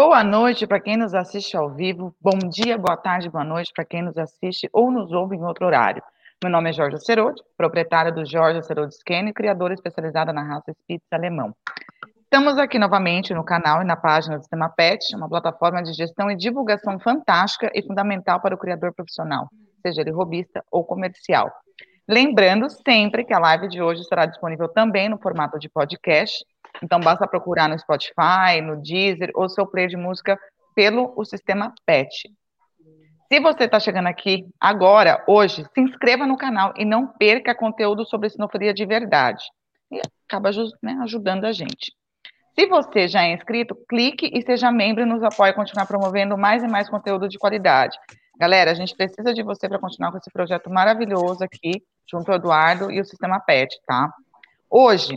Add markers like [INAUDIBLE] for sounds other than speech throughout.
Boa noite para quem nos assiste ao vivo, bom dia, boa tarde, boa noite para quem nos assiste ou nos ouve em outro horário. Meu nome é Jorge Acerode, proprietária do Jorge Acerode e criadora especializada na raça Spitz alemão. Estamos aqui novamente no canal e na página do Sistema PET, uma plataforma de gestão e divulgação fantástica e fundamental para o criador profissional, seja ele robista ou comercial. Lembrando sempre que a live de hoje estará disponível também no formato de podcast, então basta procurar no Spotify, no Deezer ou seu player de música pelo o sistema PET. Se você está chegando aqui agora, hoje, se inscreva no canal e não perca conteúdo sobre sinofilia de verdade. E acaba né, ajudando a gente. Se você já é inscrito, clique e seja membro e nos apoie a continuar promovendo mais e mais conteúdo de qualidade. Galera, a gente precisa de você para continuar com esse projeto maravilhoso aqui, junto ao Eduardo e o Sistema PET, tá? Hoje,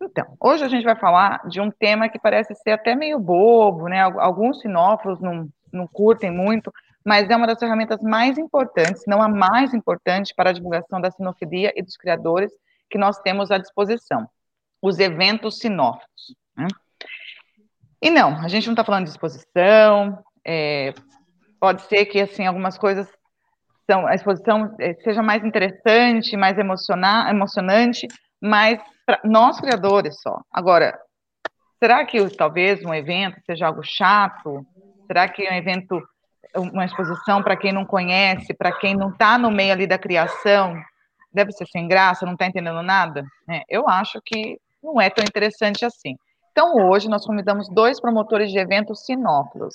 então, hoje a gente vai falar de um tema que parece ser até meio bobo, né? Alguns sinófilos não, não curtem muito, mas é uma das ferramentas mais importantes, não a mais importante para a divulgação da sinofilia e dos criadores que nós temos à disposição, os eventos sinófilos. Né? E não, a gente não está falando de exposição, é, pode ser que assim algumas coisas são, a exposição eh, seja mais interessante, mais emocionante, mas nós criadores só. Agora, será que talvez um evento seja algo chato? Será que um evento, uma exposição para quem não conhece, para quem não está no meio ali da criação, deve ser sem graça, não está entendendo nada? É, eu acho que não é tão interessante assim. Então, hoje, nós convidamos dois promotores de eventos sinófilos,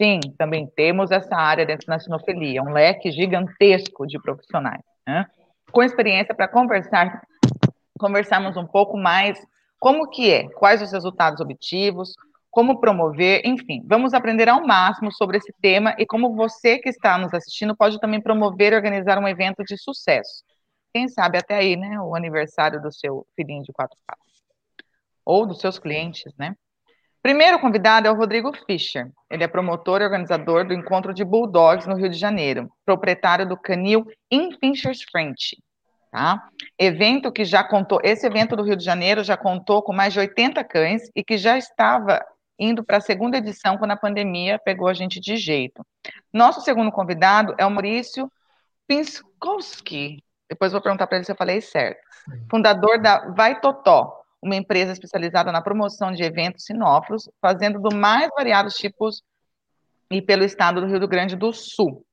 Sim, também temos essa área dentro da sinofilia, um leque gigantesco de profissionais, né? com experiência para conversar, conversarmos um pouco mais como que é, quais os resultados objetivos, como promover, enfim, vamos aprender ao máximo sobre esse tema e como você que está nos assistindo pode também promover e organizar um evento de sucesso. Quem sabe até aí, né, o aniversário do seu filhinho de quatro passos. Ou dos seus clientes, né? Primeiro convidado é o Rodrigo Fischer. Ele é promotor e organizador do Encontro de Bulldogs no Rio de Janeiro, proprietário do canil In Fischer's French. Tá? Evento que já contou, esse evento do Rio de Janeiro já contou com mais de 80 cães e que já estava indo para a segunda edição quando a pandemia pegou a gente de jeito. Nosso segundo convidado é o Maurício Pinskowski. Depois vou perguntar para ele se eu falei certo. Fundador da Vai Totó, uma empresa especializada na promoção de eventos sinófilos, fazendo do mais variados tipos e pelo estado do Rio Grande do Sul.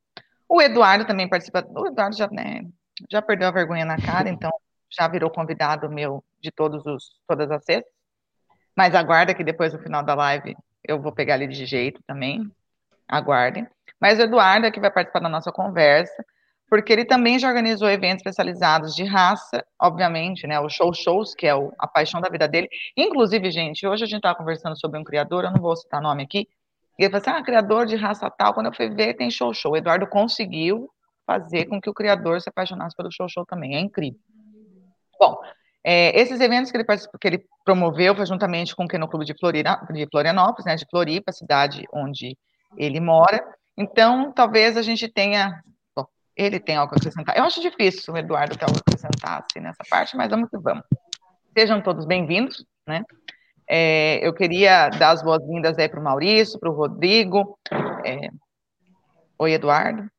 O Eduardo também participa. O Eduardo já, né, já perdeu a vergonha na cara, [LAUGHS] então já virou convidado meu de todos os, todas as sextas. Mas aguarda que depois, no final da live, eu vou pegar ele de jeito também. Aguardem. Mas o Eduardo é que vai participar da nossa conversa porque ele também já organizou eventos especializados de raça, obviamente, né, o show shows, que é o, a paixão da vida dele. Inclusive, gente, hoje a gente estava conversando sobre um criador, eu não vou citar nome aqui, e ele falou assim, ah, criador de raça tal, quando eu fui ver, tem show show. O Eduardo conseguiu fazer com que o criador se apaixonasse pelo show show também, é incrível. Bom, é, esses eventos que ele, que ele promoveu foi juntamente com o Keno Clube de, Florina, de Florianópolis, né, de Floripa, cidade onde ele mora. Então, talvez a gente tenha ele tem algo a acrescentar. Eu acho difícil o Eduardo ter algo a acrescentar assim, nessa parte, mas vamos que vamos. Sejam todos bem-vindos, né? É, eu queria dar as boas-vindas aí para o Maurício, para o Rodrigo. É... Oi, Eduardo.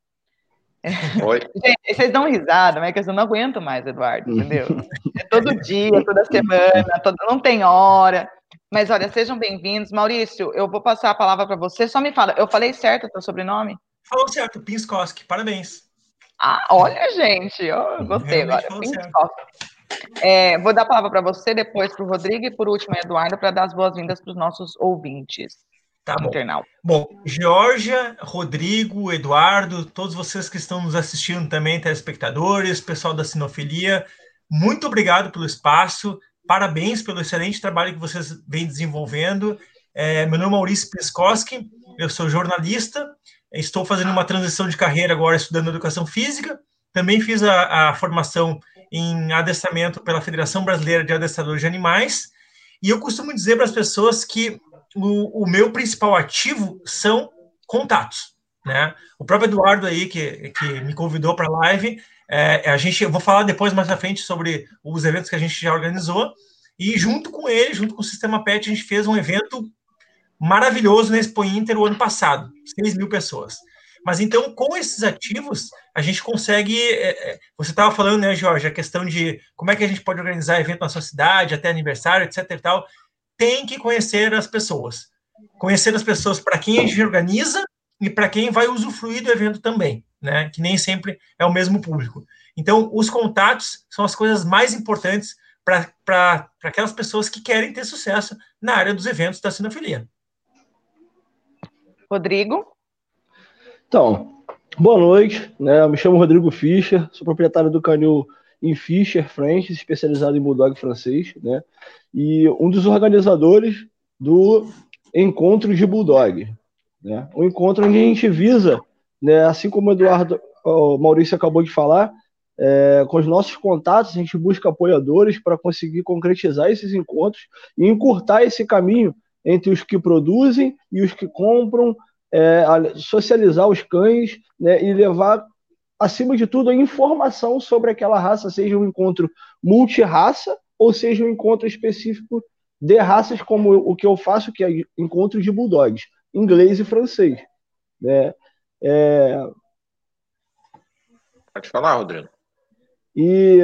Oi. [LAUGHS] Gente, vocês dão risada, mas é que eu não aguento mais, Eduardo, entendeu? [LAUGHS] É todo dia, toda semana, todo... não tem hora. Mas olha, sejam bem-vindos. Maurício, eu vou passar a palavra para você. Só me fala, eu falei certo o teu sobrenome? Falou certo, Pinskoski, parabéns. Ah, olha, gente, eu gostei agora. É, vou dar a palavra para você, depois para o Rodrigo e por último, Eduardo, para dar as boas-vindas para os nossos ouvintes. Tá bom. Internauta. Bom, Georgia, Rodrigo, Eduardo, todos vocês que estão nos assistindo também, telespectadores, pessoal da Sinofilia, muito obrigado pelo espaço, parabéns pelo excelente trabalho que vocês vêm desenvolvendo. É, meu nome é Maurício Peskoski, eu sou jornalista, Estou fazendo uma transição de carreira agora estudando educação física. Também fiz a, a formação em adestramento pela Federação Brasileira de Adestradores de Animais. E eu costumo dizer para as pessoas que o, o, meu principal ativo são contatos. Né? O próprio Eduardo aí, que, que me convidou para a live, é, a gente, eu vou falar depois mais à frente sobre os eventos que a gente já organizou. E junto com ele, junto com o Sistema PET, a gente fez um evento maravilhoso na Expo Inter o ano passado, 6 mil pessoas. Mas então, com esses ativos, a gente consegue. É, é você estava falando, né, Jorge, a questão de como é que a gente pode organizar evento na sua cidade, até aniversário, etc. e tal. Tem que conhecer as pessoas. Conhecer as pessoas para quem a gente organiza e para quem vai usufruir do evento também, né? Que nem sempre é o mesmo público. Então, os contatos são as coisas mais importantes para aquelas pessoas que querem ter sucesso na área dos eventos da sinofilia. Rodrigo? Então, boa noite. Né? Eu me chamo Rodrigo Fischer, sou proprietário do canil em Fischer French, especializado em Bulldog francês, né? e um dos organizadores do Encontro de Bulldog. Né? Um encontro onde a gente visa, né, assim como o Eduardo, o Maurício acabou de falar, é, com os nossos contatos, a gente busca apoiadores para conseguir concretizar esses encontros e encurtar esse caminho entre os que produzem e os que compram, é, socializar os cães né, e levar, acima de tudo, a informação sobre aquela raça, seja um encontro multirraça ou seja um encontro específico de raças, como o que eu faço, que é encontro de bulldogs, inglês e francês. Né? É... Pode falar, Rodrigo. E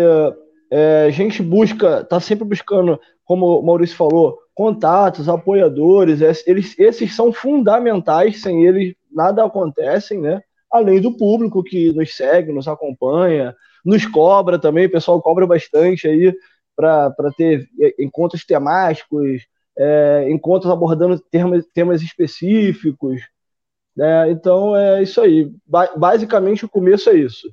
é, a gente busca, está sempre buscando, como o Maurício falou, contatos, apoiadores, eles, esses são fundamentais, sem eles nada acontece, né? Além do público que nos segue, nos acompanha, nos cobra também, o pessoal cobra bastante aí para ter encontros temáticos, é, encontros abordando temas, temas específicos. Né? Então é isso aí. Ba basicamente o começo é isso.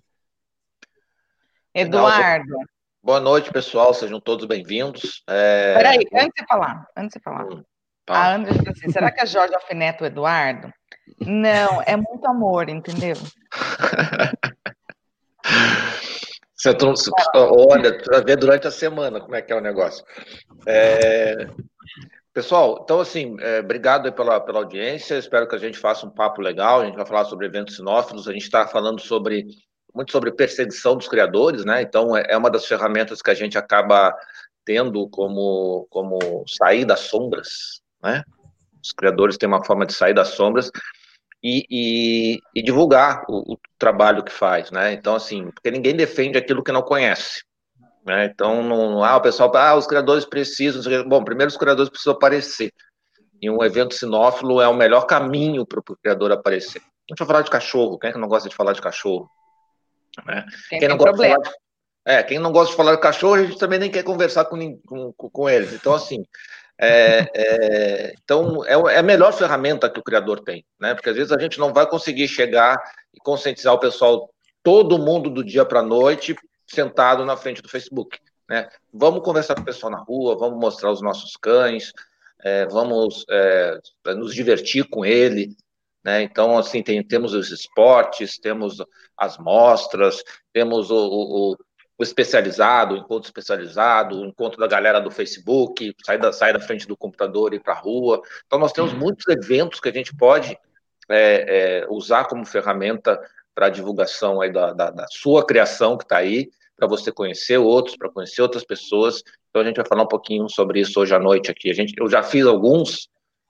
Eduardo. Boa noite, pessoal. Sejam todos bem-vindos. É... Peraí, antes de falar, antes de falar. Hum, a André disse assim, será que a Jorge alfineta o Eduardo? Não, é muito amor, entendeu? [LAUGHS] Você, olha, vai ver durante a semana como é que é o negócio. É... Pessoal, então assim, é, obrigado pela, pela audiência, espero que a gente faça um papo legal, a gente vai falar sobre eventos sinófilos, a gente está falando sobre muito sobre perseguição dos criadores, né? Então é, é uma das ferramentas que a gente acaba tendo como como sair das sombras, né? Os criadores têm uma forma de sair das sombras e, e, e divulgar o, o, trabalho que faz, né? Então assim, porque ninguém defende aquilo que não conhece. Né? Então, não, ah, o pessoal, ah, os criadores precisam. Bom, primeiro os criadores precisam aparecer. E um evento sinófilo é o melhor caminho para o criador aparecer. A gente vai falar de cachorro. Quem é que não gosta de falar de cachorro? Né? Quem, quem não gosta problema. de falar de, é, quem não gosta de falar de cachorro, a gente também nem quer conversar com, com, com eles. Então, assim, é, é, então é, é, a melhor ferramenta que o criador tem, né? Porque às vezes a gente não vai conseguir chegar e conscientizar o pessoal, todo mundo do dia para a noite, sentado na frente do Facebook, né? Vamos conversar com o pessoal na rua, vamos mostrar os nossos cães, é, vamos é, nos divertir com ele, né? Então, assim, tem, temos os esportes, temos as mostras, temos o, o, o especializado, o encontro especializado, o encontro da galera do Facebook, sair da, sair da frente do computador e ir para a rua. Então, nós temos muitos eventos que a gente pode é, é, usar como ferramenta para divulgação aí da, da, da sua criação que está aí, para você conhecer outros, para conhecer outras pessoas. Então, a gente vai falar um pouquinho sobre isso hoje à noite aqui. A gente, eu já fiz alguns,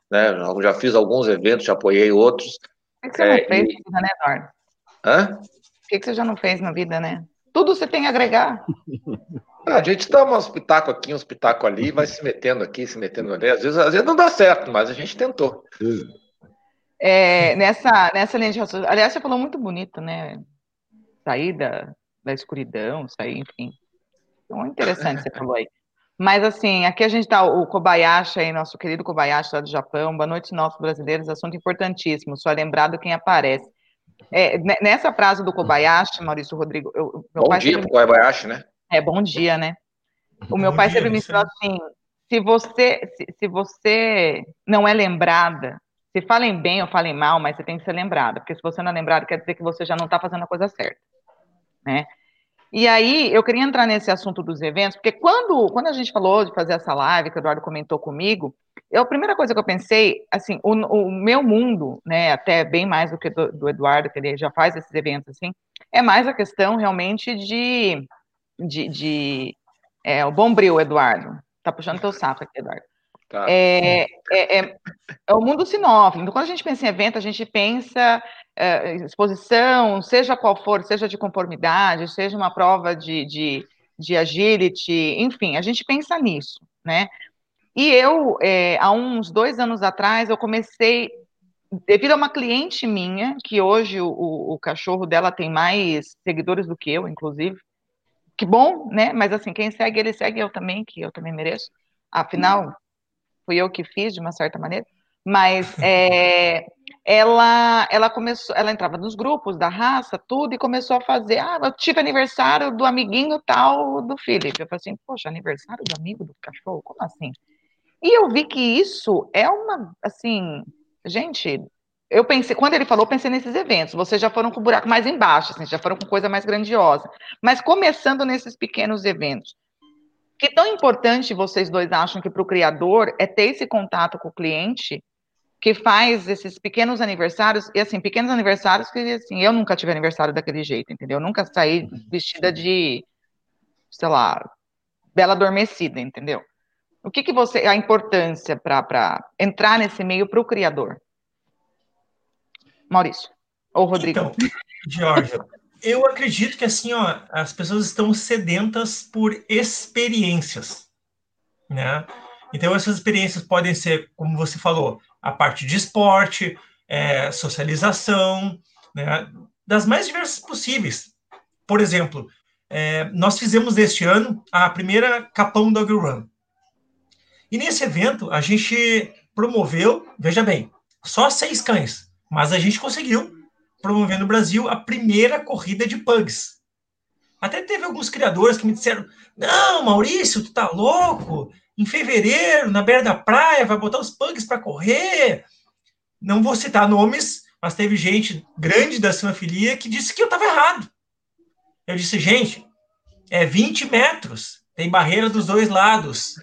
né? Eu já fiz alguns eventos, já apoiei outros. O que, você é, não fez e... na vida, né, Eduardo? Hã? O que, que você já não fez na vida, né? Tudo você tem a agregar. A gente dá um pitaco aqui, um pitaco ali, vai se metendo aqui, se metendo ali. Às vezes, às vezes não dá certo, mas a gente tentou. É, nessa, nessa linha de raciocínio, aliás, você falou muito bonito, né? Sair da, da escuridão, sair, enfim. Então, é interessante você falou aí. Mas, assim, aqui a gente está, o Kobayashi aí, nosso querido Kobayashi lá do Japão. Boa noite, nossos brasileiros. Assunto importantíssimo, só lembrado quem aparece. É, nessa frase do Kobayashi, Maurício Rodrigo. Eu, bom dia para o Kobayashi, né? É, bom dia, né? O meu bom pai dia, sempre me ensinou assim: se você, se, se, você não é lembrada, se falem bem ou falem mal, mas você tem que ser lembrada, porque se você não é lembrado, quer dizer que você já não está fazendo a coisa certa, né? E aí, eu queria entrar nesse assunto dos eventos, porque quando, quando a gente falou de fazer essa live, que o Eduardo comentou comigo, eu, a primeira coisa que eu pensei, assim, o, o meu mundo, né, até bem mais do que do, do, Eduardo, que ele já faz esses eventos, assim, é mais a questão realmente de, de, de é, o bombril, Eduardo, tá puxando teu saco aqui, Eduardo. Tá. É, é, é, é, o mundo sinófilo. Então, quando a gente pensa em evento, a gente pensa é, exposição, seja qual for, seja de conformidade, seja uma prova de, de, de agility, enfim, a gente pensa nisso, né? E eu, é, há uns dois anos atrás, eu comecei, devido a uma cliente minha, que hoje o, o, cachorro dela tem mais seguidores do que eu, inclusive, que bom, né? Mas assim, quem segue ele segue eu também, que eu também mereço. Afinal, fui eu que fiz de uma certa maneira, mas é, ela, ela começou, ela entrava nos grupos da raça, tudo, e começou a fazer, ah, eu tive aniversário do amiguinho tal do Felipe. Eu falei assim, poxa, aniversário do amigo do cachorro? Como assim? E eu vi que isso é uma, assim, gente, eu pensei, quando ele falou, pensei nesses eventos. Vocês já foram com buraco mais embaixo, assim, já foram com coisa mais grandiosa. Mas começando nesses pequenos eventos. Que tão importante vocês dois acham que para o criador é ter esse contato com o cliente que faz esses pequenos aniversários, e assim, pequenos aniversários que, assim, eu nunca tive aniversário daquele jeito, entendeu? Eu nunca saí vestida de, sei lá, bela adormecida, entendeu? O que que você, a importância para entrar nesse meio para o criador? Maurício, ou Rodrigo? Então, Georgia, eu acredito que assim, ó, as pessoas estão sedentas por experiências, né? Então essas experiências podem ser, como você falou, a parte de esporte, é, socialização, né? das mais diversas possíveis. Por exemplo, é, nós fizemos este ano a primeira Capão Dog Run. E nesse evento a gente promoveu, veja bem, só seis cães, mas a gente conseguiu promover no Brasil a primeira corrida de pugs. Até teve alguns criadores que me disseram: Não, Maurício, tu tá louco? Em fevereiro, na beira da praia, vai botar os pugs para correr. Não vou citar nomes, mas teve gente grande da sinofilia que disse que eu estava errado. Eu disse, gente, é 20 metros, tem barreira dos dois lados.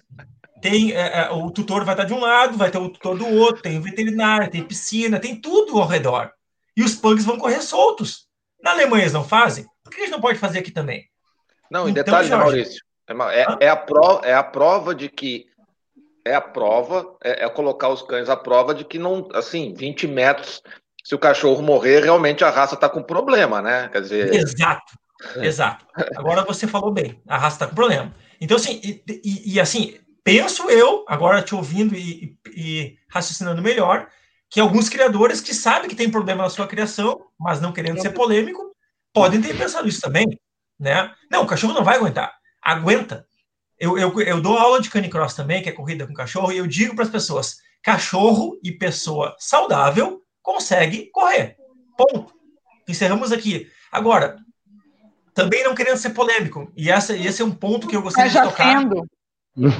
Tem é, é, o tutor vai estar de um lado, vai ter o tutor do outro, tem o veterinário, tem piscina, tem tudo ao redor e os pugs vão correr soltos. Na Alemanha eles não fazem, por que eles não podem fazer aqui também? Não, em então, detalhe, Jorge, Maurício, é, é, é, a prova, é a prova de que é a prova, é, é, colocar os cães à prova de que não, assim, 20 metros, se o cachorro morrer, realmente a raça está com problema, né? Quer dizer. Exato, é. exato. Agora você falou bem, a raça está com problema. Então, assim, e, e, e, assim, penso eu, agora te ouvindo e, e raciocinando melhor, que alguns criadores que sabem que tem problema na sua criação, mas não querendo ser polêmico, podem ter pensado isso também, né? Não, o cachorro não vai aguentar. Aguenta. Eu, eu, eu dou aula de canicross também, que é corrida com cachorro, e eu digo para as pessoas: cachorro e pessoa saudável consegue correr. Ponto. Encerramos aqui. Agora, também não querendo ser polêmico, e essa, esse é um ponto que eu gostaria de tocar. Sendo.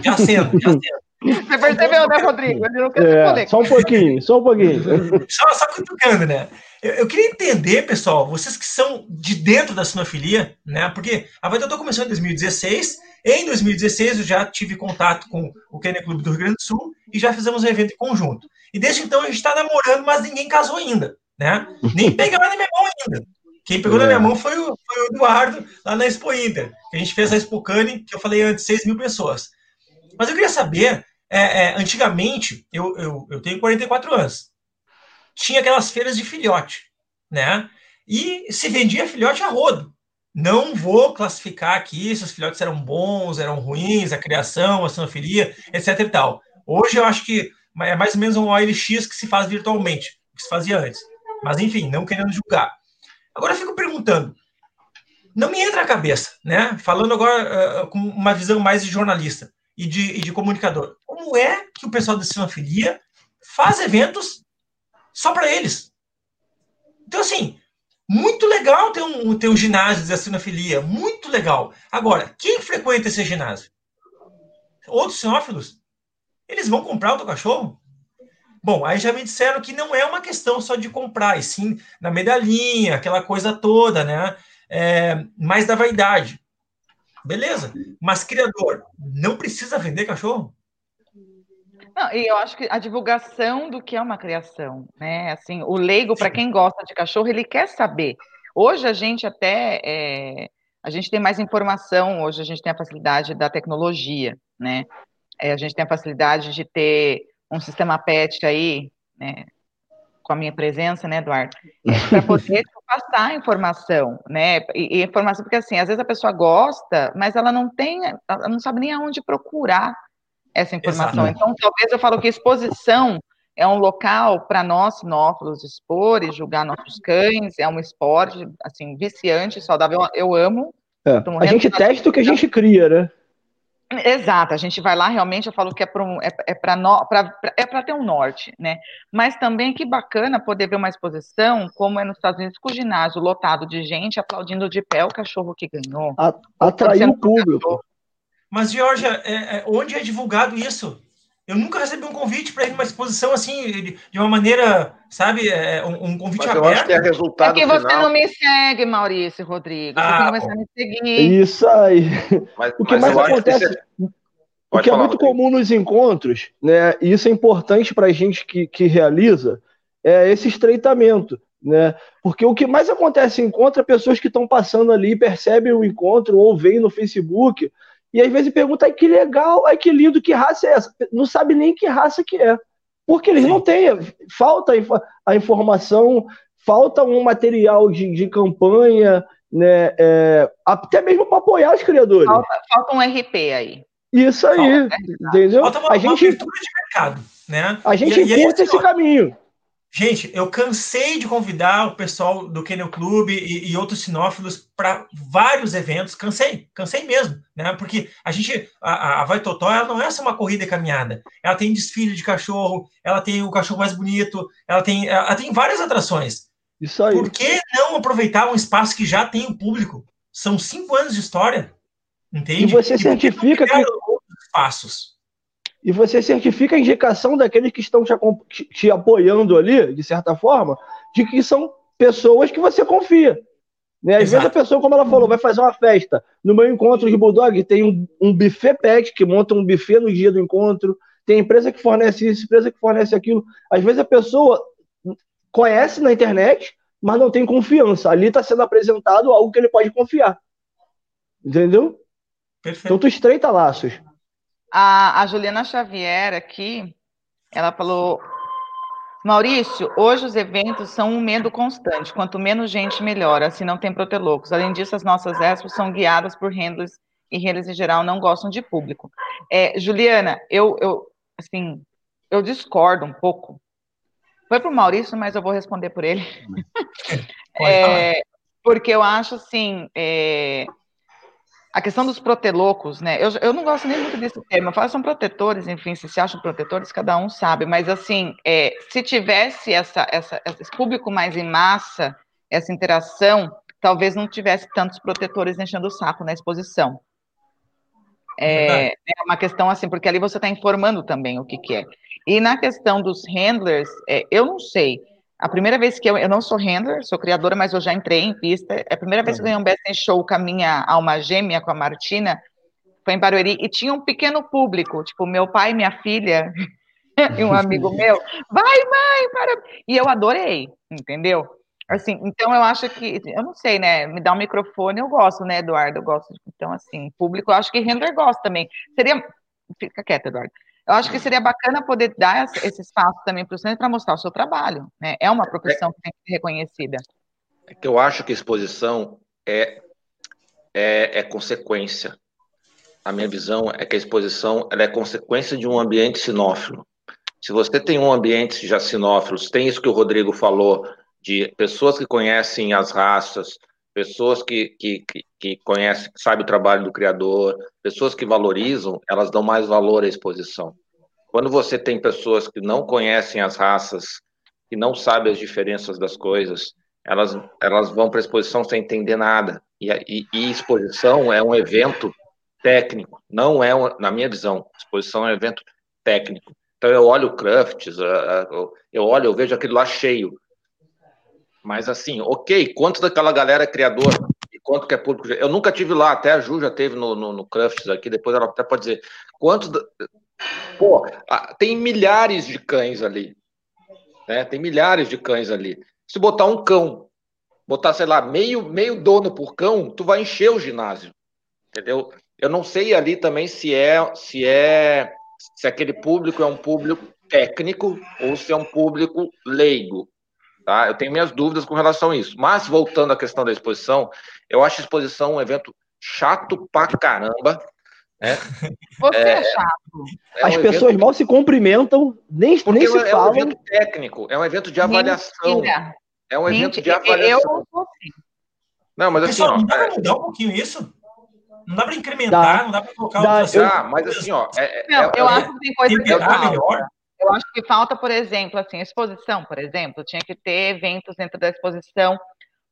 Já sendo, já sendo. Você percebeu, né, Rodrigo? Ele não quer é, só um pouquinho, só um pouquinho. Só, só cutucando, né? Eu, eu, queria entender, pessoal, vocês que são de dentro da sinofilia, né? Porque a Vaidotô começou em 2016. Em 2016, eu já tive contato com o Kennel Clube do Rio Grande do Sul e já fizemos um evento em conjunto. E desde então a gente está namorando, mas ninguém casou ainda, né? Nem pegaram na minha mão ainda. Quem pegou é. na minha mão foi o, foi o, Eduardo, lá na Expo Inter. A gente fez a Expo Cane, que eu falei antes, 6 mil pessoas. Mas eu queria saber é, é, antigamente, eu, eu, eu tenho 44 anos, tinha aquelas feiras de filhote, né? E se vendia filhote a rodo. Não vou classificar aqui se os filhotes eram bons, eram ruins, a criação, a sinofilia, etc e tal. Hoje eu acho que é mais ou menos um OLX que se faz virtualmente, que se fazia antes. Mas enfim, não querendo julgar. Agora eu fico perguntando, não me entra a cabeça, né? Falando agora uh, com uma visão mais de jornalista e de, e de comunicador. Como é que o pessoal da sinofilia faz eventos só para eles? Então, assim, muito legal ter um, ter um ginásio da sinofilia, muito legal. Agora, quem frequenta esse ginásio? Outros sinófilos? Eles vão comprar o teu cachorro? Bom, aí já me disseram que não é uma questão só de comprar, e sim na medalhinha, aquela coisa toda, né? É, mais da vaidade. Beleza. Mas criador não precisa vender cachorro? Não, e eu acho que a divulgação do que é uma criação, né? Assim, o leigo, para quem gosta de cachorro, ele quer saber. Hoje a gente até é, a gente tem mais informação, hoje a gente tem a facilidade da tecnologia, né? É, a gente tem a facilidade de ter um sistema PET aí, né, com a minha presença, né, Eduardo, é, para poder [LAUGHS] passar a informação, né, e, e, informação, porque assim, às vezes a pessoa gosta, mas ela não tem, ela não sabe nem aonde procurar essa informação. Exato. Então, talvez eu falo que exposição é um local para nós, sinófilos, expor e julgar nossos cães, é um esporte, assim, viciante, saudável, eu amo. É. A gente testa o que a gente cria, né? Exato, a gente vai lá realmente, eu falo que é para um, é, é é ter um norte, né? Mas também que bacana poder ver uma exposição, como é nos Estados Unidos, com o ginásio lotado de gente aplaudindo de pé o cachorro que ganhou. A, atrair o público. Mas, Georgia, é, é, onde é divulgado isso? Eu nunca recebi um convite para ir numa exposição assim, de uma maneira, sabe, é, um, um convite Mas aberto. Eu acho que é resultado Porque você final... não me segue, Maurício Rodrigues. Ah, você não vai me seguir. Isso aí. Mas, o que mais acontece. Que o que é muito comum nos encontros, né? E isso é importante para a gente que, que realiza, é esse estreitamento. Né? Porque o que mais acontece em encontro é pessoas que estão passando ali, percebem o encontro ou veem no Facebook e às vezes pergunta, ai que legal, ai que lindo, que raça é essa? Não sabe nem que raça que é. Porque eles Sim. não têm, falta a informação, falta um material de, de campanha, né, é, até mesmo para apoiar os criadores. Falta, falta, um RP aí. Isso aí, falta, entendeu? Falta uma, a gente, uma de mercado, né? A gente e, curta esse caminho. Gente, eu cansei de convidar o pessoal do Kennel Club e, e outros sinófilos para vários eventos. Cansei, cansei mesmo, né? Porque a gente, a, a Vai Totó, ela não é só uma corrida e caminhada. Ela tem desfile de cachorro, ela tem o cachorro mais bonito, ela tem, ela tem várias atrações. Isso aí. Por que não aproveitar um espaço que já tem o público? São cinco anos de história, entende? E você e certifica que outros espaços. E você certifica a indicação daqueles que estão te, te apoiando ali, de certa forma, de que são pessoas que você confia. Né? Às Exato. vezes a pessoa, como ela falou, vai fazer uma festa. No meu encontro de Bulldog, tem um, um buffet pet, que monta um buffet no dia do encontro. Tem empresa que fornece isso, empresa que fornece aquilo. Às vezes a pessoa conhece na internet, mas não tem confiança. Ali está sendo apresentado algo que ele pode confiar. Entendeu? Perfeito. Então tu estreita laços. A, a Juliana Xavier aqui, ela falou: Maurício, hoje os eventos são um medo constante. Quanto menos gente, melhor. Assim não tem protelocos. Além disso, as nossas expos são guiadas por handlers e handlers em geral não gostam de público. É, Juliana, eu, eu, assim, eu discordo um pouco. Foi para o Maurício, mas eu vou responder por ele. [LAUGHS] é, porque eu acho assim. É, a questão dos protelocos, né? Eu, eu não gosto nem muito desse termo. Eu falo são protetores, enfim, se se acham protetores, cada um sabe. Mas assim, é, se tivesse essa, essa, esse público mais em massa, essa interação, talvez não tivesse tantos protetores enchendo o saco na exposição. É, é uma questão assim, porque ali você está informando também o que, que é. E na questão dos handlers, é, eu não sei. A primeira vez que eu, eu não sou handler, sou criadora, mas eu já entrei em pista. É a primeira vez que eu ganhei um Best in Show com a minha alma gêmea, com a Martina, foi em Barueri, e tinha um pequeno público, tipo, meu pai, minha filha [LAUGHS] e um amigo [LAUGHS] meu, vai mãe, para... E eu adorei, entendeu? Assim, então eu acho que, eu não sei, né, me dá um microfone, eu gosto, né, Eduardo, eu gosto, então assim, público, eu acho que handler gosta também. Seria, fica quieto, Eduardo. Eu acho que seria bacana poder dar esse espaço também para o centro para mostrar o seu trabalho. Né? É uma profissão que tem que ser reconhecida. É que eu acho que a exposição é, é, é consequência. A minha visão é que a exposição é consequência de um ambiente sinófilo. Se você tem um ambiente já sinófilo, tem isso que o Rodrigo falou, de pessoas que conhecem as raças, pessoas que, que, que, conhecem, que sabem o trabalho do criador, pessoas que valorizam, elas dão mais valor à exposição. Quando você tem pessoas que não conhecem as raças, que não sabem as diferenças das coisas, elas, elas vão para a exposição sem entender nada. E, e, e, exposição é um evento técnico, não é, na minha visão, exposição é um evento técnico. Então eu olho o Crafts, eu olho, eu vejo aquilo lá cheio. Mas assim, ok, quanto daquela galera é criador e quanto que é público? Eu nunca tive lá, até a Ju já teve no, no, no Crafts aqui, depois ela até pode dizer. Quantos. Da... Pô, tem milhares de cães ali. Né? Tem milhares de cães ali. Se botar um cão, botar, sei lá, meio, meio dono por cão, tu vai encher o ginásio. Entendeu? Eu não sei ali também se é, se é se aquele público é um público técnico ou se é um público leigo. Tá? Eu tenho minhas dúvidas com relação a isso. Mas, voltando à questão da exposição, eu acho a exposição um evento chato pra caramba. Né? [LAUGHS] Você é, é chato. É As pessoas evento... mal se cumprimentam, nem, Porque nem se é falam. É um evento técnico, é um evento de avaliação. Mentira. É um evento Mentira. de avaliação. Eu sou assim. Não, mas assim. Pessoal, ó, não dá pra mudar um pouquinho isso? Não dá para incrementar, dá. não dá para colocar dá, outras... eu... mas assim, ó. É, não, eu acho que tem coisa que. Melhor. Eu acho que falta, por exemplo, assim, exposição, por exemplo, tinha que ter eventos dentro da exposição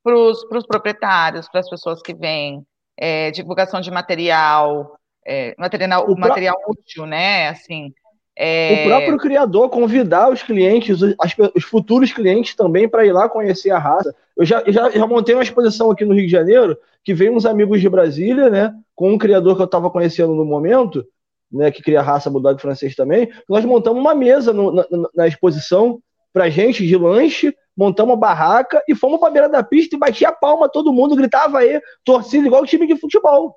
para os proprietários, para as pessoas que vêm, é, divulgação de material, é, material, o material útil, né? Assim, é... O próprio criador convidar os clientes, os, os futuros clientes também para ir lá conhecer a raça. Eu já, já, já, montei uma exposição aqui no Rio de Janeiro que veio uns amigos de Brasília, né? Com um criador que eu estava conhecendo no momento, né? Que cria raça bulldog francês também. Nós montamos uma mesa no, na, na, exposição para gente de lanche, montamos uma barraca e fomos para a beira da pista e batia a palma todo mundo, gritava aí, torcida igual time de futebol.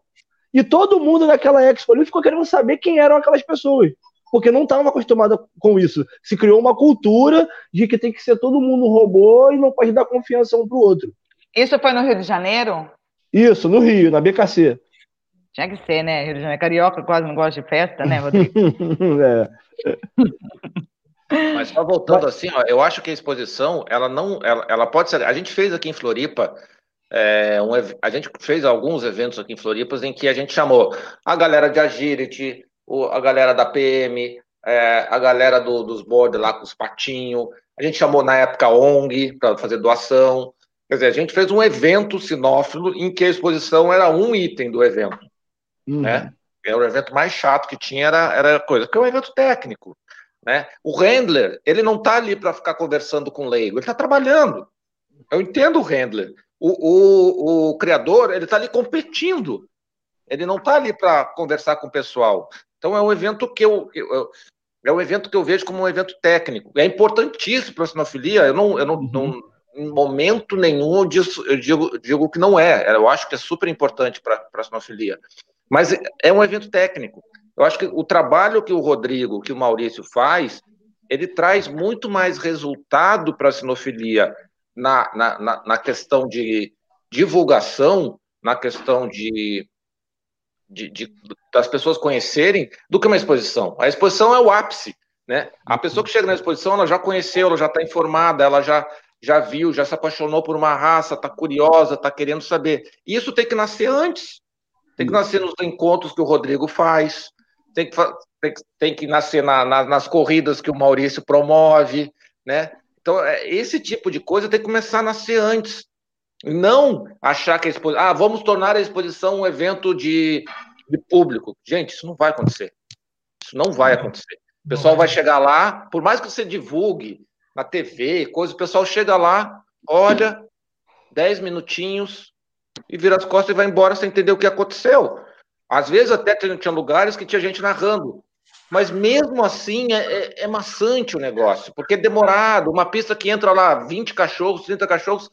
E todo mundo naquela expo ali ficou querendo saber quem eram aquelas pessoas porque não estava acostumada com isso. Se criou uma cultura de que tem que ser todo mundo robô e não pode dar confiança um para o outro. Isso foi no Rio de Janeiro? Isso, no Rio, na BKC. Tinha que ser, né? Rio de Janeiro. Carioca quase não gosta de festa, né, Rodrigo? [LAUGHS] é. [LAUGHS] Mas só voltando assim, ó, eu acho que a exposição, ela não, ela, ela pode ser. A gente fez aqui em Floripa, é, um, a gente fez alguns eventos aqui em Floripa em que a gente chamou a galera de Agility, o, a galera da PM, é, a galera do, dos boards lá com os patinhos. A gente chamou na época ONG para fazer doação. Quer dizer, a gente fez um evento sinófilo em que a exposição era um item do evento. Uhum. Né? Era o evento mais chato que tinha, era, era coisa, porque é um evento técnico. Né? O handler, ele não está ali para ficar conversando com o leigo, ele está trabalhando. Eu entendo o handler. O, o, o criador, ele está ali competindo. Ele não está ali para conversar com o pessoal. Então é um evento que eu, eu, é um evento que eu vejo como um evento técnico. É importantíssimo para a sinofilia. Eu não, eu não, uhum. não em momento nenhum eu, digo, eu digo, digo, que não é. Eu acho que é super importante para a sinofilia. Mas é um evento técnico. Eu acho que o trabalho que o Rodrigo, que o Maurício faz, ele traz muito mais resultado para a sinofilia na, na, na, questão de divulgação, na questão de de, de, das pessoas conhecerem do que uma exposição. A exposição é o ápice, né? A uhum. pessoa que chega na exposição, ela já conheceu, ela já está informada, ela já, já viu, já se apaixonou por uma raça, está curiosa, está querendo saber. Isso tem que nascer antes. Tem que nascer nos encontros que o Rodrigo faz, tem que, tem, tem que nascer na, na, nas corridas que o Maurício promove, né? Então, é, esse tipo de coisa tem que começar a nascer antes. Não achar que a exposição. Ah, vamos tornar a exposição um evento de, de público. Gente, isso não vai acontecer. Isso não vai acontecer. O pessoal vai chegar lá, por mais que você divulgue na TV, coisa, o pessoal chega lá, olha, 10 minutinhos e vira as costas e vai embora sem entender o que aconteceu. Às vezes até tinha lugares que tinha gente narrando. Mas mesmo assim é, é, é maçante o negócio, porque é demorado. Uma pista que entra lá 20 cachorros, 30 cachorros,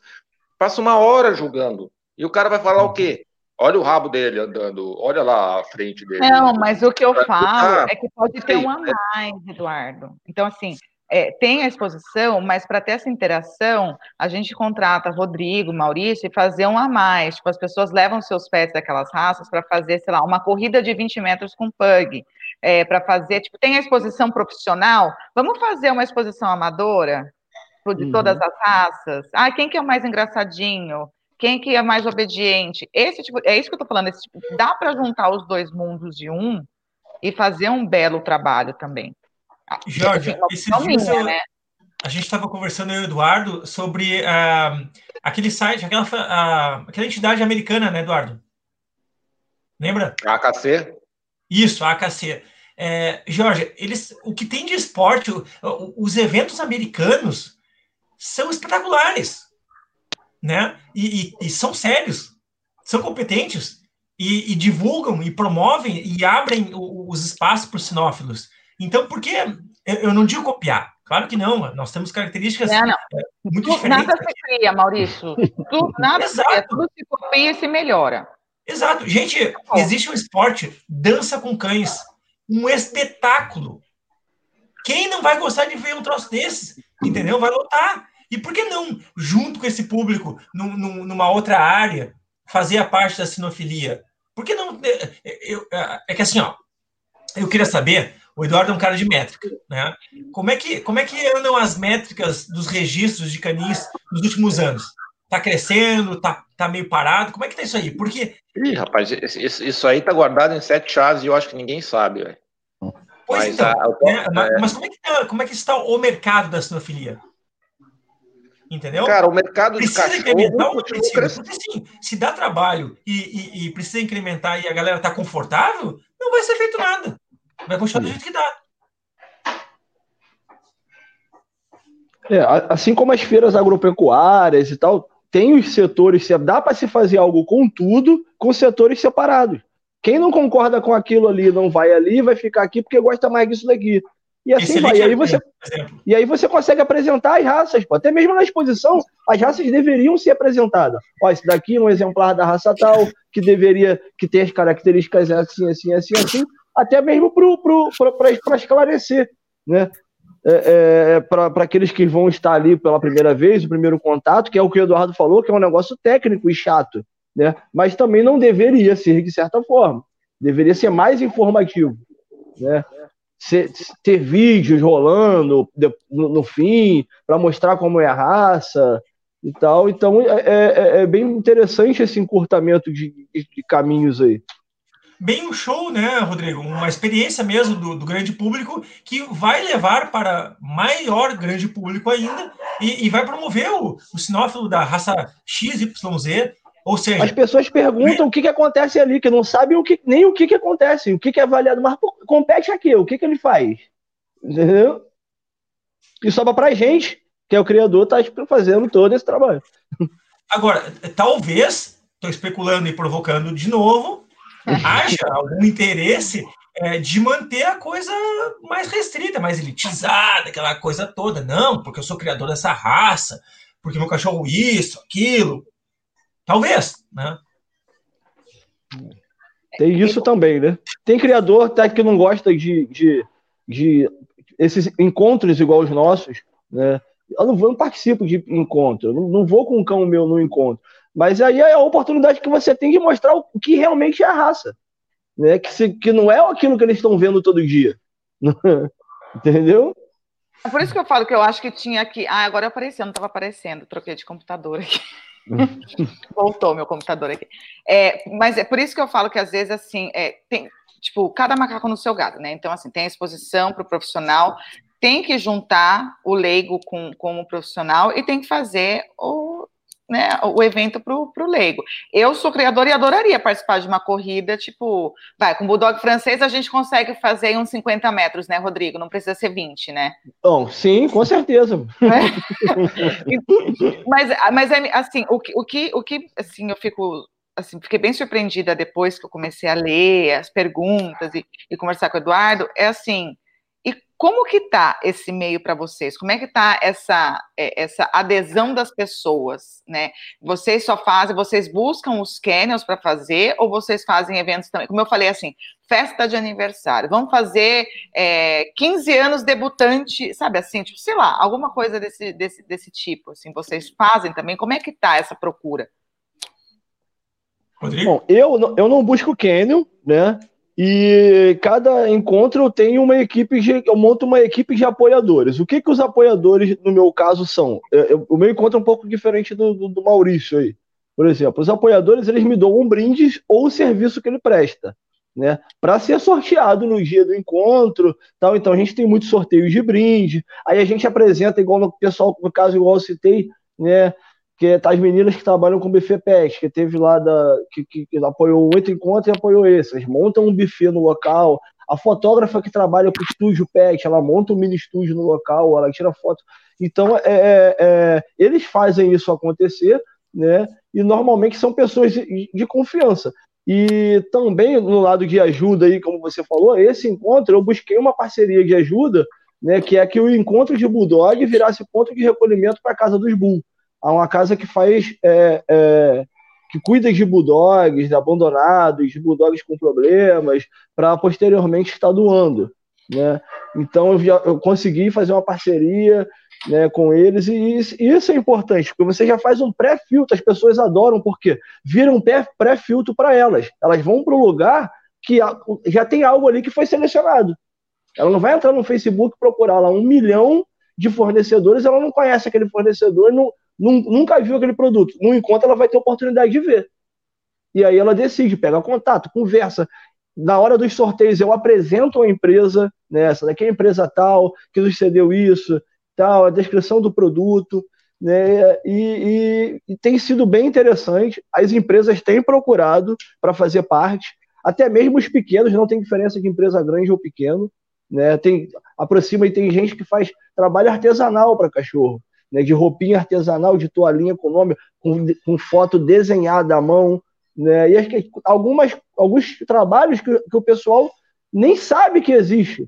Passa uma hora julgando. E o cara vai falar o quê? Olha o rabo dele andando, olha lá a frente dele. Não, mas o que eu falo é que pode ter um a mais, Eduardo. Então, assim, é, tem a exposição, mas para ter essa interação, a gente contrata Rodrigo, Maurício e fazer um a mais. Tipo, as pessoas levam seus pets daquelas raças para fazer, sei lá, uma corrida de 20 metros com pug. É, para fazer, tipo, tem a exposição profissional, vamos fazer uma exposição amadora? de todas uhum. as raças. Ah, quem que é o mais engraçadinho? Quem que é mais obediente? Esse tipo, é isso que eu tô falando. Tipo, dá para juntar os dois mundos de um e fazer um belo trabalho também. Jorge, esse eu, né? a gente estava conversando eu e o Eduardo sobre uh, aquele site, aquela, uh, aquela entidade americana, né, Eduardo? Lembra? A AKC. Isso, a AKC. É, Jorge, eles, o que tem de esporte, os eventos americanos são espetaculares, né? E, e, e são sérios, são competentes e, e, divulgam e promovem e abrem os espaços para os sinófilos. Então, por que eu não digo copiar? Claro que não, nós temos características. É, muito tu, diferentes. Nada se cria, Maurício. Tu, nada se cria, tudo se copia e se melhora. Exato. Gente, existe um esporte, dança com cães. um espetáculo. Quem não vai gostar de ver um troço desses? Entendeu? Vai lotar. E por que não, junto com esse público, num, num, numa outra área, fazer a parte da sinofilia? Por que não. Eu, é que assim, ó, eu queria saber, o Eduardo é um cara de métrica, né? Como é que, como é que andam as métricas dos registros de canis nos últimos anos? Tá crescendo, tá, tá meio parado? Como é que tá isso aí? Porque. Ih, rapaz, isso, isso aí tá guardado em sete chaves e eu acho que ninguém sabe, velho. Pois mas, então, a, né? é... mas como, é que tá, como é que está o mercado da sinofilia? Entendeu? Cara, o mercado precisa de incrementar o Porque, assim, se dá trabalho e, e, e, precisa incrementar e a galera tá confortável, não vai ser feito nada. Vai continuar do jeito que dá. É, assim como as feiras agropecuárias e tal, tem os setores, dá para se fazer algo com tudo, com setores separados. Quem não concorda com aquilo ali não vai ali, vai ficar aqui porque gosta mais disso daqui. E assim Excelente vai. E aí, você, e aí você consegue apresentar as raças, pô. até mesmo na exposição, as raças deveriam ser apresentadas. Ó, esse daqui é um exemplar da raça tal, que deveria, que tem as características assim, assim, assim, assim, até mesmo para esclarecer, né? É, é, para aqueles que vão estar ali pela primeira vez, o primeiro contato, que é o que o Eduardo falou, que é um negócio técnico e chato, né? Mas também não deveria ser de certa forma. Deveria ser mais informativo, né? ter vídeos rolando no, no fim para mostrar como é a raça e tal. Então é, é, é bem interessante esse encurtamento de, de, caminhos aí. Bem um show, né, Rodrigo? Uma experiência mesmo do, do grande público que vai levar para maior grande público ainda e, e vai promover o, o sinófilo da raça XYZ ou seja, as pessoas perguntam o que, que acontece ali, que não sabem o que, nem o que, que acontece, o que, que é avaliado, mas pô, compete aqui, o que, que ele faz? Entendeu? E sobra pra gente, que é o criador, tá fazendo todo esse trabalho. Agora, talvez, estou especulando e provocando de novo, haja algum interesse é, de manter a coisa mais restrita, mais elitizada, aquela coisa toda. Não, porque eu sou criador dessa raça, porque meu cachorro isso, aquilo. Talvez, né? Tem isso também, né? Tem criador até que não gosta de, de, de esses encontros igual os nossos, né? Eu não, não participo de encontro, eu não, não vou com um cão meu no encontro. Mas aí é a oportunidade que você tem de mostrar o que realmente é a raça. Né? Que, se, que não é aquilo que eles estão vendo todo dia. [LAUGHS] Entendeu? É por isso que eu falo que eu acho que tinha que. Ah, agora apareceu, não estava aparecendo. Troquei de computador aqui. [LAUGHS] Voltou meu computador aqui. É, mas é por isso que eu falo que às vezes assim é, tem tipo cada macaco no seu gato, né? Então assim tem a exposição para o profissional, tem que juntar o leigo com, com o profissional e tem que fazer o né, o evento para o leigo. Eu sou criadora e adoraria participar de uma corrida, tipo, vai, com o Bulldog francês a gente consegue fazer uns 50 metros, né, Rodrigo? Não precisa ser 20, né? Bom, sim, com certeza. É? [LAUGHS] mas, mas, assim, o que, o que, o que assim, eu fico assim, fiquei bem surpreendida depois que eu comecei a ler as perguntas e, e conversar com o Eduardo, é assim, como que tá esse meio para vocês? Como é que tá essa, é, essa adesão das pessoas, né? Vocês só fazem, vocês buscam os canyons para fazer ou vocês fazem eventos também? Como eu falei assim, festa de aniversário, vamos fazer é, 15 anos debutante, sabe assim, tipo, sei lá, alguma coisa desse, desse, desse tipo, assim, vocês fazem também? Como é que tá essa procura? Rodrigo? Bom, eu, eu não busco canyon, né? E cada encontro eu tenho uma equipe, eu monto uma equipe de apoiadores. O que que os apoiadores, no meu caso, são? Eu, eu, o meu encontro é um pouco diferente do, do, do, Maurício aí. Por exemplo, os apoiadores eles me dão um brinde ou o serviço que ele presta, né? Para ser sorteado no dia do encontro, tal. Então a gente tem muitos sorteios de brinde. Aí a gente apresenta igual no pessoal, no caso igual eu citei, né? Que as meninas que trabalham com buffet pet, que teve lá da que, que, que apoiou oito encontros e apoiou esse. Eles montam um buffet no local. A fotógrafa que trabalha com estúdio pet, ela monta um mini estúdio no local, ela tira foto. Então, é, é, é, eles fazem isso acontecer, né? E normalmente são pessoas de, de confiança. E também no lado de ajuda aí, como você falou, esse encontro eu busquei uma parceria de ajuda, né? Que é que o encontro de Bulldog virasse ponto de recolhimento para a casa dos Bull a uma casa que faz é, é, que cuida de bulldogs abandonados, de bulldogs com problemas, para posteriormente estar doando. Né? Então eu, já, eu consegui fazer uma parceria né, com eles, e isso, isso, é importante, porque você já faz um pré-filtro, as pessoas adoram, porque vira um pré-filtro para elas. Elas vão para o lugar que já tem algo ali que foi selecionado. Ela não vai entrar no Facebook procurar lá um milhão de fornecedores, ela não conhece aquele fornecedor, não, nunca viu aquele produto. No encontro, ela vai ter oportunidade de ver. E aí ela decide, pega contato, conversa. Na hora dos sorteios, eu apresento a empresa, né, essa daqui é a empresa tal, que nos cedeu isso, tal, a descrição do produto, né, e, e, e tem sido bem interessante. As empresas têm procurado para fazer parte, até mesmo os pequenos, não tem diferença de empresa grande ou pequeno, né, tem, aproxima e tem gente que faz trabalho artesanal para cachorro, né, de roupinha artesanal, de toalhinha com nome, com, com foto desenhada à mão, né, e acho que algumas, alguns trabalhos que, que o pessoal nem sabe que existe,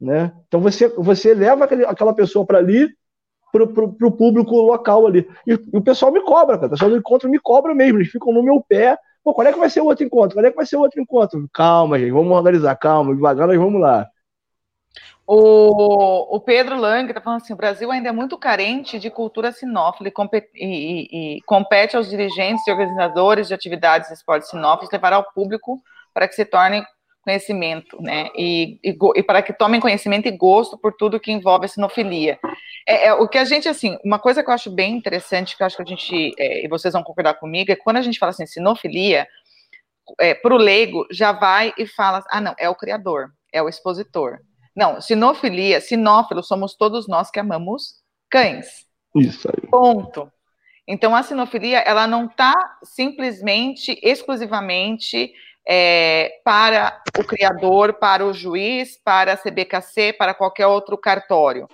né? Então você, você leva aquele, aquela pessoa para ali, para o público local ali. E, e, o pessoal me cobra, cara. O pessoal do encontro me cobra mesmo. Eles ficam no meu pé. Pô, quando é que vai ser o outro encontro? Quando é que vai ser o outro encontro? Calma, gente. Vamos organizar. Calma. Devagar nós vamos lá. O, o Pedro Lang está falando assim: o Brasil ainda é muito carente de cultura sinófila e, compete, e, e, compete aos dirigentes e organizadores de atividades de esportes sinófilos levar ao público para que se tornem conhecimento, né? E, e, e, para que tomem conhecimento e gosto por tudo que envolve a sinofilia. É, é, o que a gente, assim, uma coisa que eu acho bem interessante, que eu acho que a gente, é, e vocês vão concordar comigo, é quando a gente fala assim, sinofilia, é, para o leigo, já vai e fala, ah, não, é o criador, é o expositor. Não, sinofilia, sinófilo, somos todos nós que amamos cães. Isso aí. Ponto. Então, a sinofilia, ela não está simplesmente, exclusivamente é, para o criador, para o juiz, para a CBKC, para qualquer outro cartório.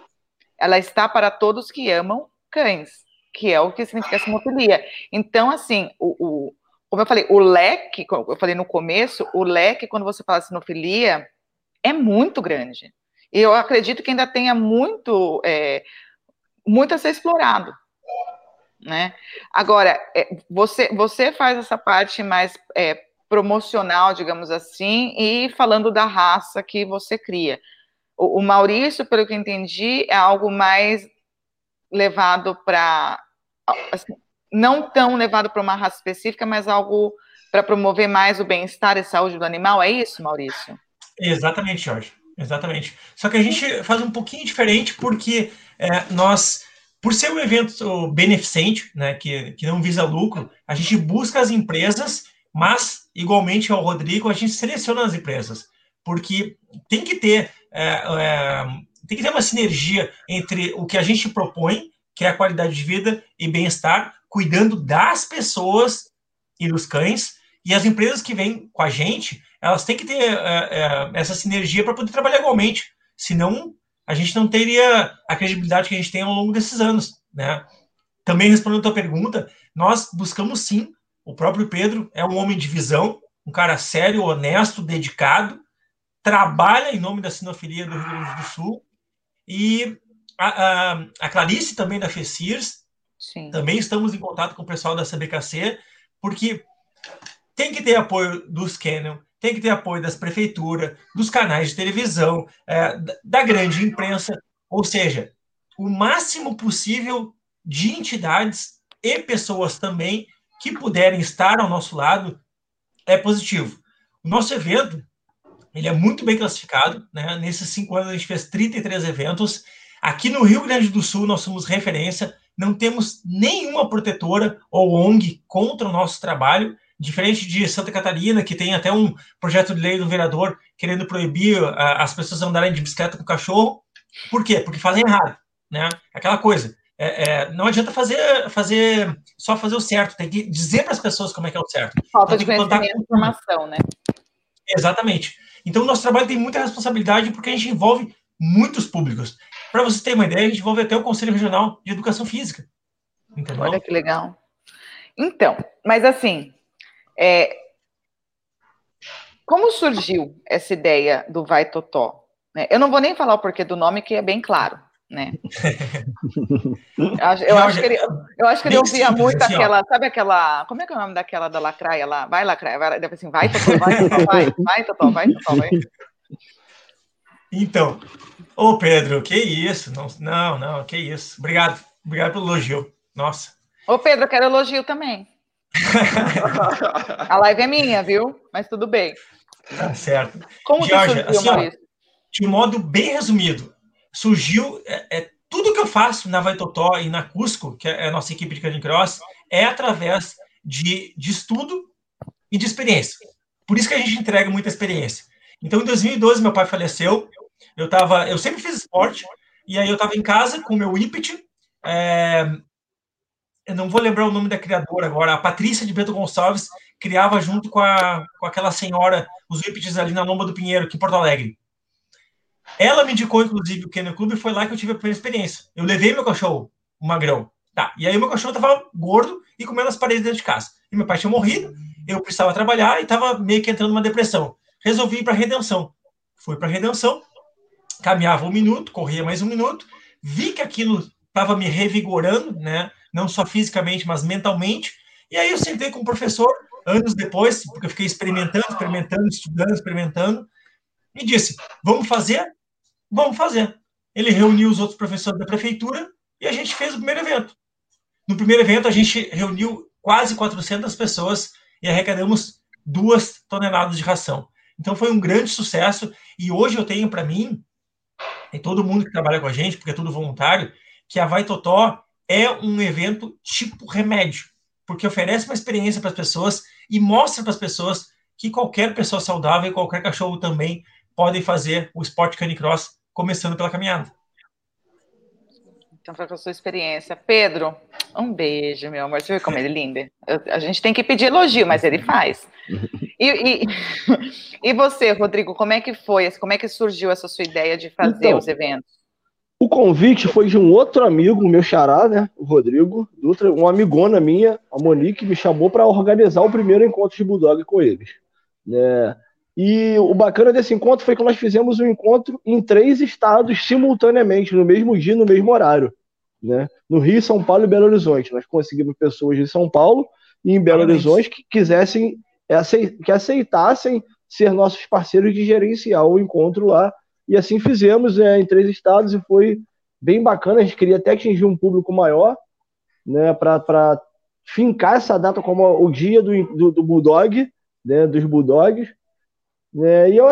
Ela está para todos que amam cães, que é o que significa sinofilia. Então, assim, o, o, como eu falei, o leque, como eu falei no começo, o leque, quando você fala sinofilia, é muito grande. E eu acredito que ainda tenha muito, é, muito a ser explorado. Né? Agora, é, você, você faz essa parte mais é, promocional, digamos assim, e falando da raça que você cria. O, o Maurício, pelo que eu entendi, é algo mais levado para. Assim, não tão levado para uma raça específica, mas algo para promover mais o bem-estar e saúde do animal. É isso, Maurício? Exatamente, Jorge. Exatamente. Só que a gente faz um pouquinho diferente porque é, nós, por ser um evento beneficente, né, que, que não visa lucro, a gente busca as empresas mas, igualmente ao Rodrigo, a gente seleciona as empresas, porque tem que ter, é, é, tem que ter uma sinergia entre o que a gente propõe, que é a qualidade de vida e bem-estar, cuidando das pessoas e dos cães, e as empresas que vêm com a gente, elas têm que ter é, é essa sinergia para poder trabalhar igualmente, senão a gente não teria a credibilidade que a gente tem ao longo desses anos, né? Também respondendo a tua pergunta, nós buscamos sim o próprio Pedro é um homem de visão, um cara sério, honesto, dedicado, trabalha em nome da sinofilia do Rio Grande do Sul. E a, a, a Clarice também da FECIRS, Sim. também estamos em contato com o pessoal da CBKC, porque tem que ter apoio dos Canon, tem que ter apoio das prefeituras, dos canais de televisão, é, da grande imprensa, ou seja, o máximo possível de entidades e pessoas também que puderem estar ao nosso lado é positivo. O nosso evento ele é muito bem classificado, né? Nesses cinco anos a gente fez 33 eventos. Aqui no Rio Grande do Sul nós somos referência, não temos nenhuma protetora ou ONG contra o nosso trabalho, diferente de Santa Catarina, que tem até um projeto de lei do vereador querendo proibir uh, as pessoas andarem de bicicleta com cachorro. Por quê? Porque fazem errado, né? Aquela coisa, é, é, não adianta fazer, fazer só fazer o certo, tem que dizer para as pessoas como é que é o certo. Falta então, de conhecimento e informação, né? Exatamente. Então, o nosso trabalho tem muita responsabilidade porque a gente envolve muitos públicos. Para você ter uma ideia, a gente envolve até o Conselho Regional de Educação Física. Entendeu? Olha que legal. Então, mas assim, é... como surgiu essa ideia do Vai Totó? Né? Eu não vou nem falar o porquê do nome, que é bem claro né? [LAUGHS] eu acho, que ele, eu acho que ele ouvia muito assim, aquela, sabe aquela, como é que é o nome daquela da Lacraia lá? Vai, Lacraia, vai, deve assim, vai, Totó, vai, Totó, [LAUGHS] vai, vai, Totó, vai, Totó, vai. Então, ô Pedro, que isso? Não, não, não, que isso. Obrigado, obrigado pelo elogio. Nossa. Ô Pedro, eu quero elogio também. [LAUGHS] A live é minha, viu? Mas tudo bem. Tá certo. Como Georgia, surgiu, assim, ó, de um modo bem resumido, surgiu é, é, tudo que eu faço na Vai Totó e na Cusco, que é a nossa equipe de Canicross, é através de, de estudo e de experiência. Por isso que a gente entrega muita experiência. Então, em 2012, meu pai faleceu. Eu tava, eu sempre fiz esporte e aí eu estava em casa com o meu ípete. É, eu não vou lembrar o nome da criadora agora. A Patrícia de Bento Gonçalves criava junto com, a, com aquela senhora os ípetes ali na Lomba do Pinheiro, aqui em Porto Alegre. Ela me indicou, inclusive, o Kennel Club e foi lá que eu tive a primeira experiência. Eu levei meu cachorro, o magrão. Tá, e aí meu cachorro tava gordo e comendo as paredes dentro de casa. E meu pai tinha morrido, eu precisava trabalhar e tava meio que entrando numa depressão. Resolvi ir para Redenção. Fui para Redenção, caminhava um minuto, corria mais um minuto, vi que aquilo estava me revigorando, né? Não só fisicamente, mas mentalmente. E aí eu sentei com o professor, anos depois, porque eu fiquei experimentando, experimentando, estudando, experimentando, e disse: Vamos fazer? Vamos fazer. Ele reuniu os outros professores da prefeitura e a gente fez o primeiro evento. No primeiro evento, a gente reuniu quase 400 pessoas e arrecadamos duas toneladas de ração. Então foi um grande sucesso e hoje eu tenho para mim e todo mundo que trabalha com a gente, porque é tudo voluntário, que a Vai Totó é um evento tipo remédio, porque oferece uma experiência para as pessoas e mostra para as pessoas que qualquer pessoa saudável e qualquer cachorro também podem fazer o esporte canicross começando pela caminhada. Então, foi com a sua experiência. Pedro, um beijo, meu amor. Você viu como ele é lindo? A gente tem que pedir elogio, mas ele faz. E, e, [LAUGHS] e, você, Rodrigo, como é que foi? Como é que surgiu essa sua ideia de fazer então, os eventos? O convite foi de um outro amigo, meu xará, né? O Rodrigo Dutra, uma amigona minha, a Monique, me chamou para organizar o primeiro encontro de Bulldog com eles. Né? E o bacana desse encontro foi que nós fizemos um encontro em três estados simultaneamente, no mesmo dia, no mesmo horário. Né? No Rio, São Paulo e Belo Horizonte. Nós conseguimos pessoas de São Paulo e em Belo Horizonte que quisessem, que aceitassem ser nossos parceiros de gerenciar o encontro lá. E assim fizemos é, em três estados e foi bem bacana. A gente queria até atingir um público maior, né, para fincar essa data como o dia do, do, do Bulldog, né, dos Bulldogs. É, e eu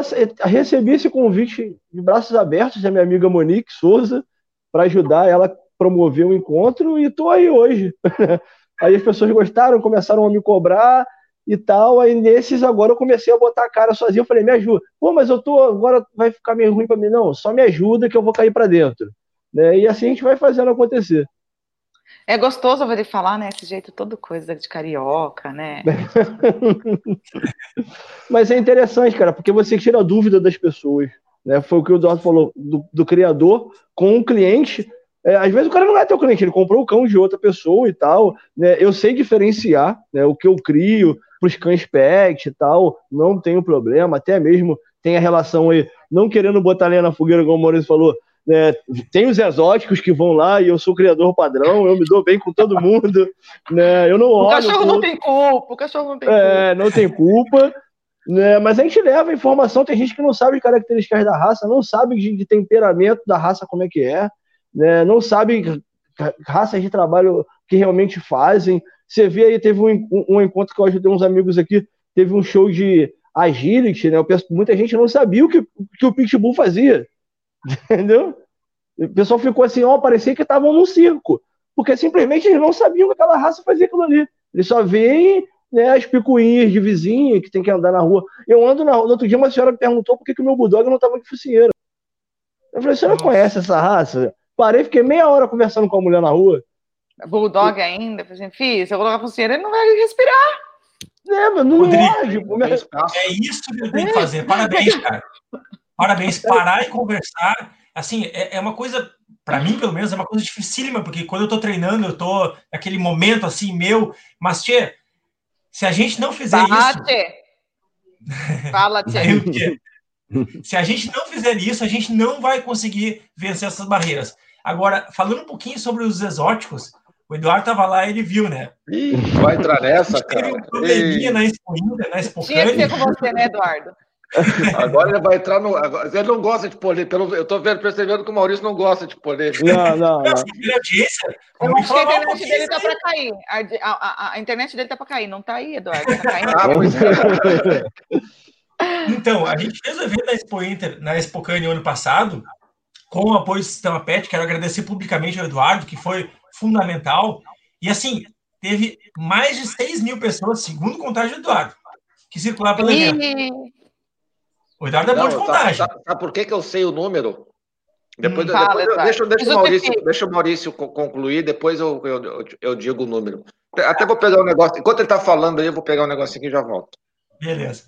recebi esse convite de braços abertos da minha amiga Monique Souza para ajudar ela a promover o encontro e estou aí hoje. [LAUGHS] aí as pessoas gostaram, começaram a me cobrar e tal. Aí nesses agora eu comecei a botar a cara sozinho. Eu falei, me ajuda. Pô, mas eu tô agora vai ficar meio ruim para mim. Não, só me ajuda que eu vou cair para dentro. Né? E assim a gente vai fazendo acontecer. É gostoso ouvir falar, né? Esse jeito todo coisa de carioca, né? [LAUGHS] Mas é interessante, cara, porque você tira a dúvida das pessoas. Né? Foi o que o Eduardo falou, do, do criador com o cliente. É, às vezes o cara não é teu cliente, ele comprou o cão de outra pessoa e tal. Né? Eu sei diferenciar né, o que eu crio para os cães pet e tal, não tenho problema, até mesmo tem a relação aí, não querendo botar lenha na fogueira, como o Maurício falou, né? Tem os exóticos que vão lá e eu sou criador padrão, eu me dou bem com todo mundo. [LAUGHS] Né? Eu não olho. O cachorro não tem culpa, o cachorro não tem é, culpa. É, não tem culpa. Né? Mas a gente leva a informação, tem gente que não sabe as características da raça, não sabe de, de temperamento da raça como é que é, né? não sabe raças de trabalho que realmente fazem. Você vê aí, teve um, um encontro que eu ajudei uns amigos aqui, teve um show de agility, né? Muita gente não sabia o que, que o Pitbull fazia. [LAUGHS] Entendeu? O pessoal ficou assim, ó, parecia que estavam num circo. Porque simplesmente eles não sabiam que aquela raça fazia aquilo ali. Eles só veem né, as picuinhas de vizinha que tem que andar na rua. Eu ando na rua. No outro dia, uma senhora me perguntou por que, que o meu bulldog não estava de focinheira. Eu falei, você não conhece essa raça? Parei, fiquei meia hora conversando com a mulher na rua. Bulldog ainda? Falei assim, filho, se eu colocar a focinheira, ele não vai respirar. É, mas não Rodrigo, lógico. É isso que eu tenho que fazer. Parabéns, cara. Parabéns, parar e conversar. Assim, é, é uma coisa, para mim, pelo menos, é uma coisa dificílima, porque quando eu tô treinando, eu tô naquele momento assim, meu. Mas, Tchê, se a gente não fizer Fala, isso. Tchê. Fala, Tchê. se a gente não fizer isso, a gente não vai conseguir vencer essas barreiras. Agora, falando um pouquinho sobre os exóticos, o Eduardo estava lá e ele viu, né? Ih, vai entrar [LAUGHS] nessa, cara. Teve um probleminha na Expo Inter, na Expo Tinha que ser com você, né, Eduardo? [LAUGHS] Agora ele vai entrar no. Ele não gosta de polêmica. Eu tô vendo, percebendo que o Maurício não gosta de polêmica. Não, não, Não, Eu acho que a um internet dele tá isso pra cair. A, a- a- a internet dele tá pra cair. Não tá aí, Eduardo. Tá caindo. Ah, pois é. Então, a gente fez o evento da Expo Inter, na Expo Cane ano passado, com o apoio do Sistema PET. Quero agradecer publicamente ao Eduardo, que foi fundamental. E assim, teve mais de 6 mil pessoas, segundo contagem do Eduardo, que circularam pelo evento. Ih, O Eduardo é bom de Não, contagem. sabe, sabe- por que, que eu sei o número? Depois, Hum, depois fala, eu- deixa, deixa, o. Maurício, deixa o Maurício co- concluir, depois eu, eu, eu, eu digo o número. Até vou pegar um negócio. Enquanto ele tá falando aí, eu vou pegar um negocinho aqui e já volto. Beleza.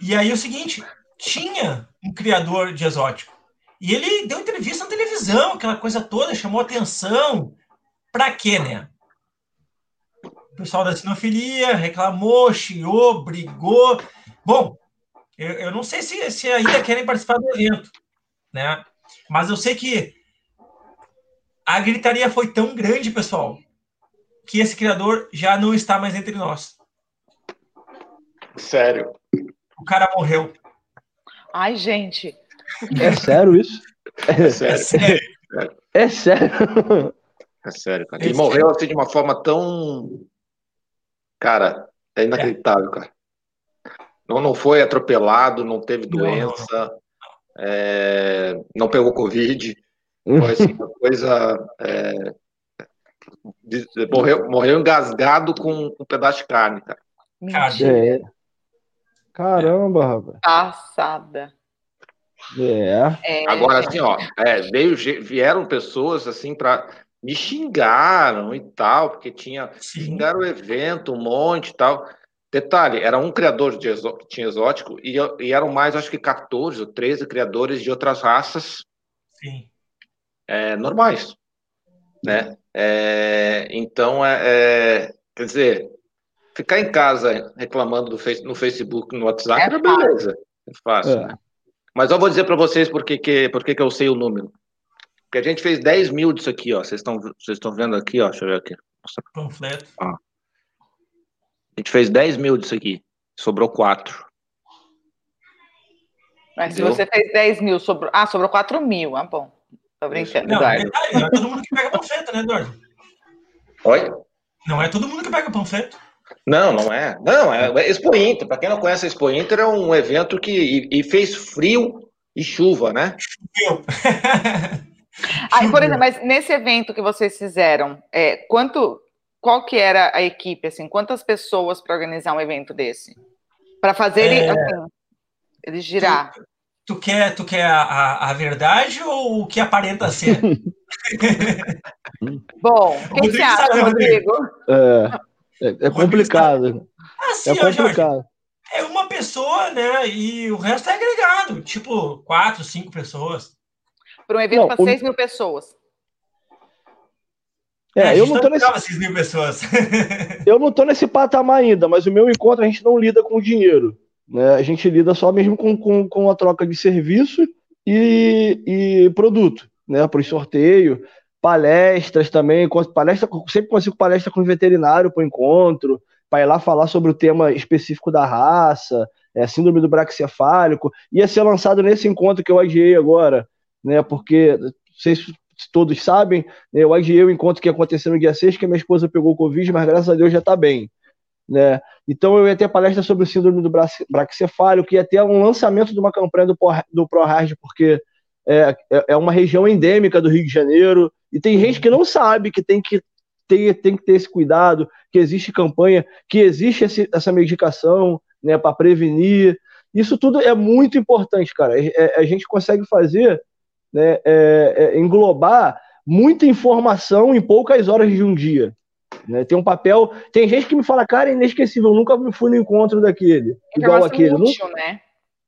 E aí o seguinte, tinha um criador de exótico. E ele deu entrevista na televisão, aquela coisa toda, chamou atenção. Pra quê, né? O pessoal da sinofilia reclamou, chiou, brigou. Bom, eu, eu não sei se, se ainda querem participar do evento, né? Mas eu sei que a gritaria foi tão grande, pessoal, que esse criador já não está mais entre nós. Sério. O cara morreu. Ai, gente. É sério isso? É sério. Sério. É sério? É sério, cara. Ele morreu assim de uma forma tão. Cara, é inacreditável, cara. Não, não foi atropelado, não teve Não, não, doença, é, não pegou Covid. Foi assim, uma coisa. é, de- morreu, morreu engasgado com um pedaço de carne, cara. Mentira. É. Caramba, rapaz. Passada. É. É, Agora, assim, ó, é, veio, vieram pessoas assim para me xingaram e tal, porque tinha Sim. xingaram o evento, um monte e tal. Detalhe, era um criador de exó- que tinha exótico e, e eram mais, acho que 14 ou 13 criadores de outras raças Sim. é, normais, né? É, então, é, é, quer dizer, ficar em casa reclamando do face, no Facebook, no WhatsApp, É era beleza, é fácil, É. né? Mas eu vou dizer para vocês por que, que, por que, que eu sei o número. Porque a gente fez 10 mil disso aqui, ó. Vocês estão vocês estão vendo aqui, ó. Deixa eu ver aqui. Panfleto. A gente fez 10 mil disso aqui. Sobrou 4. Mas se Entendeu? você fez 10 mil, sobrou. Ah, sobrou 4 mil. Ah, bom. Tô brincando, Não, Eduardo. detalhe, não é todo mundo que pega panfleto, né, Eduardo? Oi? Não é todo mundo que pega panfleto. Não, não é. Não, é, é Expo Inter. Para quem não conhece a Expo Inter, é um evento que e, e fez frio e chuva, né? Eu. [LAUGHS] Ah, por exemplo, mas nesse evento que vocês fizeram, é, quanto, qual que era a equipe, assim, quantas pessoas para organizar um evento desse? Para fazer ele, É. assim, ele girar. Tu quer, tu quer a, a, a verdade ou o que aparenta ser? [LAUGHS] Bom, o que, que Rodrigo você acha, sabe, Rodrigo. É, é, é complicado. Assim, É ó, Jorge, complicado. é uma pessoa, né? E o resto é agregado. Tipo, quatro, cinco pessoas. Para um evento para o- 6 mil pessoas. a É, eu não tô nesse, esperava 6 mil pessoas. [LAUGHS] eu não tô nesse patamar ainda, mas o meu encontro a gente não lida com dinheiro. Né? A gente lida só mesmo com, com, com a troca de serviço e, e produto, né? Para sorteio, palestras também. Palestra, sempre consigo palestra com veterinário para o encontro, para ir lá falar sobre o tema específico da raça, é, síndrome do braquicefálico. Ia ser lançado nesse encontro que eu adiei agora, né? Porque, sei se todos sabem, né, eu adiei o encontro que ia acontecer no dia 6, que minha esposa pegou o Covid, mas graças a Deus já está bem. Né? Então eu ia ter palestra sobre o síndrome do braquicefálico, ia ter um lançamento de uma campanha do, do ProHard, porque é, é- é uma região endêmica do Rio de Janeiro, e tem gente que não sabe que tem que ter, tem que ter esse cuidado, que existe campanha, que existe esse- essa medicação né, para prevenir. Isso tudo é muito importante, cara. É- é- a gente consegue fazer, né, é- é englobar muita informação em poucas horas de um dia. né? Tem um papel. Tem gente que me fala, cara, é inesquecível, eu nunca me fui no encontro daquele, igual Informação aquele. Útil, né?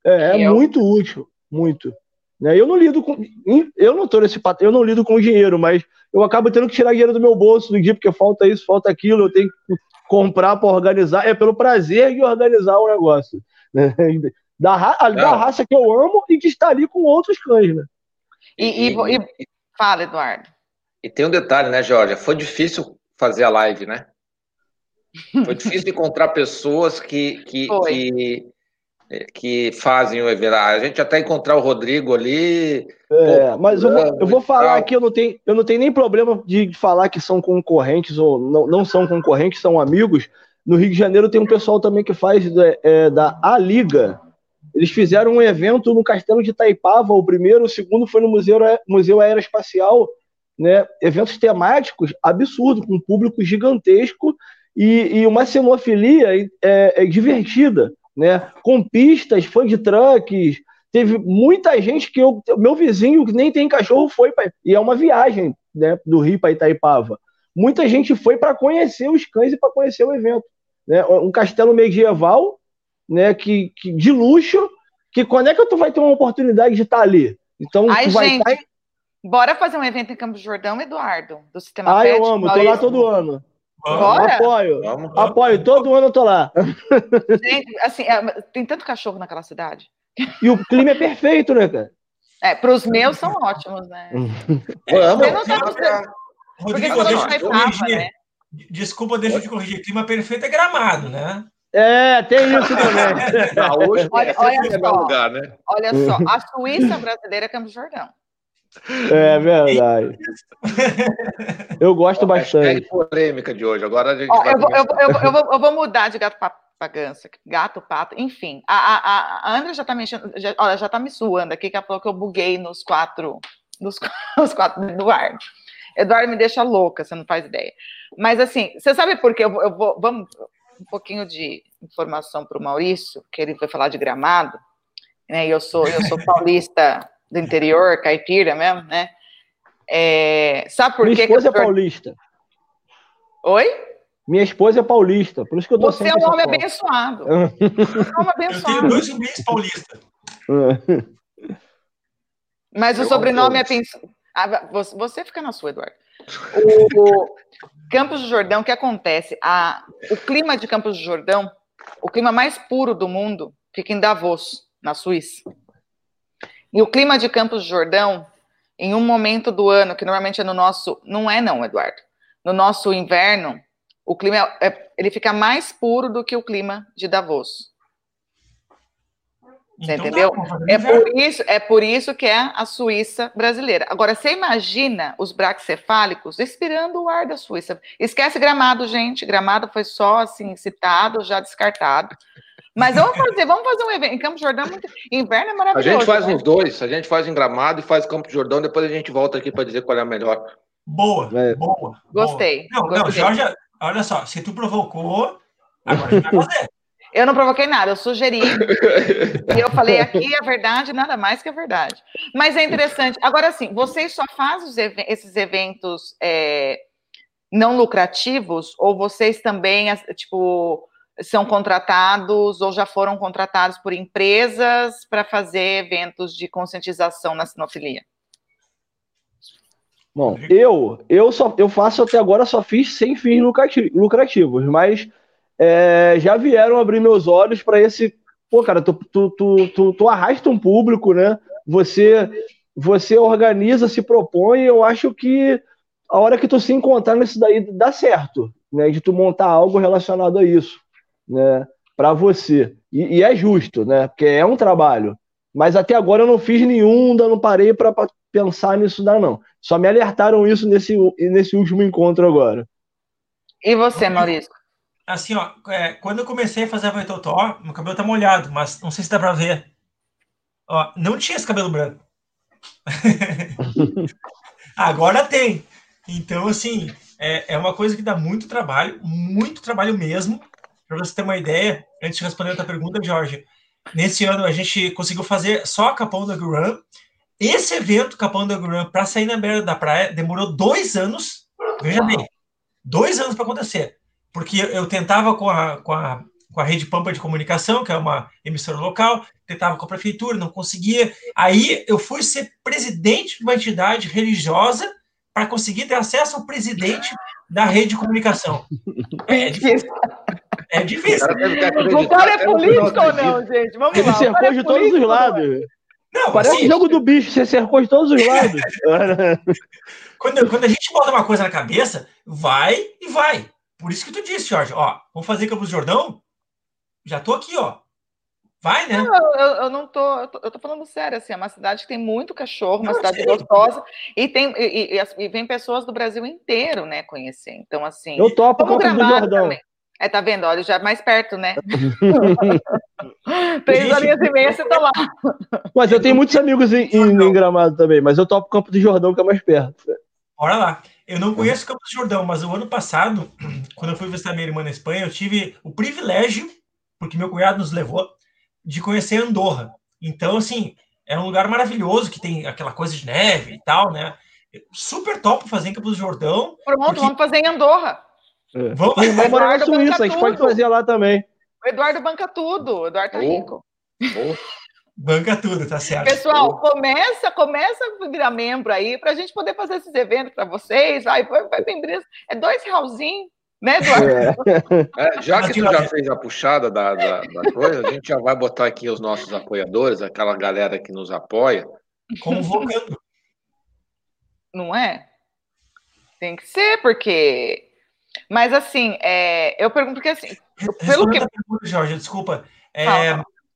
é, é muito útil, muito. Né? Eu não lido com. Eu não tô nesse eu não lido com dinheiro, mas eu acabo tendo que tirar dinheiro do meu bolso no dia, porque falta isso, falta aquilo, eu tenho que comprar para organizar. É pelo prazer de organizar o negócio. Né? [LAUGHS] Da, ra- da raça que eu amo e de estar ali com outros cães, né? E, e- e- fala, Eduardo. E tem um detalhe, né, Jorge? Foi difícil fazer a live, né? Foi difícil encontrar pessoas que, que, [LAUGHS] que, que, fazem o evento. A gente até encontrar o Rodrigo ali. É, pô, mas eu vou, eu vou falar aqui, eu não, tenho, eu não tenho nem problema de falar que são concorrentes ou não, não são concorrentes, são amigos. No Rio de Janeiro tem um pessoal também que faz é, da A Liga. Eles fizeram um evento no Castelo de Itaipava, o primeiro, o segundo foi no Museu, Museu Aeroespacial, né? Eventos temáticos absurdos, com um público gigantesco e, e uma cenofilia é, é, divertida, né? Com pistas, fã de trucks, teve muita gente que eu, meu vizinho que nem tem cachorro foi pra, e é uma viagem, né? Do Rio para Itaipava. Muita gente foi para conhecer os cães e para conhecer o evento né? um castelo medieval né? que, que, de luxo, que quando é que tu vai ter uma oportunidade de estar tá ali? Então, Ai, tu vai gente, estar... bora fazer um evento em Campos do Jordão, Eduardo, do Sistema Ah, Pet, eu amo, Maurício. tô lá todo ano. Bora? Apoio, vamos, vamos. apoio, todo ano eu tô lá. [LAUGHS] Gente, assim, é, tem tanto cachorro naquela cidade. E o clima é perfeito, né, cara? É, para os meus são ótimos, né? [LAUGHS] Vamos, não tá Rodrigo, Porque deixa eu corrigir. Né? Desculpa, deixa eu te corrigir. Clima perfeito é gramado, né? É, tem isso também. Não, [LAUGHS] hoje olha, olha só, lugar, né? olha só, a Suíça brasileira é Campos Jordão. É verdade. Eu gosto bastante. É polêmica de hoje. Agora a gente Ó, eu, vou, eu, eu, eu, vou, eu, vou, mudar de gato para ganso, gato, pato, enfim. A, a, a Andra já tá mexendo, já, olha, já tá me suando aqui, que ela falou que eu buguei nos quatro, nos, [LAUGHS] nos quatro do Eduardo. Eduardo me deixa louca, você não faz ideia. Mas assim, você sabe por quê? Eu, eu vou, vamos um pouquinho de informação para o Maurício, que ele vai falar de gramado, né? Eu sou, eu sou paulista do interior, caipira mesmo, né? É, sabe por Minha quê? esposa que é paulista. Oi? Minha esposa é paulista, por isso que eu tô Você é um homem abençoado. [LAUGHS] Você é um homem abençoado. Eu tenho dois sobrinhos paulistas. Mas o sobrenome é pensado. Ah, você fica na sua, Eduardo. O, Campos do Jordão, o que acontece? A, o clima de Campos do Jordão, o clima mais puro do mundo, fica em Davos, na Suíça. E o clima de Campos do Jordão, em um momento do ano, que normalmente é no nosso. Não é, não, Eduardo. No nosso inverno, o clima é, ele fica mais puro do que o clima de Davos. Você então, entendeu? é por, isso, é por isso que é a Suíça brasileira. Agora, você imagina os braxcefálicos expirando o ar da Suíça. Esquece gramado, gente. Gramado foi só assim, citado, já descartado. Mas vamos fazer, vamos fazer um evento. Em Campo Jordão, muito... inverno é maravilhoso. A gente faz né? uns dois, a gente faz em Gramado e faz Campo Jordão, depois a gente volta aqui para dizer qual é a melhor. Boa, é. boa. Gostei. Boa. Não, gostei. não, Jorge, olha só, se tu provocou, agora a gente vai fazer. Eu não provoquei nada, eu sugeri. e eu falei aqui a verdade, nada mais que a verdade. Mas é interessante. Agora, assim, vocês só fazem esses eventos é, não lucrativos ou vocês também, tipo, são contratados ou já foram contratados por empresas para fazer eventos de conscientização na sinofilia? Bom, eu eu só eu faço até agora só fiz sem fins lucrativos, mas é, já vieram abrir meus olhos para esse. Pô, cara, tu, tu, tu, tu, tu arrasta um público, né? Você, você organiza, se propõe. Eu acho que a hora que tu se encontrar nisso daí dá certo, né? De tu montar algo relacionado a isso, né? Para você. E, e, é justo, né? Porque é um trabalho. Mas até agora eu não fiz nenhum, ainda não parei para pensar nisso, daí, não. Só me alertaram isso nesse, nesse último encontro agora. E você, Maurício? Assim, ó, é, quando eu comecei a fazer a Voitotó, meu cabelo tá molhado, mas não sei se dá pra ver. Ó, não tinha esse cabelo branco. [LAUGHS] Agora tem. Então, assim, é, é uma coisa que dá muito trabalho, muito trabalho mesmo. Para você ter uma ideia, antes de responder a tua pergunta, Jorge, nesse ano a gente conseguiu fazer só a Capão da Guram. Esse evento, Capão da Guram, para sair na beira da praia, demorou dois anos. Veja bem, dois anos para acontecer porque eu tentava com a, com a, com a Rede Pampa de Comunicação, que é uma emissora local, tentava com a prefeitura, não conseguia. Aí eu fui ser presidente de uma entidade religiosa para conseguir ter acesso ao presidente da rede de comunicação. É [LAUGHS] difícil. É difícil. O cara é político ou não, gente? Vamos Ele lá. cercou é de todos os lados. Não, Parece assim, jogo do bicho, você cercou de todos os lados. quando, quando a gente bota uma coisa na cabeça, vai e vai. Por isso que tu disse, Jorge, ó, vamos fazer Campos do Jordão? Já tô aqui, ó. Vai, né? Não, eu, eu, não tô eu, tô, eu tô falando sério, assim, é uma cidade que tem muito cachorro, uma não, cidade gostosa, e tem e, e, e, vem pessoas do Brasil inteiro, né, conhecer. Então, assim. Eu topo Campos do Jordão. Também. É, tá vendo? Olha, já é mais perto, né? [LAUGHS] [LAUGHS] Três horinhas e meia você tá lá. Mas eu tenho muitos amigos em, em, em Gramado também, mas eu topo Campo de Jordão, que é mais perto. Bora lá. Eu não conheço Campos de Jordão, mas o ano passado, [CLEARS THROAT] quando eu fui visitar minha irmã na Espanha, eu tive o privilégio, porque meu cunhado nos levou, de conhecer Andorra. Então, assim, é um lugar maravilhoso, que tem aquela coisa de neve e tal, né? Super top fazer em Campos de Jordão. Pronto, porque... vamos fazer em Andorra. É. Vamos mora na Suíça, a gente pode fazer lá também. O Eduardo banca tudo, o Eduardo tá rico. Banca tudo, tá certo. Pessoal, começa, começa a virar membro aí para a gente poder fazer esses eventos para vocês. Vai, vai, vai É dois realzinhos, né, Eduardo? É. É, já que tu já fez a puxada da, da, da, coisa, a gente já vai botar aqui os nossos apoiadores, aquela galera que nos apoia. Convocando. Não é? Tem que ser, porque mas assim, é, eu pergunto porque assim, pelo que pergunta, Jorge, desculpa, é,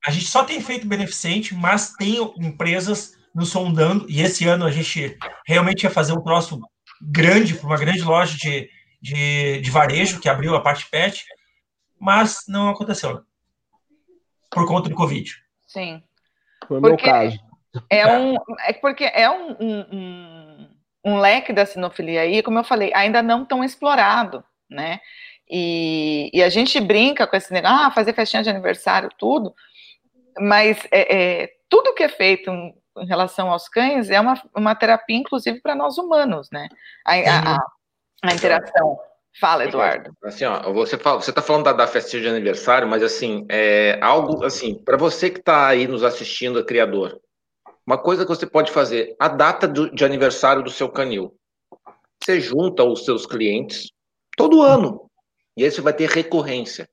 a gente só tem feito beneficente, mas tem empresas nos sondando e esse ano a gente realmente ia fazer um troço grande para uma grande loja de, de, de, varejo que abriu a parte pet, mas não aconteceu né? por conta do Covid. Sim. Foi o meu caso. É um, é porque é um, um, um leque da sinofilia aí, como eu falei, ainda não tão explorado né? E, e, a gente brinca com esse negócio, ah, fazer festinha de aniversário, tudo, mas é, é, tudo que é feito em, relação aos cães é uma, uma terapia, inclusive, para nós humanos, né? A, a, a, interação. Fala, Eduardo. Assim, ó, você fala, você está falando da, da festinha de aniversário, mas assim, é algo assim, para você que está aí nos assistindo, é criador, uma coisa que você pode fazer, a data do, de aniversário do seu canil. Você junta os seus clientes, Todo ano. E aí você vai ter recorrência.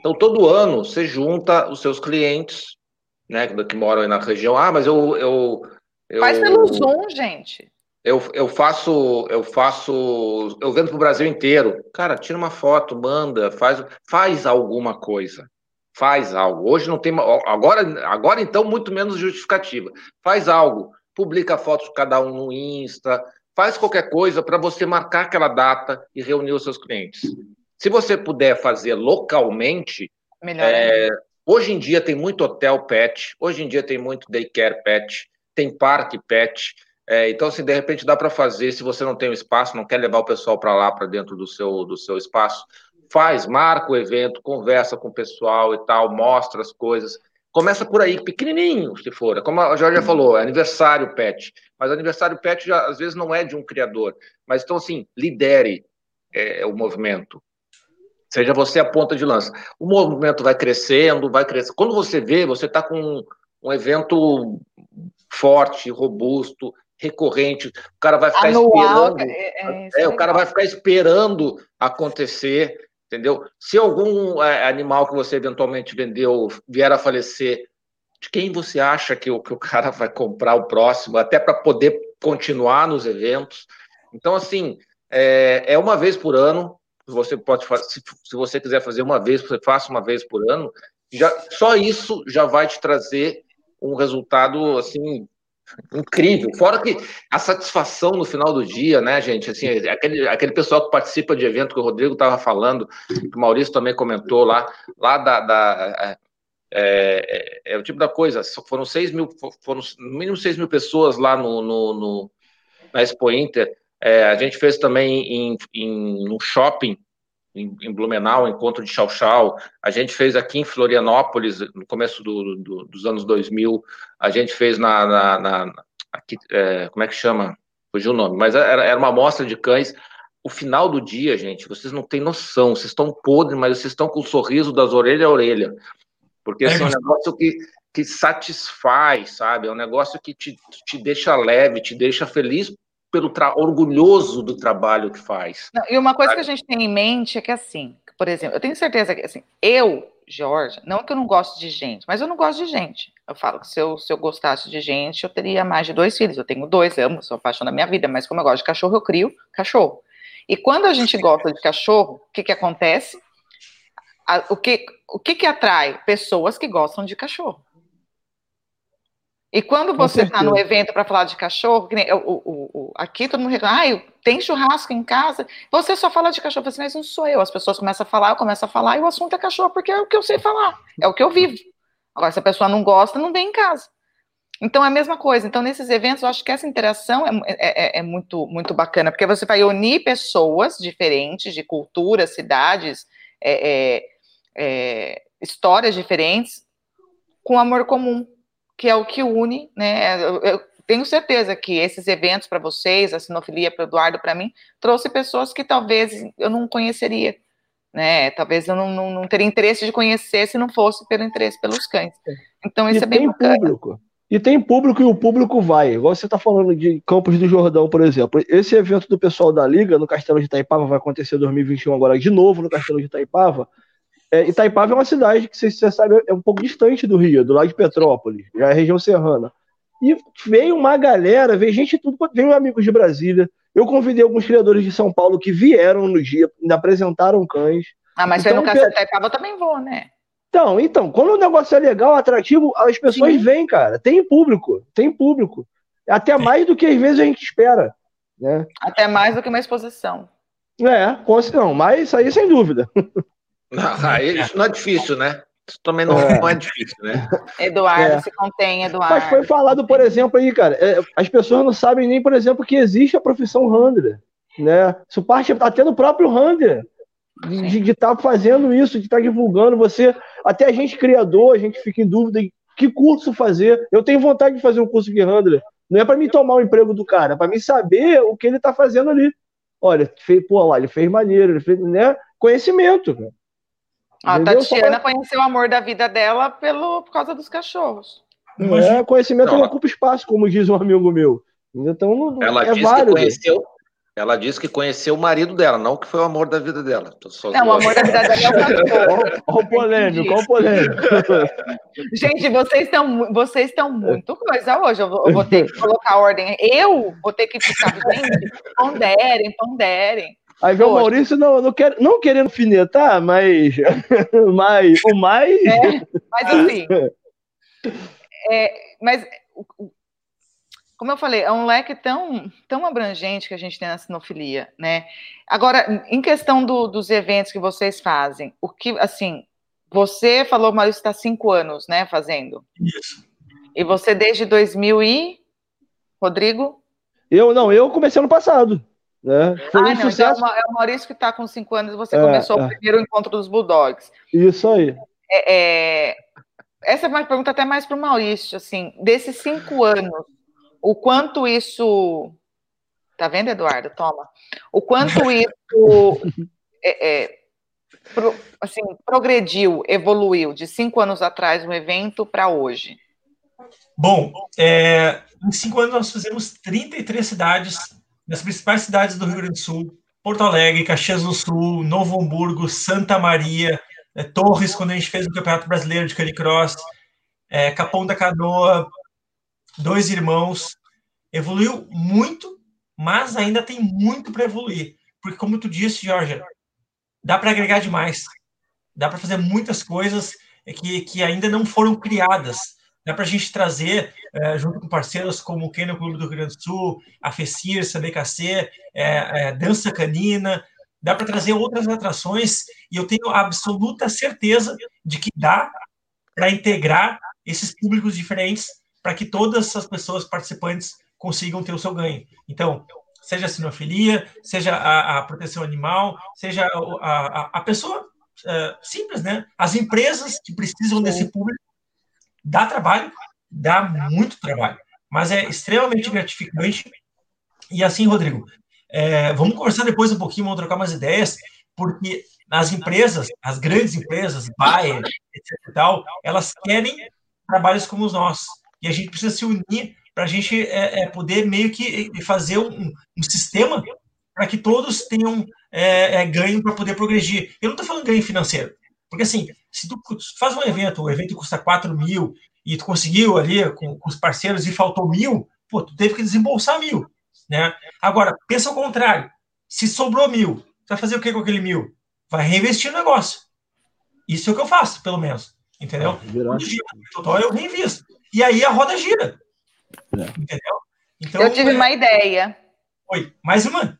Então, todo ano, você junta os seus clientes, né, que moram aí na região. Ah, mas eu. eu, eu Faz pelo Zoom, gente. Eu, eu faço, eu faço, eu vendo para o Brasil inteiro. Cara, tira uma foto, manda, faz, faz alguma coisa. Faz algo. Hoje não tem. Agora, agora então, muito menos justificativa. Faz algo. Publica fotos de cada um no Insta, faz qualquer coisa para você marcar aquela data e reunir os seus clientes. Se você puder fazer localmente, é, hoje em dia tem muito hotel pet, hoje em dia tem muito daycare pet, tem parque pet. É, então, assim, de repente dá para fazer, se você não tem o espaço, não quer levar o pessoal para lá, para dentro do seu, do seu espaço, faz, marca o evento, conversa com o pessoal e tal, mostra as coisas. Começa por aí, pequenininho, se for. Como a Jorge já falou, é aniversário pet. Mas aniversário pet já, às vezes não é de um criador. Mas então, assim, lidere é, o movimento. Seja você a ponta de lança. O movimento vai crescendo, vai crescendo. Quando você vê, você está com um, evento forte, robusto, recorrente. O cara vai ficar Anual, esperando. É, é, é o cara vai ficar esperando acontecer entendeu? Se algum é, animal que você eventualmente vendeu vier a falecer, de quem você acha que o, que o cara [LAUGHS] vai comprar o próximo, até para poder continuar nos eventos? Então, assim, é, é, uma vez por ano. Você pode se, se você quiser fazer uma vez, você faça uma vez por ano. Já, só isso já vai te trazer um resultado assim incrível. Fora que a satisfação no final do dia, né, gente? Assim, aquele, aquele pessoal que participa de evento que o Rodrigo estava falando, que o Maurício também comentou lá, lá da. da é, é, é, o tipo da coisa, foram 6 mil, foram no mínimo 6 mil pessoas lá no, no, no na Expo Inter. É, a gente fez também em, em um shopping em, em Blumenau, encontro de chau-chau. A gente fez aqui em Florianópolis, no começo do, do, dos anos 2000. A gente fez na. na, na aqui, é, como é que chama? Fugiu o nome, mas era, era uma amostra de cães. O final do dia, gente, vocês não têm noção. Vocês estão podres, mas vocês estão com o um sorriso das orelhas a orelha. Porque esse é um negócio que, que satisfaz, sabe? É um negócio que te, te deixa leve, te deixa feliz pelo orgulhoso do trabalho que faz. Não, e uma coisa sabe? que a gente tem em mente é que assim, por exemplo, eu tenho certeza que, assim, eu, Jorge, não que eu não gosto de gente, mas eu não gosto de gente. Eu falo que se eu, se eu gostasse de gente, eu teria mais de dois filhos. Eu tenho dois, amo, sou apaixonada da minha vida, mas como eu gosto de cachorro, eu crio cachorro. E quando a gente gosta de cachorro, o que que acontece? o que, o que que atrai? Pessoas que gostam de cachorro. E quando você está no evento para falar de cachorro, nem, o, o, o, aqui todo mundo reclama, ah, tem churrasco em casa, você só fala de cachorro, assim, mas não sou eu. As pessoas começam a falar, eu começo a falar, e o assunto é cachorro, porque é o que eu sei falar, é o que eu vivo. Agora, se a pessoa não gosta, não vem em casa. Então, é a mesma coisa. Então, nesses eventos, eu acho que essa interação é, é, é, é muito, muito bacana, porque você vai unir pessoas diferentes, de culturas, cidades, é, é, é, histórias diferentes, com amor comum que é o que une, né? Eu, eu tenho certeza que esses eventos para vocês, a sinofilia para o Eduardo, para mim, trouxe pessoas que talvez eu não conheceria, né? Talvez eu não, não, não, teria interesse de conhecer se não fosse pelo interesse pelos cães. Então isso e é bem bacana. público. E tem público e o público vai. Igual você está falando de Campos do Jordão, por exemplo. Esse evento do pessoal da Liga, no Castelo de Itaipava, vai acontecer em 2021 agora de novo no Castelo de Itaipava. É, Itaipava é uma cidade que, você, você sabe, é um pouco distante do Rio, do lado de Petrópolis, já é região serrana. E veio uma galera, veio gente tudo, veio amigos de Brasília. Eu convidei alguns criadores de São Paulo que vieram no dia, ainda apresentaram cães. Ah, mas então, no caso de Itaipava eu também vou, né? Então, então, quando o negócio é legal, atrativo, as pessoas Sim. vêm, cara. Tem público, tem público. Até mais do que às vezes a gente espera. Né? Até mais do que uma exposição. É, não, mas isso aí sem dúvida. [LAUGHS] [LAUGHS] Não, [LAUGHS] isso não é difícil, né? Isso também não é, não é difícil, né? [LAUGHS] Eduardo, é. se contém, Eduardo. Mas foi falado, por exemplo, aí, cara, é, as pessoas não sabem nem, por exemplo, que existe a profissão handler, né? Isso parte até do próprio handler, de estar tá fazendo isso, de estar tá divulgando. Você, até a gente criador, a gente fica em dúvida em que curso fazer. Eu tenho vontade de fazer um curso de handler. Não é para mim tomar o emprego do cara, é para mim saber o que ele está fazendo ali. Olha, fez, pô, lá, ele fez maneiro, ele fez, né? Conhecimento, cara. A Tatiana Só... conheceu o amor da vida dela pelo, por causa dos cachorros. Não é conhecimento não, ocupa espaço, como diz um amigo meu. Então não, ela é disse válido. que conheceu, ela disse que conheceu o marido dela, não que foi o amor da vida dela. não, o amor da vida dela é o [LAUGHS] cachorro. Olha o polêmico, olha o polêmico. [LAUGHS] Gente, vocês estão vocês estão muito coisa hoje. Eu vou, eu vou ter que colocar ordem. Eu vou ter que ficar, gente, ponderem, ponderem. Aí vem o Maurício não, não, quer, não querendo alfinetar, mas, [LAUGHS] mas o mais. É, mas assim. É, mas, como eu falei, é um leque tão, tão abrangente que a gente tem na sinofilia, né? Agora, em questão do, dos eventos que vocês fazem, o que, assim, você falou, Maurício, está cinco anos, né, fazendo? Isso. E você desde 2000 e. Rodrigo? Eu não, eu comecei ano passado. Né? Foi ah, um não, então sucesso. então é o Maurício que está com cinco anos, você é, começou é. o primeiro encontro dos Bulldogs. Isso aí. É, é... Essa é uma pergunta até mais para o Maurício, assim, desses cinco anos, o quanto isso. Tá vendo, Eduardo? Toma. O quanto [LAUGHS] isso é, é, pro, assim, progrediu, evoluiu de cinco anos atrás no evento para hoje? Bom, é, em cinco anos nós fizemos 33 cidades nas principais cidades do Rio Grande do Sul, Porto Alegre, Caxias do Sul, Novo Hamburgo, Santa Maria, é, Torres, quando a gente fez o Campeonato Brasileiro de Canicross, é, Capão da Canoa, Dois Irmãos. Evoluiu muito, mas ainda tem muito para evoluir. Porque, como tu disse, Jorge, dá para agregar demais. Dá para fazer muitas coisas que, que ainda não foram criadas Dá para a gente trazer, é, junto com parceiros como o Kennel Clube do Rio Grande do Sul, a FECIRS, a BKC, é, é, Dança Canina, dá para trazer outras atrações e eu tenho absoluta certeza de que dá para integrar esses públicos diferentes para que todas as pessoas participantes consigam ter o seu ganho. Então, seja a sinofilia, seja a, a proteção animal, seja a, a, a pessoa uh, simples, né? As empresas que precisam desse público dá trabalho, dá muito trabalho, mas é extremamente gratificante. E assim, Rodrigo, é, vamos conversar depois um pouquinho, vamos trocar umas ideias, porque as empresas, as grandes empresas, Bayer, etc tal, elas querem trabalhos como os nossos. E a gente precisa se unir para a gente é, é, poder meio que fazer um, um sistema para que todos tenham é, é ganho para poder progredir. Eu não estou falando ganho financeiro. Porque assim, se tu faz um evento, o evento custa 4 mil e tu conseguiu ali com, com os parceiros e faltou mil, pô, tu teve que desembolsar mil. Né? Agora, pensa o contrário. Se sobrou mil, tu vai fazer o que com aquele mil? Vai reinvestir no negócio. Isso é o que eu faço, pelo menos. Entendeu? É, total eu reinvisto. E aí a roda gira. É. Entendeu? Então, eu tive é... uma ideia. Oi, mais uma?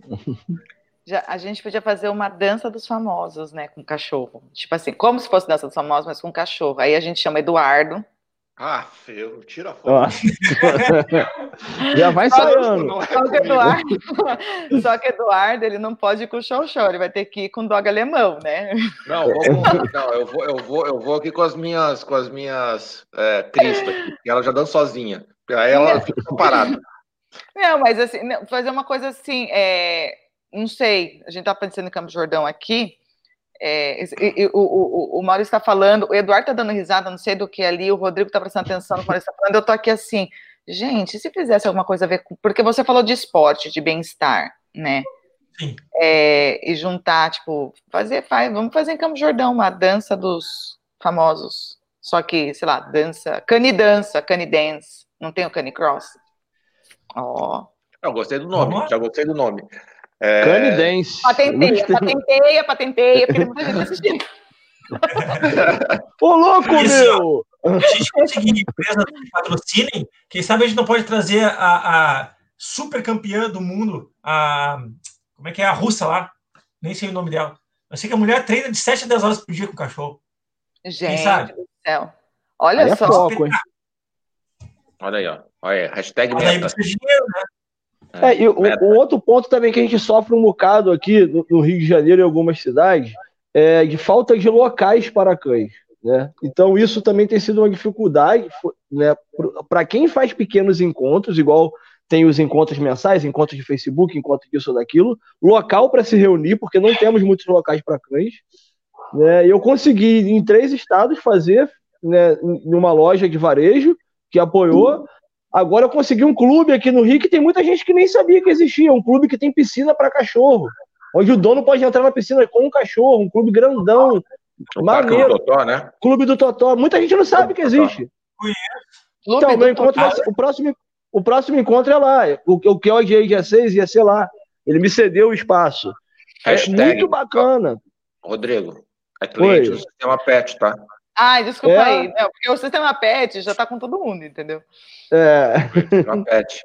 [LAUGHS] Já, a gente podia fazer uma dança dos famosos, né, com cachorro. Tipo assim, como se fosse dança dos famosos, mas com cachorro. Aí a gente chama Eduardo. Ah, feio, tira a foto. [LAUGHS] Já vai saindo. Só que, Eduardo, [LAUGHS] só que Eduardo, ele não pode ir com o show show, ele vai ter que ir com o dog alemão, né? Não, vamos, não eu, vou, eu, vou, eu vou aqui com as minhas, com as minhas é, cristas, que ela já dança sozinha. Aí ela fica parada. Não, mas assim, fazer uma coisa assim, é, não sei, a gente tá pensando em Campo Jordão aqui, é, e, e, o, o, o Maurício está falando, o Eduardo está dando risada, não sei do que ali, o Rodrigo está prestando atenção no que Maurício está falando, eu estou aqui assim, gente, se fizesse alguma coisa a ver com. Porque você falou de esporte, de bem-estar, né? Sim. É, e juntar, tipo, fazer, faz, vamos fazer em Campo Jordão uma dança dos famosos. Só que, sei lá, dança, canidança, canidance. Não tem o canicross? Ó. Oh. Eu gostei do nome, já gostei do nome. É... Canidense. Patenteia, patenteia, patenteia, porque muita gente assistindo. Ô, louco, Isso, meu! A gente conseguir empresas que patrocinem, quem sabe a gente não pode trazer a, a super campeã do mundo, a. Como é que é? A russa lá. Nem sei o nome dela. Eu sei que a mulher treina de 7 a 10 horas por dia com o cachorro. Gente do céu. Olha aí só. É foco, Olha aí, ó. Olha aí, hashtag Olha aí, dinheiro, né? É, e o, o, outro ponto também que a gente sofre um bocado aqui no, no Rio de Janeiro e algumas cidades é de falta de locais para cães. Né? Então, isso também tem sido uma dificuldade né, para quem faz pequenos encontros, igual tem os encontros mensais, encontros de Facebook, encontros disso ou daquilo, local para se reunir, porque não temos muitos locais para cães. Né? Eu consegui, em três estados, fazer né, em uma loja de varejo que apoiou, Agora eu consegui um clube aqui no Rio que tem muita gente que nem sabia que existia. Um clube que tem piscina para cachorro. Onde o dono pode entrar na piscina com um cachorro, um clube grandão. O maneiro. Do Totó, né? Clube do Totó. Muita gente não sabe que existe. Então, meu encontro vai ser, o, próximo, o próximo encontro é lá. O, o que hoje é dia 6 ia ser lá. Ele me cedeu o espaço. É Hashtag, é muito bacana. Rodrigo, é cliente do sistema pet, tá? Ai, desculpa é. aí. Não, porque o sistema pet já tá com todo mundo, entendeu? É. pet.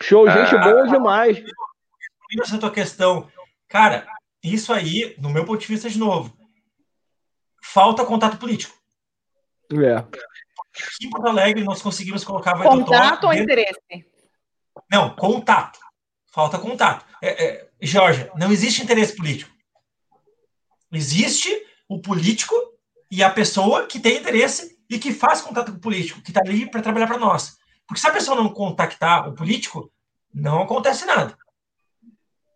Show, gente ah, boa demais. Essa tua questão. Cara, isso aí, no meu ponto de vista, de novo, falta contato político. É. Aqui em Porto Alegre, nós conseguimos colocar Contato ou interesse? Não, contato. Falta contato. É, é, Georgia, não existe interesse político. Existe o político e a pessoa que tem interesse e que faz contato com o político, que está ali para trabalhar para nós. Porque se a pessoa não contactar o político, não acontece nada.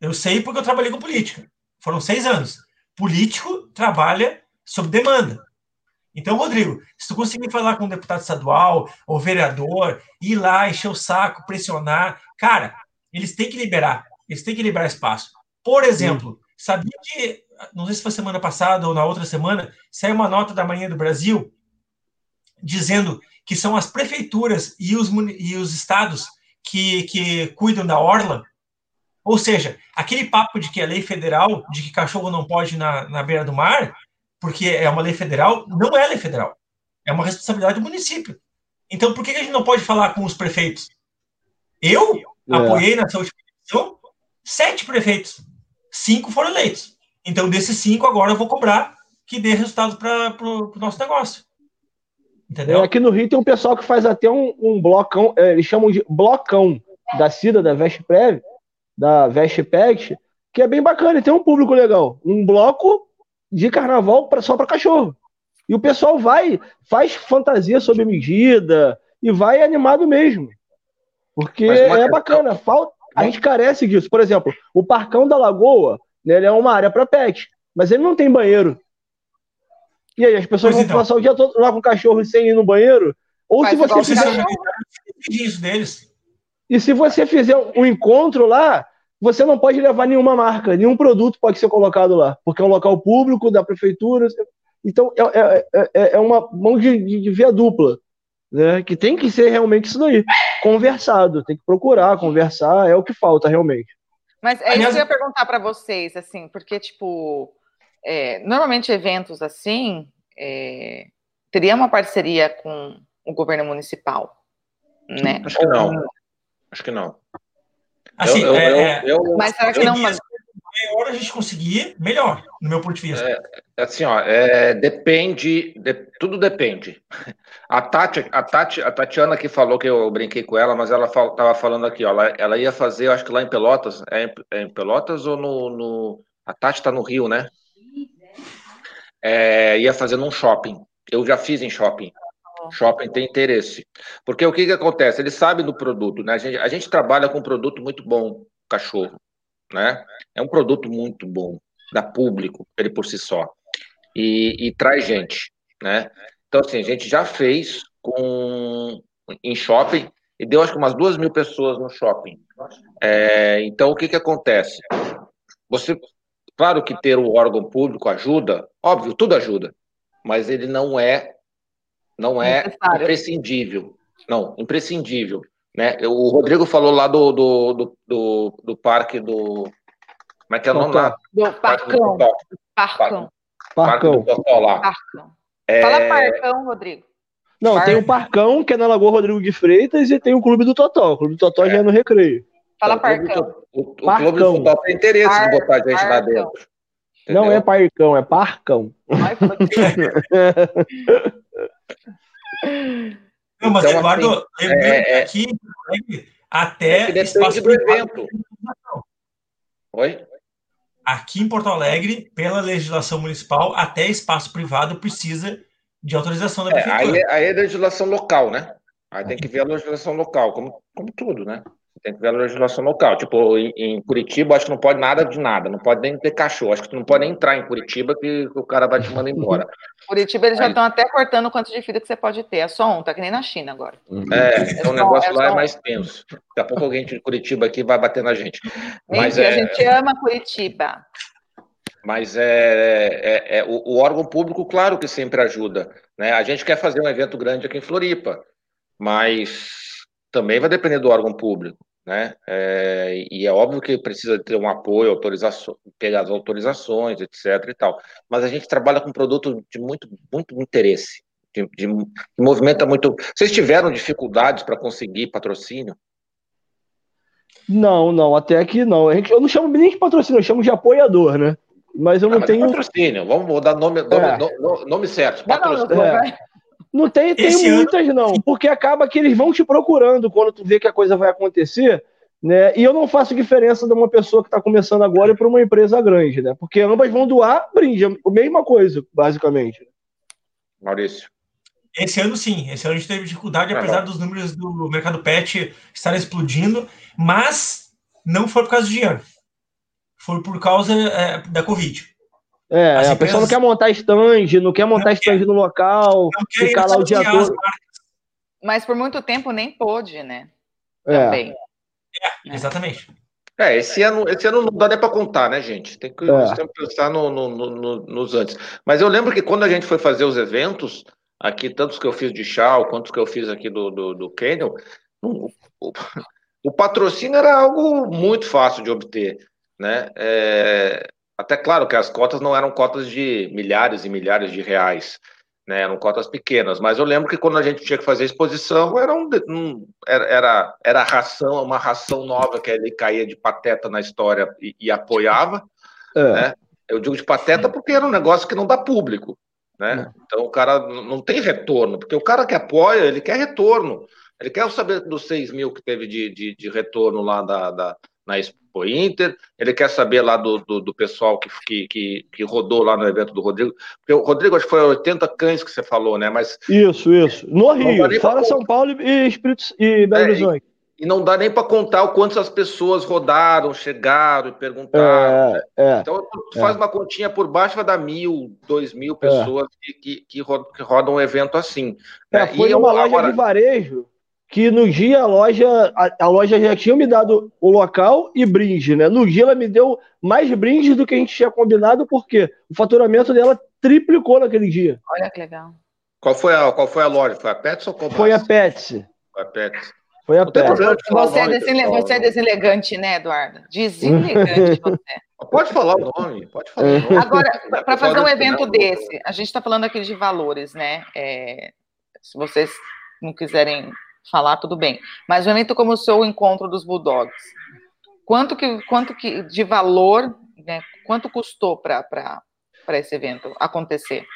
Eu sei porque eu trabalhei com política. Foram seis anos. Político trabalha sob demanda. Então, Rodrigo, se tu conseguir falar com um deputado estadual ou vereador, ir lá, encher o saco, pressionar, cara, eles têm que liberar. Eles têm que liberar espaço. Por exemplo, sabia que não sei se foi semana passada ou na outra semana, saiu uma nota da Marinha do Brasil dizendo que são as prefeituras e os, e os estados que, que cuidam da orla. Ou seja, aquele papo de que é lei federal, de que cachorro não pode ir na, na beira do mar, porque é uma lei federal, não é lei federal. É uma responsabilidade do município. Então, por que a gente não pode falar com os prefeitos? Eu é. apoiei nessa última eleição sete prefeitos. Cinco foram eleitos. Então, desses cinco, agora eu vou cobrar que dê resultado para o nosso negócio. Entendeu? É, aqui no Rio tem um pessoal que faz até um, um blocão, é, eles chamam de blocão da Cida, da Vestprev, da Vestpet, que é bem bacana, tem um público legal. Um bloco de carnaval pra, só para cachorro. E o pessoal vai, faz fantasia sob medida e vai animado mesmo. Porque é bacana. Falta, a gente carece disso. Por exemplo, o Parcão da Lagoa, né, ele é uma área para pet, mas ele não tem banheiro. E aí, as pessoas pois vão então. passar o dia todo lá com o cachorro sem ir no banheiro? Ou se você fizer. Isso deles. E se você fizer um encontro lá, você não pode levar nenhuma marca, nenhum produto pode ser colocado lá, porque é um local público da prefeitura. Então, é, é, é, é uma mão de, de, de via dupla, né? que tem que ser realmente isso daí, conversado, tem que procurar, conversar, é o que falta realmente. Mas é isso que eu ia perguntar para vocês, assim, porque, tipo, é, normalmente eventos assim, é, teria uma parceria com o governo municipal, né? Acho que não. Acho que não. Assim, eu, eu, é, eu, mas será que não? Maior a gente conseguir, melhor, no meu ponto de vista. É, assim, ó, é, depende, de, tudo depende. A Tati, a Tati, a Tatiana que falou que eu brinquei com ela, mas ela estava falando aqui, ó, ela, ela, ia fazer, acho que lá em Pelotas, é em, é em Pelotas ou no, no, a Tati está no Rio, né? É, ia fazer num shopping. Eu já fiz em shopping. Shopping tem interesse. Porque o que, que acontece? Eles sabem do produto, né? A gente, a gente trabalha com um produto muito bom, cachorro, né? É um produto muito bom, dá público, ele por si só. E, e traz gente, né? Então, assim, a gente já fez com em shopping e deu acho que umas duas mil pessoas no shopping. É, então, o que, que acontece? Você, claro que ter o órgão público ajuda, óbvio, tudo ajuda, mas ele não é não é imprescindível. Não, imprescindível. Né? O Rodrigo falou lá do, do, do, do, do parque do. Como é que é o nome lá? Do Parcão. Parcão. Parque do Totó lá. Parcão. É... Fala Parcão, Rodrigo. Não, Parcão. tem o Parcão, que é na Lagoa Rodrigo de Freitas, e tem o Clube do Totó. O Clube do Totó é. já é no recreio. Fala então, Parcão. O, o, o Clube do Totó tem interesse Par... em botar gente Parcão. lá dentro. Entendeu? Não é Parcão, é Parcão. Ai, [LAUGHS] [LAUGHS] Não, mas então, Eduardo, assim, lembrando é, é, aqui até é espaço do evento. Oi? Aqui em Porto Alegre, pela legislação municipal, até espaço privado precisa de autorização da prefeitura. É, aí, é, aí é legislação local, né? Aí tem que ver a legislação local, como, como tudo, né? Tem que ver a legislação local. Tipo, em, em, Curitiba, acho que não pode nada de nada. Não pode nem ter cachorro. Acho que tu não pode nem entrar em Curitiba que o cara vai te mandar embora. [LAUGHS] Curitiba, eles já estão até cortando quanto de filho que você pode ter. É só um, tá que nem na China agora. É, é então o negócio é lá é mais tenso. Daqui a pouco alguém de Curitiba aqui vai bater na gente. Mas é... A gente ama Curitiba. Mas é, é, é o, o, órgão público, claro que sempre ajuda. Né? A gente quer fazer um evento grande aqui em Floripa, mas também vai depender do órgão público né? É, e é óbvio que precisa ter um apoio, autorização, pegar as autorizações, etc. e tal. Mas a gente trabalha com um produto de muito, muito interesse, de, de, de movimenta muito. Vocês tiveram dificuldades para conseguir patrocínio? Não, não, até aqui não. Eu não chamo nem de patrocínio, eu chamo de apoiador, né? Mas eu não, não ah, tenho. Patrocínio, vamos dar nome, nome, é. nome, nome certo. Patrocínio. Não, não, é. Não tem, tem muitas, ano... não, porque acaba que eles vão te procurando quando tu vê que a coisa vai acontecer, né? E eu não faço diferença de uma pessoa que está começando agora para uma empresa grande, né? Porque ambas vão doar brinde, a mesma coisa, basicamente. Maurício. Esse ano sim, esse ano a gente teve dificuldade, é apesar dos números do mercado pet estarem explodindo, mas não foi por causa do dinheiro. Foi por causa é, da Covid. É, As a pessoa não quer montar stand, não quer montar não stand quer. no local, ficar lá o dia todo. Mas por muito tempo nem pôde, né? É. Também. É, exatamente. É, esse ano, esse ano não dá nem para contar, né, gente? Tem que, é. tem que pensar no, no, no, nos antes. Mas eu lembro que quando a gente foi fazer os eventos, aqui, tantos que eu fiz de Chau, quantos que eu fiz aqui do, do, do Canyon, o, o, o patrocínio era algo muito fácil de obter, né? É, até claro que as cotas não eram cotas de milhares e milhares de reais, né? Eram cotas pequenas, mas eu lembro que quando a gente tinha que fazer exposição, era, um, um era, era ração, uma ração nova que ele caía de pateta na história e, e apoiava, é. né? Eu digo de pateta porque era um negócio que não dá público, né? É. Então o cara não tem retorno, porque o cara que apoia, ele quer retorno. Ele quer saber dos 6 mil que teve de, de, de retorno lá da, da na Expo Inter, ele quer saber lá do, do, do pessoal que, que, que, rodou lá no evento do Rodrigo, porque o Rodrigo acho que foi 80 cães que você falou, né? Mas isso, isso. No Rio, fora São Paulo e Espírito e Belo é, Horizonte. E, e, não dá nem para contar o quanto as pessoas rodaram, chegaram e perguntaram. É, é, então, tu faz é. uma continha por baixo, vai dar mil, dois mil pessoas que, que, que, rodam um evento assim. É, né? foi e uma loja agora... de varejo que no dia a loja, a, a, loja já tinha me dado o local e brinde, né? No dia ela me deu mais brindes do que a gente tinha combinado, porque o faturamento dela triplicou naquele dia. Olha que legal. Qual foi a, qual foi a loja? Foi a Pets ou a Foi a Pets. Foi a Pets. Foi a Pets. Você, é desele... você é deselegante, né, Eduardo? Deselegante [LAUGHS] você. Pode falar o nome, pode falar o nome. Agora, para fazer um evento desse, a gente está falando aqui de valores, né? É, se vocês não quiserem falar, tudo bem. Mas um evento como o seu encontro dos Bulldogs, quanto que, quanto que de valor, né? Quanto custou para esse evento acontecer?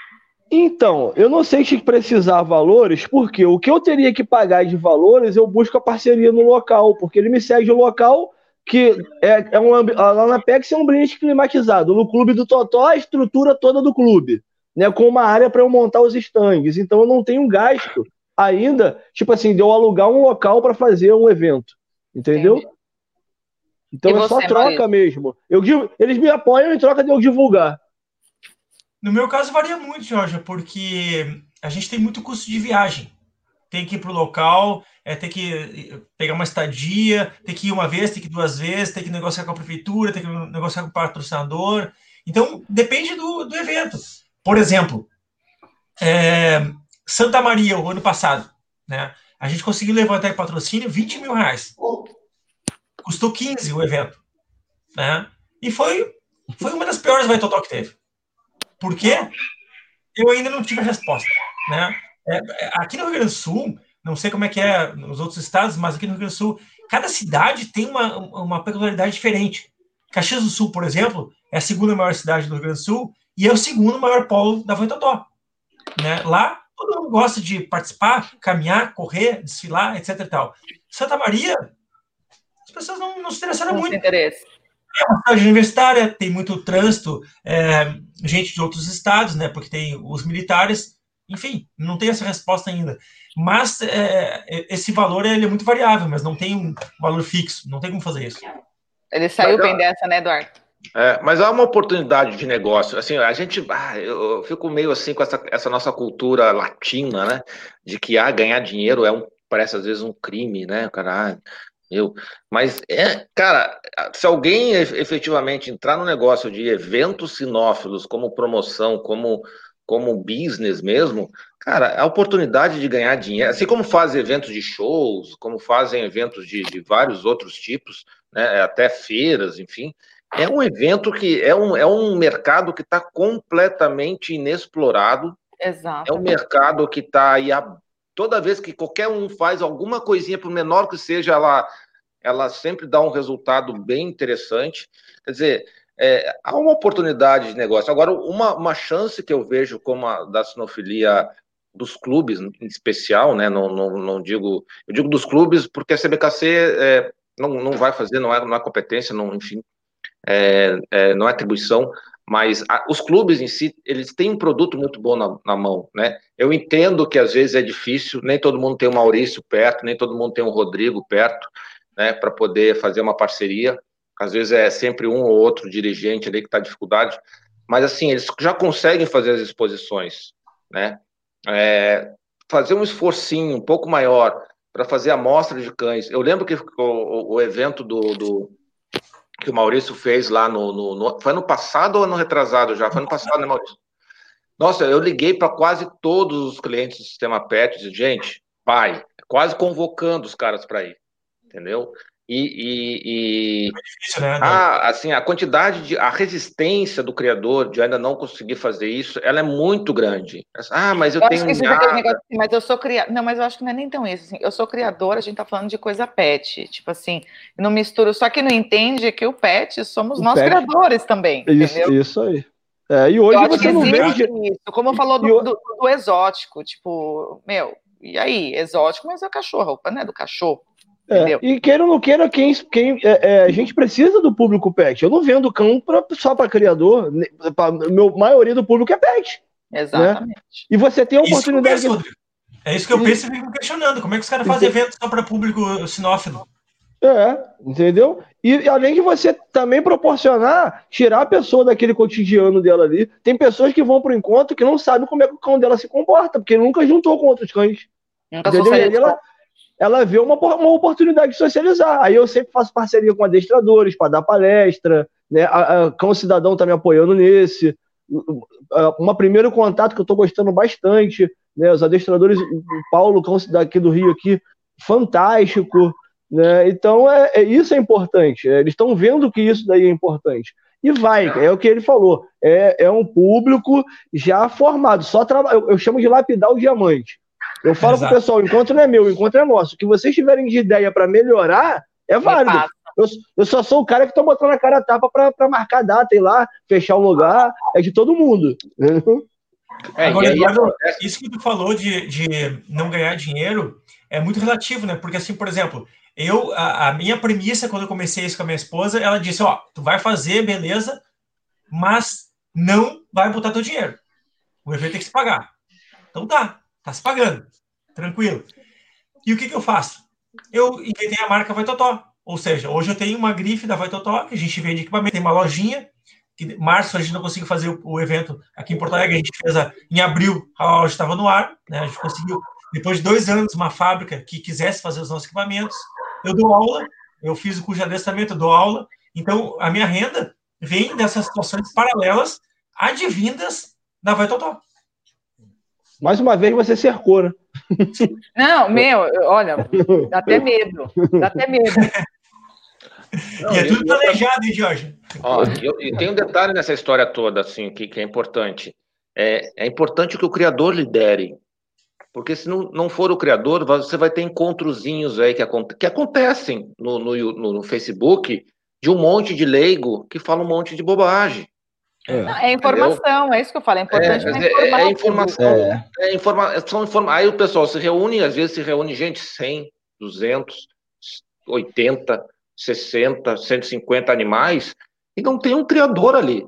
Então, eu não sei se precisar valores, porque o que eu teria que pagar de valores, eu busco a parceria no local, porque ele me cede o local que é, é um, lá na PEX é um ambiente climatizado. No clube do Totó, a estrutura toda do clube, né, com uma área para eu montar os estandes. Então eu não tenho gasto ainda, tipo assim, de eu alugar um local para fazer um evento. Entendeu? Entendi. Então e é só troca mesmo. Eu, eles me apoiam em troca de eu divulgar. No meu caso varia muito, Jorge, porque a gente tem muito custo de viagem. Tem que ir para o local, é ter que pegar uma estadia, ter que ir uma vez, ter que ir duas vezes, ter que negociar com a prefeitura, ter que negociar com o patrocinador. Então, depende do, do evento. Por exemplo, é, Santa Maria, o ano passado, né? A gente conseguiu levantar em patrocínio 20 mil reais. Custou 15 o evento. Né? E foi, foi uma das piores vai que teve. Por quê? Eu ainda não tive a resposta. Né? É, é, aqui no Rio Grande do Sul, não sei como é que é nos outros estados, mas aqui no Rio Grande do Sul, cada cidade tem uma, uma peculiaridade diferente. Caxias do Sul, por exemplo, é a segunda maior cidade do Rio Grande do Sul e é o segundo maior polo da Voitotó. Né? Lá todo mundo gosta de participar, caminhar, correr, desfilar, etc. E tal. Santa Maria, as pessoas não, não se interessaram não muito. Interesse. É uma cidade universitária, tem muito trânsito, é, gente de outros estados, né? Porque tem os militares. Enfim, não tem essa resposta ainda. Mas é, esse valor ele é muito variável, mas não tem um valor fixo, não tem como fazer isso. Ele saiu bem dessa, né, Eduardo? É, mas há uma oportunidade de negócio. Assim, a gente, ah, eu fico meio assim com essa, essa nossa cultura latina, né? De que ah, ganhar dinheiro é um, parece às vezes um crime, né? Cara, ah, eu, mas é, cara, se alguém efetivamente entrar no negócio de eventos sinófilos como promoção, como como business mesmo, cara, a oportunidade de ganhar dinheiro, assim como fazem eventos de shows, como fazem eventos de, de vários outros tipos, né, até feiras, enfim, é um evento que é um, é um mercado que está completamente inexplorado. Exato. É um mercado que está aí a, toda vez que qualquer um faz alguma coisinha, por menor que seja, ela, ela sempre dá um resultado bem interessante. Quer dizer, é, há uma oportunidade de negócio. Agora, uma, uma chance que eu vejo como a da sinofilia dos clubes, em especial, né? Não, não, não digo, eu digo dos clubes porque a CBKC é, não, não vai fazer, não é, não é competência, não, enfim, é, é, não é atribuição, mas a, os clubes em si, eles têm um produto muito bom na, na, mão, né? Eu entendo que às vezes é difícil, nem todo mundo tem o Maurício perto, nem todo mundo tem o Rodrigo perto, né, para poder fazer uma parceria. Às vezes é sempre um ou outro dirigente ali que está dificuldade, mas assim, eles já conseguem fazer as exposições, né? É, fazer um esforcinho um pouco maior para fazer a amostra de cães. Eu lembro que o, o evento do, do que o Maurício fez lá no, no, no, Foi no passado ou no retrasado já? Foi no passado, né, Maurício? Nossa, eu liguei para quase todos os clientes do sistema PET e disse, gente, pai, quase convocando os caras para ir, entendeu? E, e, e é difícil, né? a, assim, a quantidade de a resistência do criador de ainda não conseguir fazer isso, ela é muito grande. Ah, mas eu, eu tenho acho que negócio, mas eu sou criador. Não, mas eu acho que não é nem tão isso. Assim. Eu sou criadora, a gente tá falando de coisa pet, tipo assim, não misturo. Só que não entende que o pet somos o nós pet. criadores também. Isso, entendeu? isso aí. É, e hoje você não vê. Isso, como falou do, do, do exótico, tipo, meu, e aí, exótico, mas é o cachorro, a roupa não é do cachorro. É, e queira ou não queira, quem, quem é, é, a gente precisa do público pet. Eu não vendo cão pra, só para criador. Pra, meu maioria do público é pet. Né? Exatamente. Né? E você tem a oportunidade. Isso penso, é isso que eu penso e fico questionando. Como é que os caras fazem evento só para público sinófilo? É, entendeu? E além de você também proporcionar, tirar a pessoa daquele cotidiano dela ali. Tem pessoas que vão pro encontro que não sabem como é que o cão dela se comporta, porque nunca juntou com outros cães. Nunca entendeu? E ela, ela vê uma, uma oportunidade de socializar. Aí eu sempre faço parceria com adestradores para dar palestra, né? A, a, Cão Cidadão está me apoiando nesse. Um primeiro contato que eu estou gostando bastante, né? Os adestradores, o Paulo, cão daqui do Rio aqui, fantástico, né? Então é, é isso é importante. É, eles estão vendo que isso daí é importante. E vai, é o que ele falou. É, é um público já formado. Só eu, eu chamo de lapidar o diamante. Eu falo Exato. pro pessoal, o encontro não é meu, o encontro é nosso. O que vocês tiverem de ideia para melhorar, é válido. Eu, eu, só sou o cara que tô botando a cara a tapa para marcar data, ir lá, fechar o lugar. É de todo mundo. É, Agora, Eduardo, isso que tu falou de, de não ganhar dinheiro é muito relativo, né? Porque, assim, por exemplo, eu, a, a, minha premissa, quando eu comecei isso com a minha esposa, ela disse: Ó, tu vai fazer, beleza, mas não vai botar teu dinheiro. O evento tem que se pagar. Então tá, tá se pagando, tranquilo. E o que, que eu faço? Eu inventei a marca Vai Totó. Ou seja, hoje eu tenho uma grife da Vai Totó, que a gente vende equipamento, tem uma lojinha, que março a gente não conseguiu fazer o, o evento aqui em Porto Alegre, a gente fez a, em abril, a loja estava no ar, né? A gente conseguiu, depois de dois anos, uma fábrica que quisesse fazer os nossos equipamentos. Eu dou aula, eu fiz o curso de adestramento, eu dou aula. Então, a minha renda vem dessas situações paralelas advindas da Vai Totó. Mais uma vez você cercou, né? Não, meu, olha, dá até medo. Dá até medo. Não, e é tudo planejado, hein, Jorge? Ó, e tem um detalhe nessa história toda, assim, que, que é importante. É, é importante que o criador lidere. Porque se não, não for o criador, você vai ter encontrozinhos aí que, que acontecem no, no, no, Facebook de um monte de leigo que fala um monte de bobagem. É, é informação, Entendeu? é isso que eu falo, é importante é, é, é informação. É. é informação informa aí o pessoal se reúne, às vezes se reúne gente 100, 200, 80, 60, 150 animais e não tem um criador ali.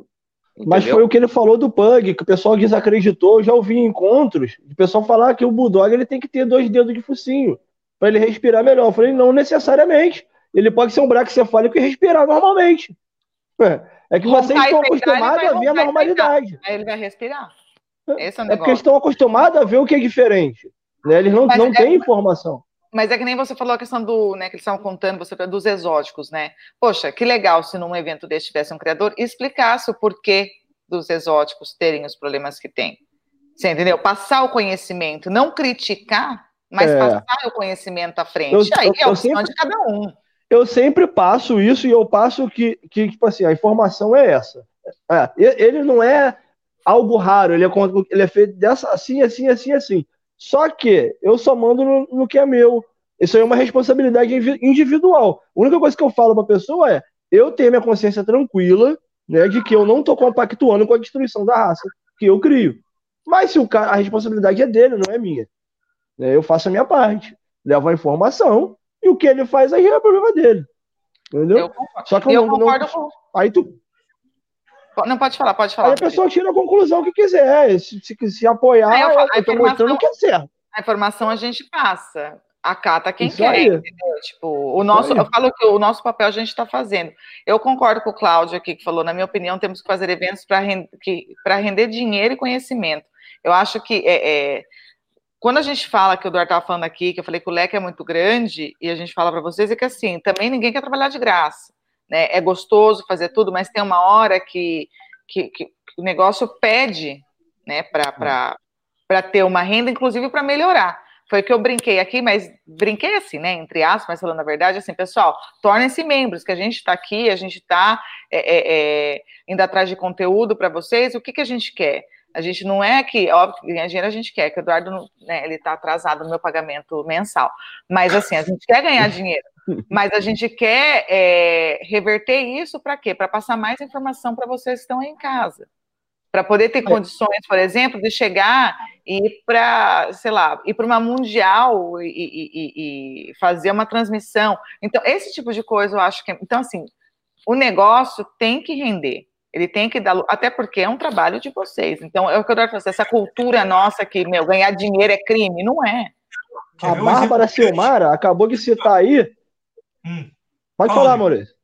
Entendeu? Mas foi o que ele falou do Pug, que o pessoal desacreditou. Eu já ouvi em encontros o pessoal falar que o Bulldog ele tem que ter dois dedos de focinho para ele respirar melhor. Eu falei, não necessariamente. Ele pode ser um braquicefálico e respirar normalmente. É que vocês estão acostumados a ver a normalidade. Aí ele vai respirar. Esse é, o é porque estão acostumados a ver o que é diferente. Né? Eles não, não é, têm informação. Mas é que nem você falou a questão do, né, que eles estavam contando, você dos exóticos, né? Poxa, que legal se num evento desse tivesse um criador e explicasse o porquê dos exóticos terem os problemas que têm. Você entendeu? Passar o conhecimento, não criticar, mas é. passar o conhecimento à frente. Eu, Aí eu, é a opção sempre, de cada um. Eu sempre passo isso e eu passo que, que tipo assim, a informação é essa. É, ele não é algo raro, ele é, ele é feito dessa, assim, assim, assim, assim. Só que eu só mando no, no que é meu. Isso aí é uma responsabilidade individual. A única coisa que eu falo para a pessoa é: eu tenho minha consciência tranquila, né, de que eu não estou compactuando com a destruição da raça que eu crio. Mas se o cara, a responsabilidade é dele, não é minha. Né, eu faço a minha parte, levo a informação e o que ele faz aí é problema dele. Entendeu? Só que eu, eu não, concordo não... com. Aí tu. Não pode falar, pode falar. Aí a pessoa tira a conclusão que quiser. Se, se, se apoiar, eu, falo, eu tô mostrando que é certo. A informação a gente passa. Acata quem Isso quer, aí. entendeu? Tipo, o nosso, eu falo que o nosso papel a gente está fazendo. Eu concordo com o Cláudio aqui, que falou, na minha opinião, temos que fazer eventos para render, render dinheiro e conhecimento. Eu acho que é, é, quando a gente fala, que o Eduardo estava falando aqui, que eu falei que o leque é muito grande, e a gente fala para vocês, é que assim, também ninguém quer trabalhar de graça. Né? É gostoso fazer tudo, mas tem uma hora que, que, que o negócio pede né, para ter uma renda, inclusive para melhorar. Foi o que eu brinquei aqui, mas brinquei assim, né? Entre aspas, mas falando a verdade, assim, pessoal, tornem-se membros, que a gente está aqui, a gente está é, é, é, indo atrás de conteúdo para vocês. O que, que a gente quer? A gente não é que, óbvio que ganhar dinheiro a gente quer, que o Eduardo, né, ele está atrasado no meu pagamento mensal. Mas assim, a gente quer ganhar dinheiro. Mas a gente quer é, reverter isso para quê? Para passar mais informação para vocês que estão aí em casa. Para poder ter é. condições, por exemplo, de chegar e ir para, sei lá, ir para uma mundial e, e, e, fazer uma transmissão. Então, esse tipo de coisa eu acho que. Então, assim, o negócio tem que render. Ele tem que dar, até porque é um trabalho de vocês. Então, é o que eu quero fazer. Essa cultura nossa que, meu, ganhar dinheiro é crime, não é. A Bárbara Silmara acabou de citar aí. Hum. Pode falar, Maurício.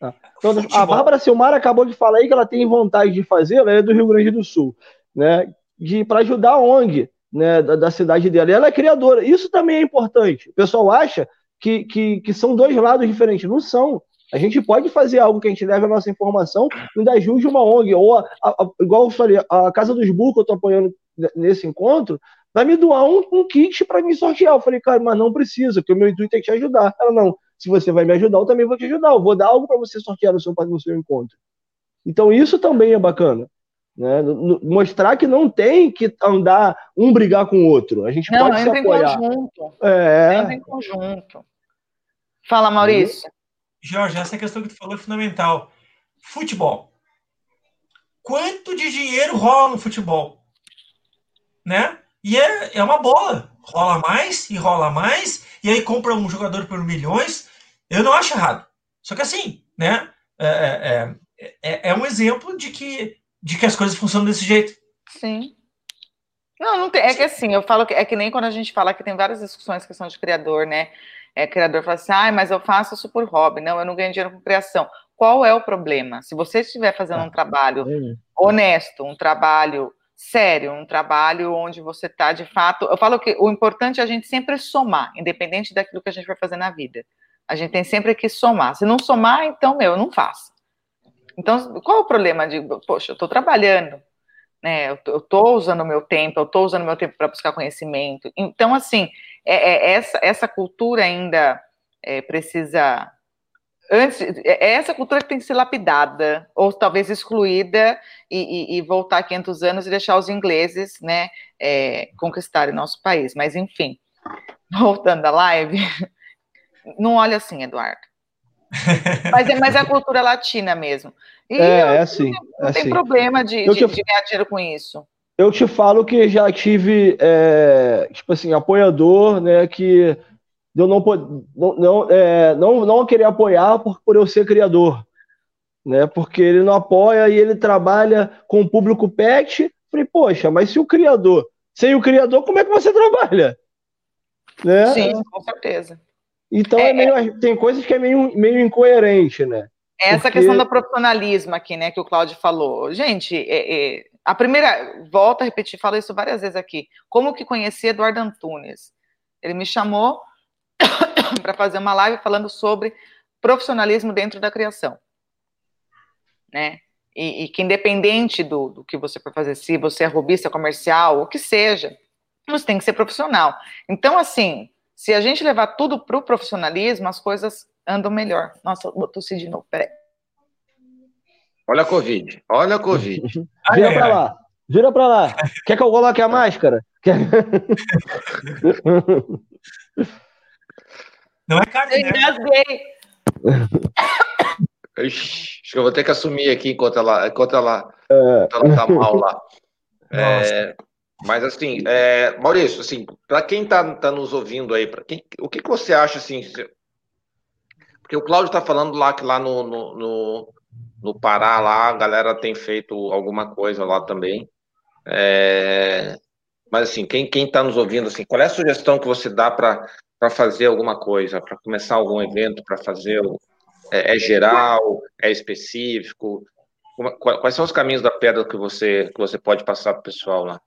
Tá. Então, a Bárbara Silmara acabou de falar aí que ela tem vontade de fazer, ela é do Rio Grande do Sul, né? De para ajudar a ONG né, da, da, cidade dela. E ela é criadora. Isso também é importante. O pessoal acha que, que, que são dois lados diferentes. Não são. A gente pode fazer algo que a gente leve a nossa informação e ajude uma ONG. Ou, a, a, igual eu falei, a Casa dos Burros que eu estou apoiando nesse encontro, vai me doar um, um kit para me sortear. Eu falei, cara, mas não precisa, porque o meu intuito é te ajudar. Ela, não, se você vai me ajudar, eu também vou te ajudar. Eu vou dar algo para você sortear no seu, no seu encontro. Então, isso também é bacana. Né? Mostrar que não tem que andar um brigar com o outro. A gente não, pode se apoiar. Em conjunto. É. Entra em conjunto. Fala, Maurício. Jorge, essa questão que tu falou é fundamental. Futebol. Quanto de dinheiro rola no futebol? Né? E é, é uma bola. Rola mais e rola mais. E aí compra um jogador por milhões. Eu não acho errado. Só que assim, né? É, é, é, é um exemplo de que, de que as coisas funcionam desse jeito. Sim. Não, não tem. É que assim, eu falo que é que nem quando a gente fala que tem várias discussões que são de criador, né? É, criador fala assim, ah, mas eu faço isso por hobby, não, eu não ganho dinheiro com criação. Qual é o problema? Se você estiver fazendo um trabalho honesto, um trabalho sério, um trabalho onde você está de fato. Eu falo que o importante é a gente sempre somar, independente daquilo que a gente vai fazer na vida. A gente tem sempre que somar. Se não somar, então, meu, eu não faço. Então, qual é o problema de, poxa, eu estou trabalhando, né? Eu estou usando o meu tempo, eu estou usando o meu tempo para buscar conhecimento. Então, assim, é, é, essa, essa cultura ainda é, precisa antes, é, é essa cultura que tem que ser lapidada, ou talvez excluída, e, e, e voltar 500 anos e deixar os ingleses, né, é, conquistarem nosso país. Mas, enfim, [LAUGHS] voltando à live, não olha assim, Eduardo. [LAUGHS] mas, é, mas é a cultura latina mesmo. E é, é assim. Não é tem assim. problema de, de, te... de, ganhar dinheiro com isso. Eu te falo que já tive, é, tipo assim, apoiador, né, que eu não, não, não, é, não, não querer apoiar por, por eu ser criador, né? Porque ele não apoia e ele trabalha com o público pet. Falei, poxa, mas se o criador, sem o criador, como é que você [LAUGHS] trabalha? Né? Sim, com certeza. Então é, é meio, é tem coisas que é meio, meio incoerente, né? Essa Porque... questão do profissionalismo aqui, né, que o Cláudio falou. Gente, é, é, a primeira, volta a repetir, falo isso várias vezes aqui. Como que conheci Eduardo Antunes? Ele me chamou [COUGHS] para fazer uma live falando sobre profissionalismo dentro da criação. Né? E, e que independente do, do, que você for fazer, se você é robista, comercial, o que seja, você tem que ser profissional. Então, assim, se a gente levar tudo para o profissionalismo, as coisas andam melhor. Nossa, vou tossir de novo, peraí. Olha a Covid, olha a Covid. [LAUGHS] Vira para lá, vira para lá. Quer que eu coloque a máscara? Quer... [LAUGHS] Não é carne, eu né? Ixi, acho que eu vou ter que assumir aqui enquanto ela, enquanto ela, é. enquanto ela tá mal lá. [LAUGHS] É, mas assim, é, Maurício, assim, para quem tá, tá nos ouvindo aí, para quem, o que, que você acha assim? Se, porque o Cláudio tá falando lá que lá no, no, no, no, Pará lá a galera tem feito alguma coisa lá também. É, mas assim, quem está nos ouvindo assim, qual é a sugestão que você dá para fazer alguma coisa, para começar algum evento, para fazer. É, é, geral? É específico? Quais são os caminhos da pedra que você, que você pode passar para o pessoal lá?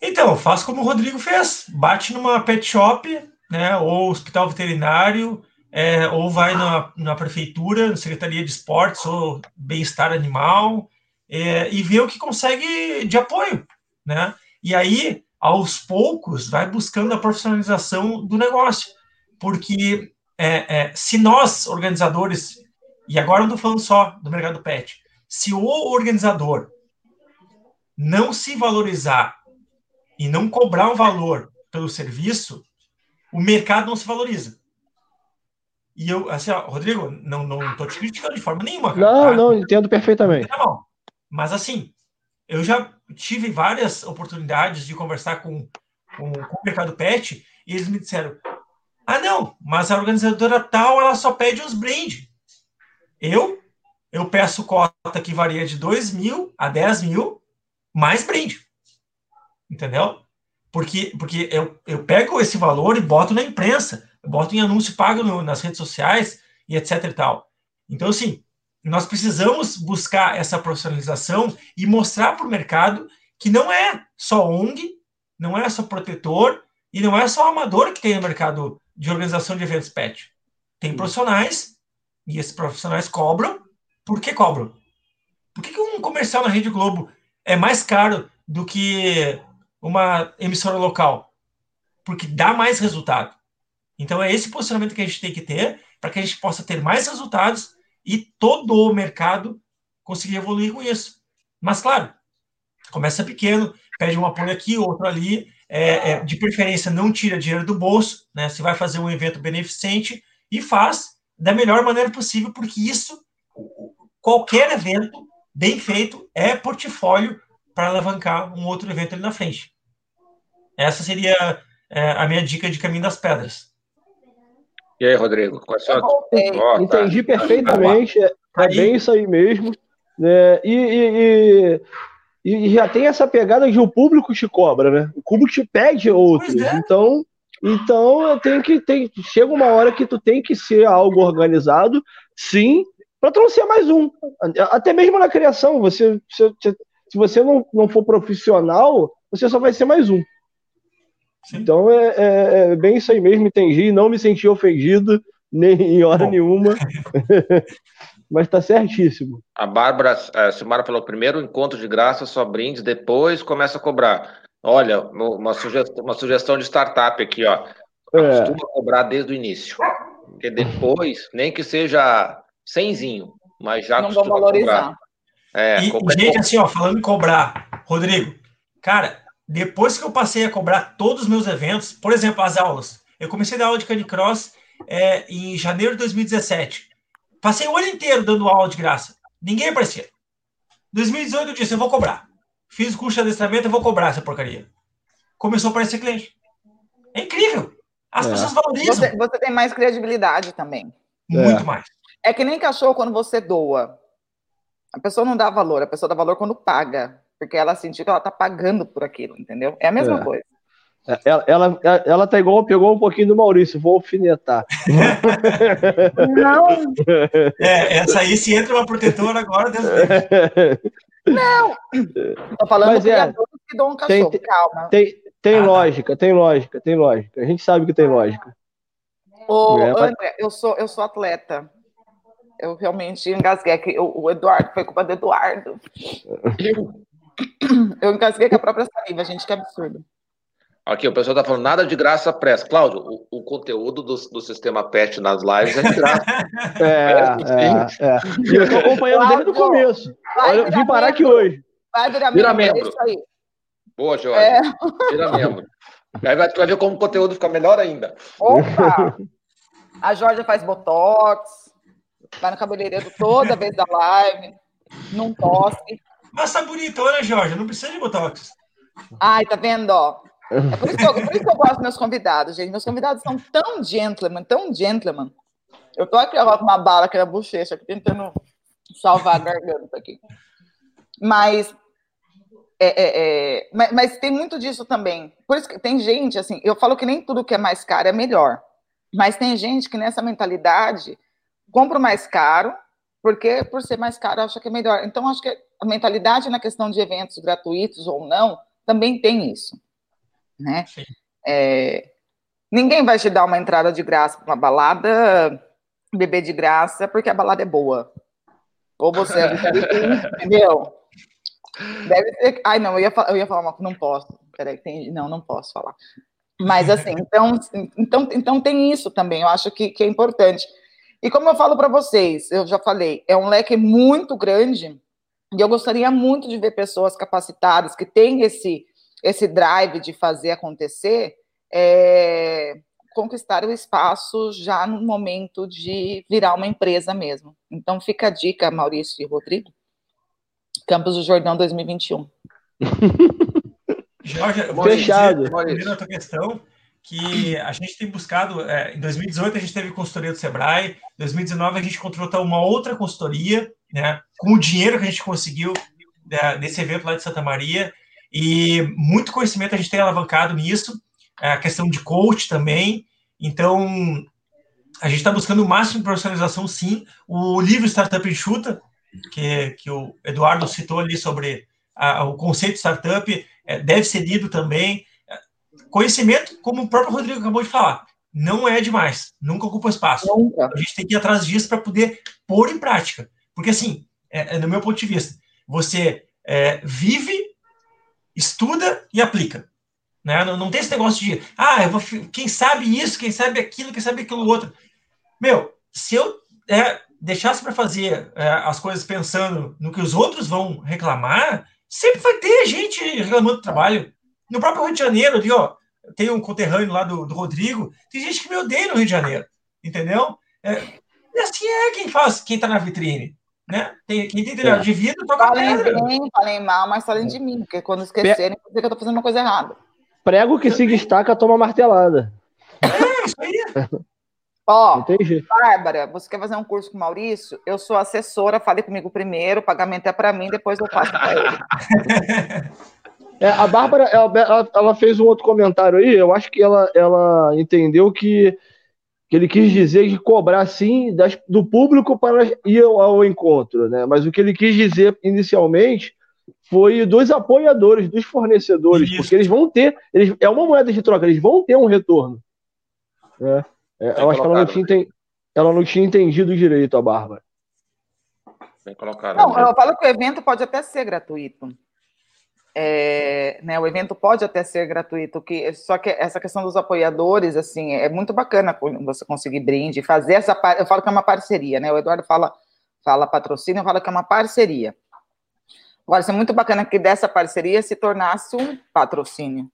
Então, faça como o Rodrigo fez: bate numa pet shop, né, ou hospital veterinário, é, ou vai na, na prefeitura, na Secretaria de Esportes ou Bem-Estar Animal, é, e vê o que consegue de apoio. Né? E aí, aos poucos, vai buscando a profissionalização do negócio. Porque é, é, se nós, organizadores, e agora não estou falando só do mercado pet, se o organizador não se valorizar e não cobrar um valor pelo serviço, o mercado não se valoriza. E eu, assim, ó, Rodrigo, não, não tô te criticando de forma nenhuma. Cara, não, tá? não, entendo perfeitamente. Tá Mas assim, eu já tive várias oportunidades de conversar com, com, com, o mercado pet e eles me disseram: ah, não, mas a organizadora tal ela só pede uns brinde. Eu eu peço cota que varia de 2 mil a 10 mil mais brinde. Entendeu? Porque, porque eu, eu pego esse valor e boto na imprensa, eu boto em anúncio pago no, nas redes sociais e etc e tal. Então, assim, nós precisamos buscar essa profissionalização e mostrar para o mercado que não é só ONG não é só protetor e não é só amador que tem no mercado de organização de eventos pet. Tem profissionais e esses profissionais cobram. Por que cobram? Por que, que um comercial na Rede Globo é mais caro do que uma emissora local? Porque dá mais resultado. Então é esse posicionamento que a gente tem que ter para que a gente possa ter mais resultados e todo o mercado conseguir evoluir com isso. Mas, claro, começa pequeno, pede um apoio aqui, outro ali, é, é, de preferência não tira dinheiro do bolso, né? Você vai fazer um evento beneficente e faz da melhor maneira possível, porque isso, qualquer evento bem feito, é portfólio para alavancar um outro evento ali na frente. Essa seria é, a minha dica de caminho das pedras. E aí, Rodrigo? Qual é a sua... oh, Entendi tá. perfeitamente. É, é bem isso aí mesmo. Né? E, e, e, e, já tem essa pegada de o público te cobra, né? O público te pede outros. É. Então, então tem que tem, chega uma hora que tu tem que ser algo organizado, sim, para tu não ser mais um. Até mesmo na criação, você, se, se você não, não for profissional, você só vai ser mais um. Sim. Então é, é, é, bem isso aí mesmo, entendi, não me senti ofendido nem em hora Bom. nenhuma. [LAUGHS] Mas tá certíssimo. A Bárbara a Silmara falou: primeiro encontro de graça, só brinde, depois começa a cobrar. Olha, uma sugestão, uma sugestão de startup aqui, ó. É. Costuma cobrar desde o início. Porque depois, nem que seja cenzinho, mas já Não vou valorizar. Cobrar. É, e, gente, assim, ó, falando em cobrar, Rodrigo, cara, depois que eu passei a cobrar todos os meus eventos, por exemplo, as aulas, eu comecei a dar aula de Canicross é, em janeiro de 2017. Passei o ano inteiro dando aula de graça. Ninguém aparecia. 2018 eu disse, eu vou cobrar. Fiz o curso de adestramento, eu vou cobrar essa porcaria. Começou a aparecer cliente. É incrível. As é. pessoas valorizam. Você, você, tem mais credibilidade também. Muito é. mais. É que nem cachorro quando você doa. A pessoa não dá valor, a pessoa dá valor quando paga porque ela sentiu que ela tá pagando por aquilo, entendeu? É a mesma é. coisa. É, ela, ela, ela tá igual, pegou um pouquinho do Maurício, vou alfinetar. Não! [LAUGHS] É, essa aí, se entra uma protetora agora, Deus Não! Tô falando Mas é, que dão um cachorro, tem, calma. Tem, tem ah, lógica, tem lógica, tem lógica. A gente sabe que tem lógica. Ô, é, André, eu sou, eu sou atleta. Eu realmente engasguei. O, o Eduardo, foi culpa do Eduardo. [LAUGHS] Eu encasguei com a própria saliva, gente, que absurdo. Aqui, o pessoal tá falando nada de graça pressa. Cláudio, o, o, conteúdo do, do sistema PET nas lives é de graça. [LAUGHS] é, é, é. E eu tô acompanhando Cláudio, desde o começo. Eu vim parar aqui hoje. Vai virar Vira membro. membro. É Boa, Jorge. É. Vira membro. Aí vai, tu vai ver como o conteúdo fica melhor ainda. Opa! A Jorge faz botox, vai no cabeleireiro toda vez da live, não tosse. Mas tá bonitona, né, Jorge? Não precisa de botox. Ai, tá vendo, ó? É por isso, que eu, por isso que eu gosto dos meus convidados, gente. Meus convidados são tão gentleman, tão gentleman. Eu tô aqui, ó, com uma bala aqui na bochecha, aqui, tentando salvar a garganta aqui. Mas, é, é, é, mas, mas, tem muito disso também. Por isso que tem gente, assim, eu falo que nem tudo que é mais caro é melhor. Mas tem gente que nessa mentalidade compra o mais caro, porque por ser mais caro acha que é melhor. Então, acho que a mentalidade na questão de eventos gratuitos ou não também tem isso, né? É, ninguém vai te dar uma entrada de graça para uma balada, beber de graça, porque a balada é boa. Ou você é [LAUGHS] entendeu? Deve ser. Ai, não, eu ia, eu ia falar uma não posso. Peraí, tem, não, não posso falar. Mas assim, então, então, então tem isso também, eu acho que, que é importante. E como eu falo para vocês, eu já falei, é um leque muito grande e eu gostaria muito de ver pessoas capacitadas que têm esse, esse drive de fazer acontecer, é, conquistar o espaço já no momento de virar uma empresa mesmo. Então fica a dica, Maurício e Rodrigo. Campos do Jordão 2021. [LAUGHS] Jorge, eu vou Fechado. dizer, a questão, que a gente tem buscado, é, em 2018 a gente teve consultoria do Sebrae, em 2019 a gente contratou uma outra consultoria, né, com o dinheiro que a gente conseguiu né, desse evento lá de Santa Maria, e muito conhecimento a gente tem alavancado nisso, é, a questão de coach também, então a gente está buscando o máximo de profissionalização sim, o livro Startup Enxuta, que, que o Eduardo citou ali sobre a, o conceito de startup, é, deve ser lido também, conhecimento, como o próprio Rodrigo acabou de falar, não é demais, nunca ocupa espaço. Nunca. A gente tem que ir atrás disso para poder pôr em prática. Porque, assim, é, é, no meu ponto de vista, você é, vive, estuda e aplica. Né? Não, não, tem esse negócio de, ah, eu vou, quem sabe isso, quem sabe aquilo, quem sabe aquilo outro. Meu, se eu é, deixasse para fazer é, as coisas pensando no que os outros vão reclamar, sempre vai ter gente reclamando do trabalho. No próprio Rio de Janeiro, ali, ó, tem um conterrâneo lá do, do Rodrigo, tem gente que me odeia no Rio de Janeiro, entendeu? É, e assim é quem faz, quem tá na vitrine. Né? Tem, quem tem telhado de vidro, toca falem pedra. bem, falem mal, mas falem de mim, porque quando esquecerem, Pe... dizer que eu tô fazendo uma coisa errada. Prego que se destaca, toma martelada. É, isso aí. [LAUGHS] Ó, Entendi. Bárbara, você quer fazer um curso com o Maurício? Eu sou assessora, fale comigo primeiro, o pagamento é para mim, depois eu faço para ele. [LAUGHS] É, a Bárbara, ela, ela, fez um outro comentário aí, eu acho que ela, ela entendeu que, que ele quis dizer que cobrar, sim, das, do público para ir ao, ao, encontro, né? Mas o que ele quis dizer inicialmente foi dos apoiadores, dos fornecedores, Isso. porque eles vão ter, eles, é uma moeda de troca, eles vão ter um retorno. Né? É, eu acho que ela não, tinha, ela não tinha entendido direito, a Bárbara. Bem colocado. Não, eu falo que o evento pode até ser gratuito. É, né, o evento pode até ser gratuito, que, só que essa questão dos apoiadores, assim, é muito bacana você conseguir brinde, fazer essa, eu falo que é uma parceria, né, o Eduardo fala, fala patrocínio, eu falo que é uma parceria. Agora, isso é muito bacana que dessa parceria se tornasse um patrocínio,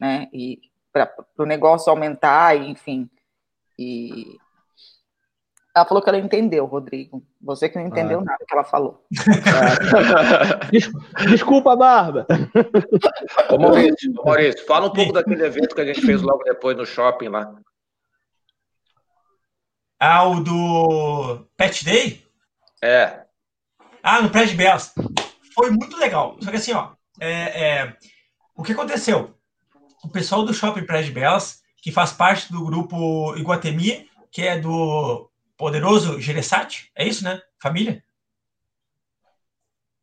né, e para o negócio aumentar, enfim, e ela falou que ela entendeu, Rodrigo. Você que não entendeu ah. nada que ela falou. [LAUGHS] Desculpa, Barba. Ô Maurício, Maurício, fala um pouco daquele evento que a gente fez logo depois no shopping lá. Ah, o do Pet Day? É. Ah, no Prédio Belas. Foi muito legal. Só que assim, ó, é, é, o que aconteceu? O pessoal do Shopping Prédio Belas, que faz parte do grupo Iguatemi, que é do poderoso Gereçati, é isso, né? Família?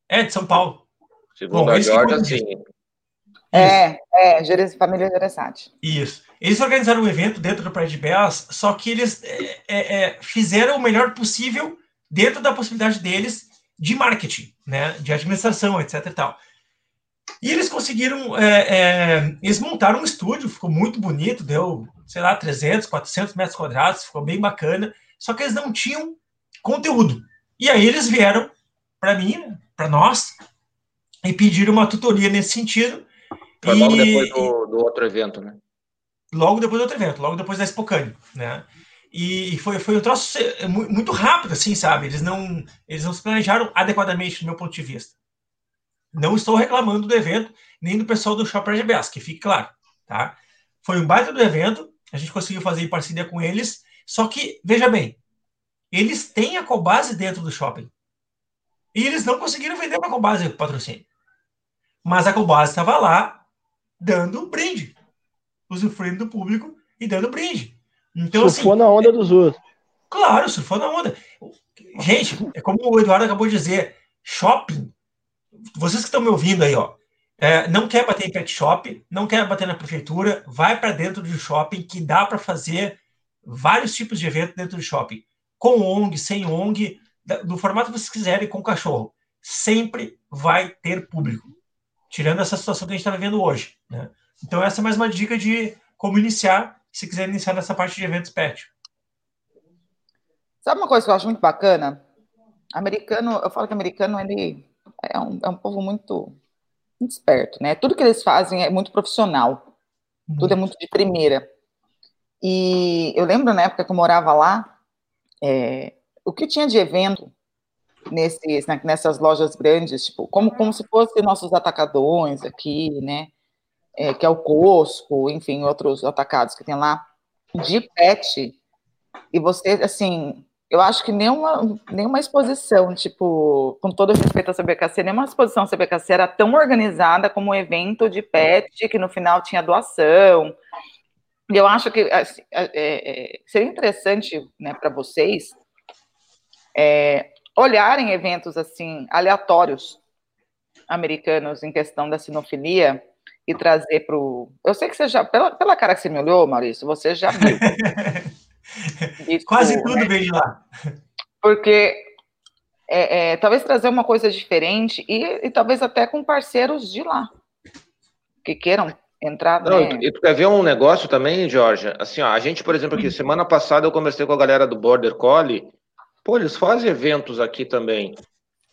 É, de São Paulo. Segundo Bom, a Georgia, sim. É, é, família Gereçati. Isso. Eles organizaram um evento dentro do Praia de Belas, só que eles é, é, é, fizeram o melhor possível dentro da possibilidade deles de marketing, né, de administração, etc e tal. E eles conseguiram, é, é, eles montaram um estúdio, ficou muito bonito, deu, sei lá, 300, 400 metros quadrados, ficou bem bacana só que eles não tinham conteúdo. E aí eles vieram para mim, para nós, e pediram uma tutoria nesse sentido. Foi e, logo depois do, do, outro evento, né? Logo depois do outro evento, logo depois da Expocane, né? E foi, foi um troço muito rápido, assim, sabe? Eles não, eles não se planejaram adequadamente, do meu ponto de vista. Não estou reclamando do evento, nem do pessoal do Shopping RGBS, que fique claro, tá? Foi um baita do evento, a gente conseguiu fazer em parceria com eles, só que, veja bem, eles têm a Cobase dentro do shopping. E eles não conseguiram vender para a Cobase o patrocínio. Mas a Cobase estava lá dando brinde. Usufruindo do público e dando brinde. Então, surfou assim, na onda dos outros. Claro, surfou na onda. Gente, é como o Eduardo acabou de dizer, shopping. Vocês que estão me ouvindo aí, ó, é, não quer bater em pet shop, não quer bater na prefeitura, vai para dentro do shopping que dá para fazer vários tipos de evento dentro do shopping, com ONG, sem ONG, do formato que vocês quiserem, com cachorro. Sempre vai ter público, tirando essa situação que a gente está vivendo hoje. Né? Então, essa é mais uma dica de como iniciar, se quiser iniciar nessa parte de eventos pet. Sabe uma coisa que eu acho muito bacana? Americano, eu falo que americano ele é um, é um povo muito, muito esperto, né? Tudo que eles fazem é muito profissional, tudo é muito de primeira. E eu lembro na época que eu morava lá, é, o que tinha de evento nesses, nessas lojas grandes, tipo, como, como se fossem nossos atacadões aqui, né? É, que é o Costco, enfim, outros atacados que tem lá, de pet. E você, assim, eu acho que nenhuma, nenhuma exposição, tipo, com todo respeito à CBKC, nenhuma exposição CBKC era tão organizada como um evento de pet, que no final tinha doação, eu acho que assim, é, é, seria interessante né, para vocês é, olharem eventos assim aleatórios americanos em questão da sinofilia e trazer para o. Eu sei que você já, pela, pela cara que você me olhou, Maurício, você já viu. [LAUGHS] Isso, Quase tudo né? de lá. Porque é, é, talvez trazer uma coisa diferente e, e, talvez até com parceiros de lá que queiram entrar. Não, né? E tu quer ver um negócio também, Jorge? Assim, ó, a gente, por exemplo, aqui, semana passada eu conversei com a galera do Border Collie. Pô, eles fazem eventos aqui também.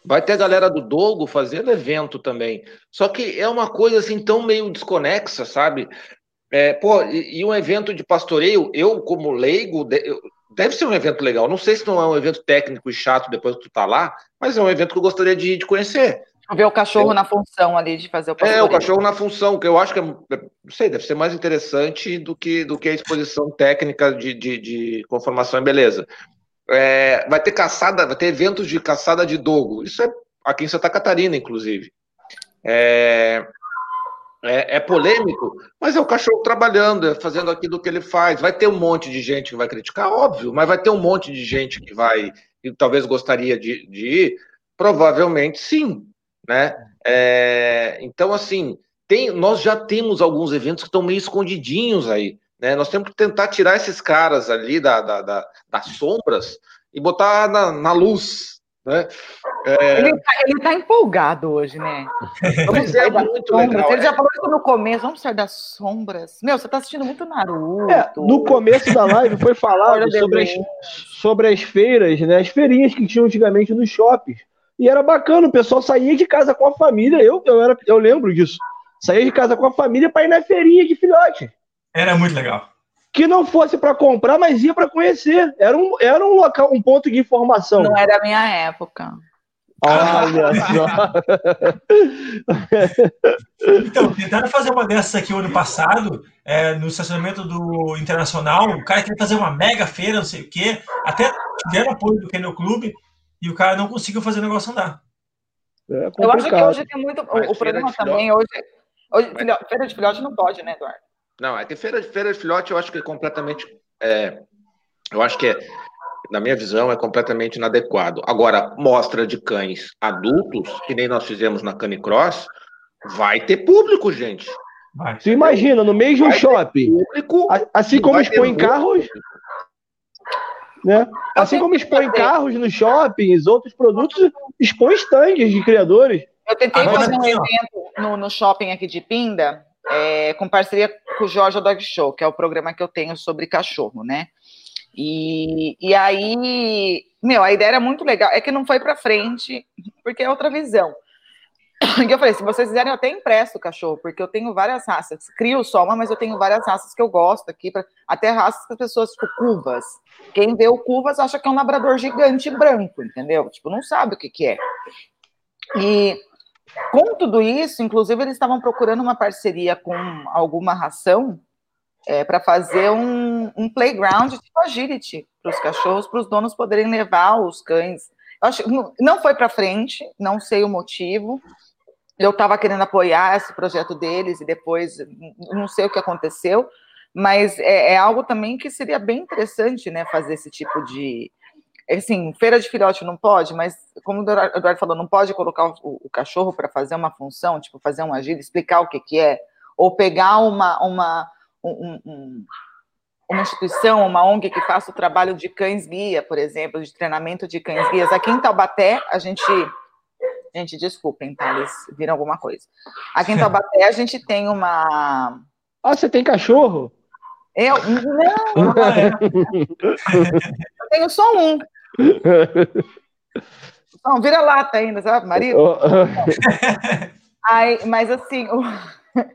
Vai ter a galera do Dogo fazendo evento também. Só que é uma coisa assim tão meio desconexa, sabe? É, pô, e, e, um evento de pastoreio, eu como leigo, deve ser um evento legal. Não sei se não é um evento técnico e chato depois que tu tá lá, mas é um evento que eu gostaria de, de conhecer. Ver o cachorro na função ali de fazer o pastoreio. É, o cachorro na função, que eu acho que é, é, não sei, deve ser mais interessante do que, do que a exposição técnica de, de, de conformação e beleza. É, vai ter caçada, vai ter eventos de caçada de dogo. Isso é aqui em Santa Catarina, inclusive. É, é, é, polêmico, mas é o cachorro trabalhando, é fazendo aquilo que ele faz. Vai ter um monte de gente que vai criticar, óbvio, mas vai ter um monte de gente que vai, e talvez gostaria de, de ir. Provavelmente sim, né? É, então, assim, tem, nós já temos alguns eventos que estão meio escondidinhos aí. Né? Nós temos que tentar tirar esses caras ali da, da, da das sombras e botar na, na luz. Né? É... Ele, está tá empolgado hoje, né? [LAUGHS] Vamos é muito legal. Ele já é. falou isso no começo, vamos sair das sombras. Meu, você está assistindo muito Naruto. É, no começo da live foi [LAUGHS] falado sobre as, sobre as feiras, né? As feirinhas que tinham antigamente nos shoppings. E era bacana, o pessoal saía de casa com a família. Eu, eu, era, eu lembro disso. Saía de casa com a família para ir na feirinha de filhote. Era muito legal. Que não fosse para comprar, mas ia para conhecer. Era um, era um local, um ponto de informação. Não era a minha época. Olha [LAUGHS] só. então, tentaram fazer uma dessas aqui o ano passado, é, no estacionamento do Internacional. O cara queria fazer uma mega feira, não sei o quê. Até tiveram apoio do Kennel Clube e o cara não conseguiu fazer o negócio andar. É eu acho que hoje tem muito. o, o problema também hoje. hoje feira de filhote não pode, né, Eduardo? Não, é que feira, feira de filhote eu acho que é completamente. É, eu acho que é, na minha visão, é completamente inadequado. Agora, mostra de cães adultos, que nem nós fizemos na Canicross, vai ter público, gente. Vai. Você imagina, no mesmo vai shopping, público, assim como expõe carros. Né? Assim como expõe carros nos shoppings, outros produtos, expõe estandes de criadores. Eu tentei Agora, fazer um evento no, no shopping aqui de Pinda, é, com parceria com o Georgia Dog Show, que é o programa que eu tenho sobre cachorro, né? E, e aí, meu, a ideia era muito legal, é que não foi para frente, porque é outra visão. [LAUGHS] Eu falei, se vocês quiserem, eu até empresto o cachorro, porque eu tenho várias raças. Crio só uma, mas eu tenho várias raças que eu gosto aqui, pra, até raças que as pessoas, tipo, curvas. Quem vê o curvas acha que é um labrador gigante branco, entendeu? Tipo, não sabe o que, que é. E com tudo isso, inclusive, eles estavam procurando uma parceria com alguma ração é, para fazer um, um, playground tipo agility para os cachorros, para os donos poderem levar os cães. Acho, não foi para frente, não sei o motivo. Eu estava querendo apoiar esse projeto deles e depois não sei o que aconteceu, mas é, é algo também que seria bem interessante, né, fazer esse tipo de, assim, feira de filhote não pode, mas como o Eduardo falou, não pode colocar o, o cachorro para fazer uma função, tipo, fazer um agir, explicar o que, que é, ou pegar uma, uma, um, um, uma instituição, uma ONG que faça o trabalho de cães-guia, por exemplo, de treinamento de cães-guias. Aqui em Taubaté, a gente... Gente, desculpem, tá? Eles viram alguma coisa. Aqui em Taubaté, a gente tem uma... Ah, você tem cachorro? Eu? Não! eu tenho só um. Não, vira lata ainda, sabe, marido? Aí, mas assim, o...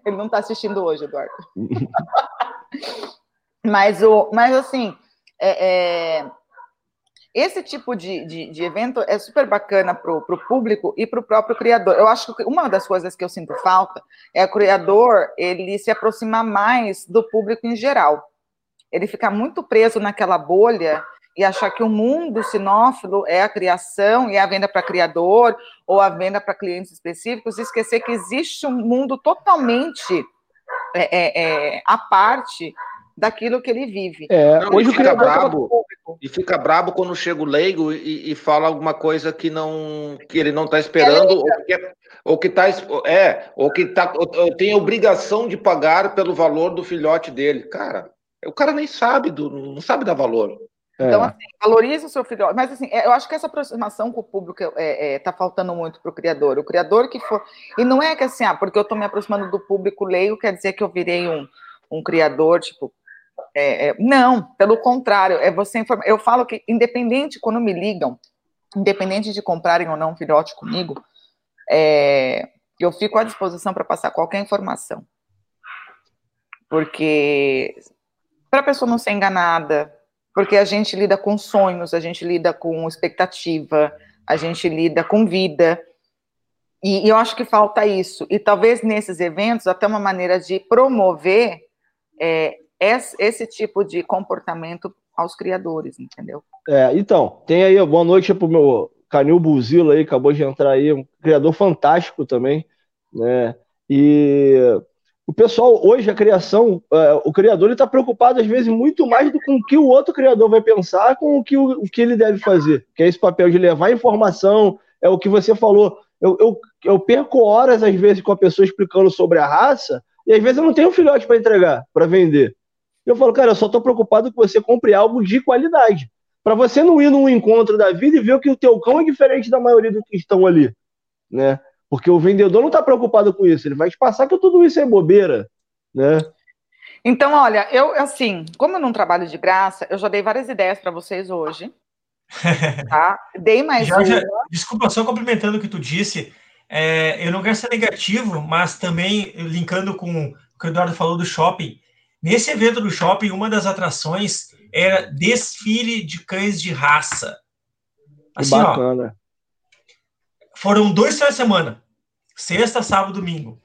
ele não está assistindo hoje, Eduardo. [LAUGHS] mas, o, mas assim, é, é... esse tipo de, de, de, evento é super bacana para o público e para o próprio criador. Eu acho que uma das coisas que eu sinto falta é o criador ele se aproximar mais do público em geral. Ele ficar muito preso naquela bolha e achar que o mundo sinófilo é a criação e a venda para criador ou a venda para clientes específicos, e esquecer que existe um mundo totalmente é, é, é, à parte daquilo que ele vive. É, não, hoje o fica brabo e fica brabo quando chega o leigo e, e, fala alguma coisa que não que ele não está esperando ou que, é, ou que tá é ou que tá tem obrigação de pagar pelo valor do filhote dele, cara. O cara nem sabe do não sabe dar valor. Então, é. assim, valorize o seu filhote. Mas, assim, é, eu acho que essa aproximação com o público está é, é, tá faltando muito para o criador. O criador que for. E não é que, assim, ah, porque eu estou me aproximando do público leigo, quer dizer que eu virei um, um criador, tipo. É, é, não, pelo contrário, é você informar. Eu falo que, independente, quando me ligam, independente de comprarem ou não um filhote comigo, eu fico à disposição para passar qualquer informação. Porque, para a pessoa não ser enganada, porque a gente lida com sonhos, a gente lida com expectativa, a gente lida com vida. E, e, eu acho que falta isso. E talvez nesses eventos, até uma maneira de promover é, esse, tipo de comportamento aos criadores, entendeu? É, então, tem aí, boa noite para o meu Canil Buzilo aí, acabou de entrar aí, um criador fantástico também, né? E o pessoal, hoje, a criação, uh, o criador está preocupado, às vezes, muito mais do com o que o outro criador vai pensar, com o que, o, o que ele deve fazer. Que é esse papel de levar informação, é o que você falou. Eu, eu, eu perco horas, às vezes, com a pessoa explicando sobre a raça, e às vezes eu não tenho um filhote para entregar, para vender. Eu falo, cara, eu só estou preocupado que você compre algo de qualidade. Para você não ir num encontro da vida e ver que o teu cão é diferente da maioria dos que estão ali. Né? Porque o vendedor não está preocupado com isso, ele vai te passar que tudo isso é bobeira, né? Então, olha, eu assim, como eu não trabalho de graça, eu já dei várias ideias para vocês hoje. [LAUGHS] Tá? Dei mais Jorge, uma. Desculpa, só complementando o que tu disse, é, eu não quero ser negativo, mas também linkando com o que o Eduardo falou do shopping. Nesse evento do shopping, uma das atrações era desfile de cães de raça. Assim, bacana. Ó, foram dois finais de semana. Sexta, sábado, domingo.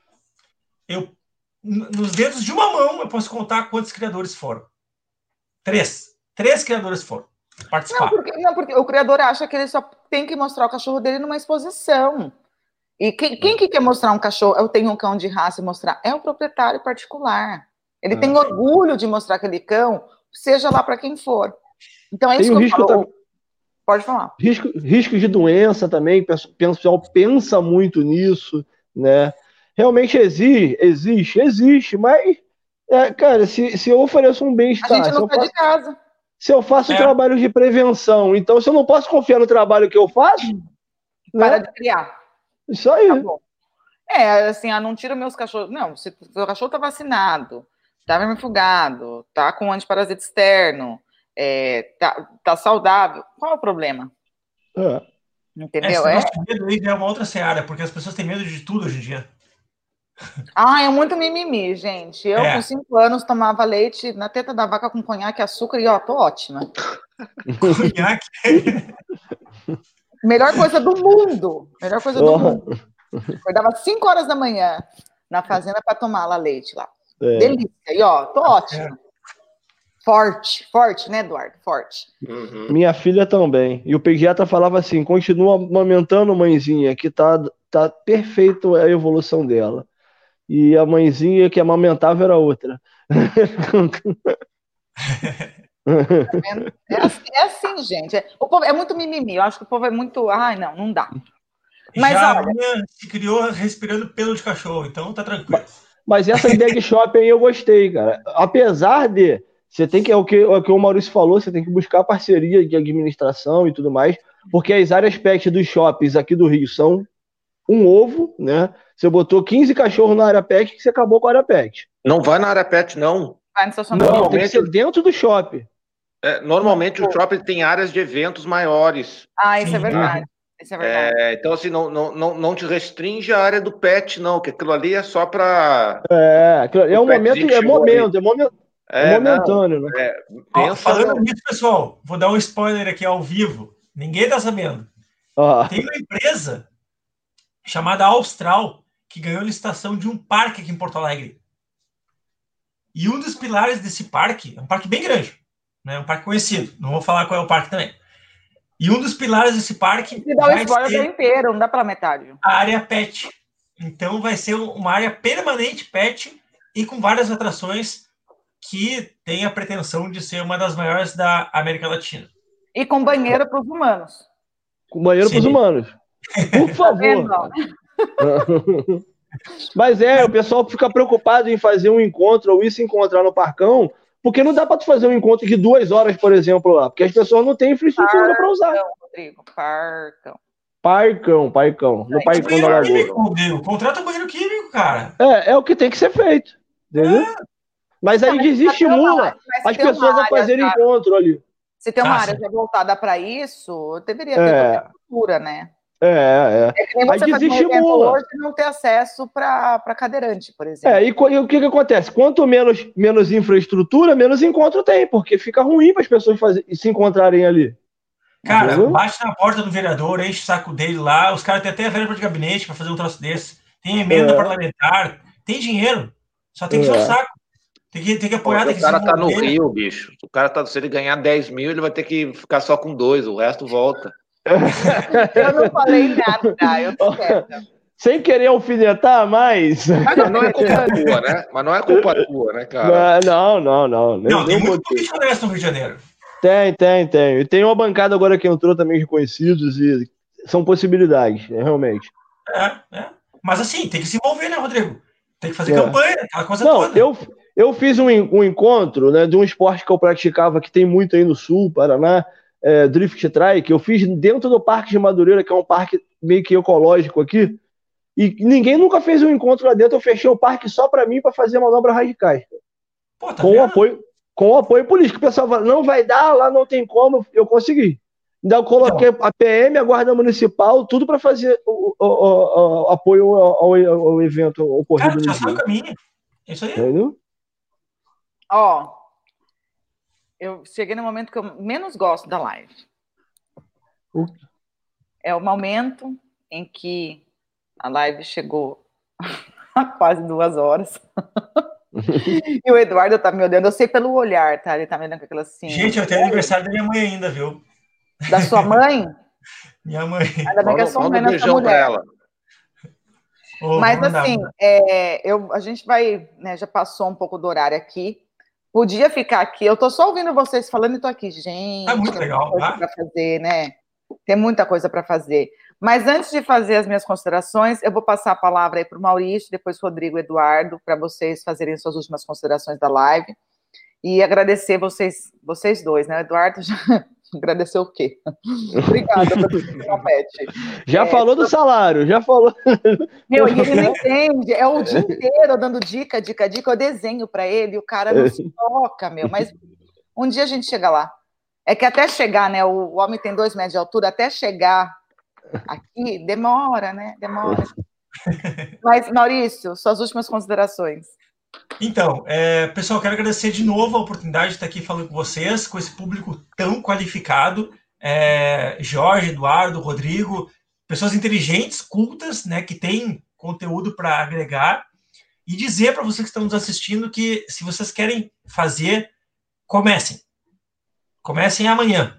Eu, nos dedos de uma mão, eu posso contar quantos criadores foram. Três. Três criadores foram participar. Não porque, não, porque o criador acha que ele só tem que mostrar o cachorro dele numa exposição. E quem, quem que quer mostrar um cachorro? Eu tenho um cão de raça e mostrar. É o proprietário particular. Ele ah, tem orgulho de mostrar aquele cão, seja lá para quem for. Então é tem isso que eu falo. Pode falar. Risco, risco de doença também, o pessoal pensa muito nisso, né? Realmente existe, existe, existe, mas, é, cara, se, se eu ofereço um bem-estar. A gente não sai de casa. Se eu faço é. trabalho de prevenção, então se eu não posso confiar no trabalho que eu faço. Para né? de criar. Isso aí. Tá é, assim, ah, não tira meus cachorros. Não, se o seu cachorro tá vacinado, tá vermifugado, tá com antiparasita externo, é, tá, tá saudável, qual é o problema? É. Entendeu? É, medo aí é uma outra seara, porque as pessoas têm medo de tudo hoje em dia. Ah, é muito mimimi, gente. Eu, é. com cinco anos, tomava leite na teta da vaca com conhaque e açúcar e, ó, tô ótima. conhaque? Melhor coisa do mundo. Melhor coisa do oh. mundo. Acordava 5 horas da manhã na fazenda para tomar lá leite lá. É. Delícia. E, ó, tô ótima. Forte, forte, né, Eduardo? Forte. Uhum. Minha filha também. E o pediatra falava assim: continua amamentando, mãezinha, que tá, tá perfeito a evolução dela. E a mãezinha que amamentava era outra. [LAUGHS] é, assim, é assim, gente. É, o povo é muito mimimi. Eu acho que o povo é muito. Ai, não, não dá. Mas Já olha, a minha se criou respirando pelo de cachorro, então tá tranquilo. Mas essa ideia de shopping aí eu gostei, cara. Apesar de você tem que, é o que, é o que o Maurício falou, você tem que buscar parceria de administração e tudo mais, porque as áreas pet dos shoppings aqui do Rio são um ovo, né? Você botou 15 cachorros na área pet que você acabou com a área pet. Não vai na área pet, não. Vai no estacionamento. Não, tem que ser dentro do shopping. É, normalmente o shopping tem áreas de eventos maiores. Ah, isso é verdade. Isso é verdade. É, então, assim, não, não, não, não te restringe a área do pet, não, que aquilo ali é só para. É, é um momento, é momento, é momento, é, momentâneo, não, né? É, pensa... Falando nisso, pessoal, vou dar um spoiler aqui ao vivo. Ninguém está sabendo. Ah. Tem uma empresa chamada Austral que ganhou licitação de um parque aqui em Porto Alegre. E um dos pilares desse parque, é um parque bem grande, né? um parque conhecido, não vou falar qual é o parque também. E um dos pilares desse parque. Se dá o spoiler inteiro, não dá pela metade. A área pet. Então vai ser uma área permanente pet e com várias atrações que tem a pretensão de ser uma das maiores da América Latina. E com banheiro para os humanos. Com banheiro para os humanos. Por [LAUGHS] Tá favor. [LAUGHS] Mas é, o pessoal fica preocupado em fazer um encontro ou ir se encontrar no Parcão, porque não dá para tu fazer um encontro de duas horas, por exemplo, lá, porque as pessoas não têm infraestrutura para usar. Rodrigo, parcão. Parcão, parcão, no parcão da Lagoa. químico, Rodrigo. Contrata um banheiro químico, cara. É, é o que tem que ser feito, entendeu? Mas aí Mas vai ter desestimula se as pessoas a área fazerem já- encontro ali. Se tem uma Ah, área voltada para isso, deveria ter É. a cultura, né? É, É que nem você um desestimula. hoje e não ter acesso para cadeirante, por exemplo. é. É, e, e o que, que acontece? Quanto menos, menos infraestrutura, menos encontro tem, porque fica ruim para as pessoas fazer, se encontrarem ali. Cara, Entendeu? bate na porta do vereador, enche o saco dele lá. Os caras têm até verba de gabinete para fazer um troço desse. Tem emenda É. parlamentar, tem dinheiro. Só tem que É. o saco. Tem que, tem que apoiar, tem o que cara tá no. Rio, bicho. O cara tá, se ele ganhar 10 mil, ele vai ter que ficar só com dois, o resto volta. Eu não falei nada, eu tô quieta. Sem querer alfinetar mais. Mas não, não é culpa [LAUGHS] tua, né? Mas não é culpa tua, né, cara? Não, não, não. Nem, Não, tem nem muito político honesto no Rio de Janeiro. Tem, tem, tem. E tem uma bancada agora que entrou também de conhecidos e são possibilidades, né, realmente. É, é. Mas assim, tem que se envolver, né, Rodrigo? Tem que fazer É. campanha, aquela coisa Não, toda. eu, eu fiz um, um encontro né, de um esporte que eu praticava, que tem muito aí no sul, Paraná, é, Drift Trike. Eu fiz dentro do Parque de Madureira, que é um parque meio que ecológico aqui. E ninguém nunca fez um encontro lá dentro. Eu fechei o parque só para mim, para fazer manobras radicais. Pô, tá com o apoio, com o apoio político. O pessoal fala, não vai dar, lá não tem como, eu consegui. Ainda eu coloquei a PM, a Guarda Municipal, tudo para fazer o, o- o- o apoio ao, ao- ao evento Cara, ocorrido tu já sabe o caminho. É isso aí. Entendeu? Ó, eu cheguei no momento que eu menos gosto da live. O- É o momento em que a live chegou [LAUGHS] a quase duas horas. [LAUGHS] e o Eduardo tá me olhando, eu sei pelo olhar, tá? Ele tá me olhando com aquela assim. Gente, eu tenho aniversário da minha mãe ainda, viu? Da sua mãe? [LAUGHS] Minha mãe. Ainda bem que é sua mãe um nessa beijão pra mulher. ela. Ô, Mas assim, é, eu, a gente vai, né, já passou um pouco do horário aqui. Podia ficar aqui, eu tô só ouvindo vocês falando e tô aqui, gente. É muito tem legal, muita coisa tá? para fazer, né? Tem muita coisa para fazer. Mas antes de fazer as minhas considerações, eu vou passar a palavra aí para o Maurício, depois Rodrigo e Eduardo, para vocês fazerem suas últimas considerações da live. E agradecer vocês, vocês dois, né? O Eduardo já agradeceu o quê? [LAUGHS] Obrigada compete. Já É, falou do salário, já falou. Meu, e ele não entende, é o dia inteiro dando dica, dica, dica, eu desenho para ele, o cara não se toca, meu, mas um dia a gente chega lá. É que até chegar, né, o, o homem tem dois metros de altura, até chegar aqui, demora, né, demora. [LAUGHS] Mas, Maurício, suas últimas considerações. Então, é, pessoal, quero agradecer de novo a oportunidade de estar aqui falando com vocês, com esse público tão qualificado. É, Jorge, Eduardo, Rodrigo, pessoas inteligentes, cultas, né, que têm conteúdo para agregar. E dizer para vocês que estão nos assistindo que, se vocês querem fazer, comecem. Comecem amanhã.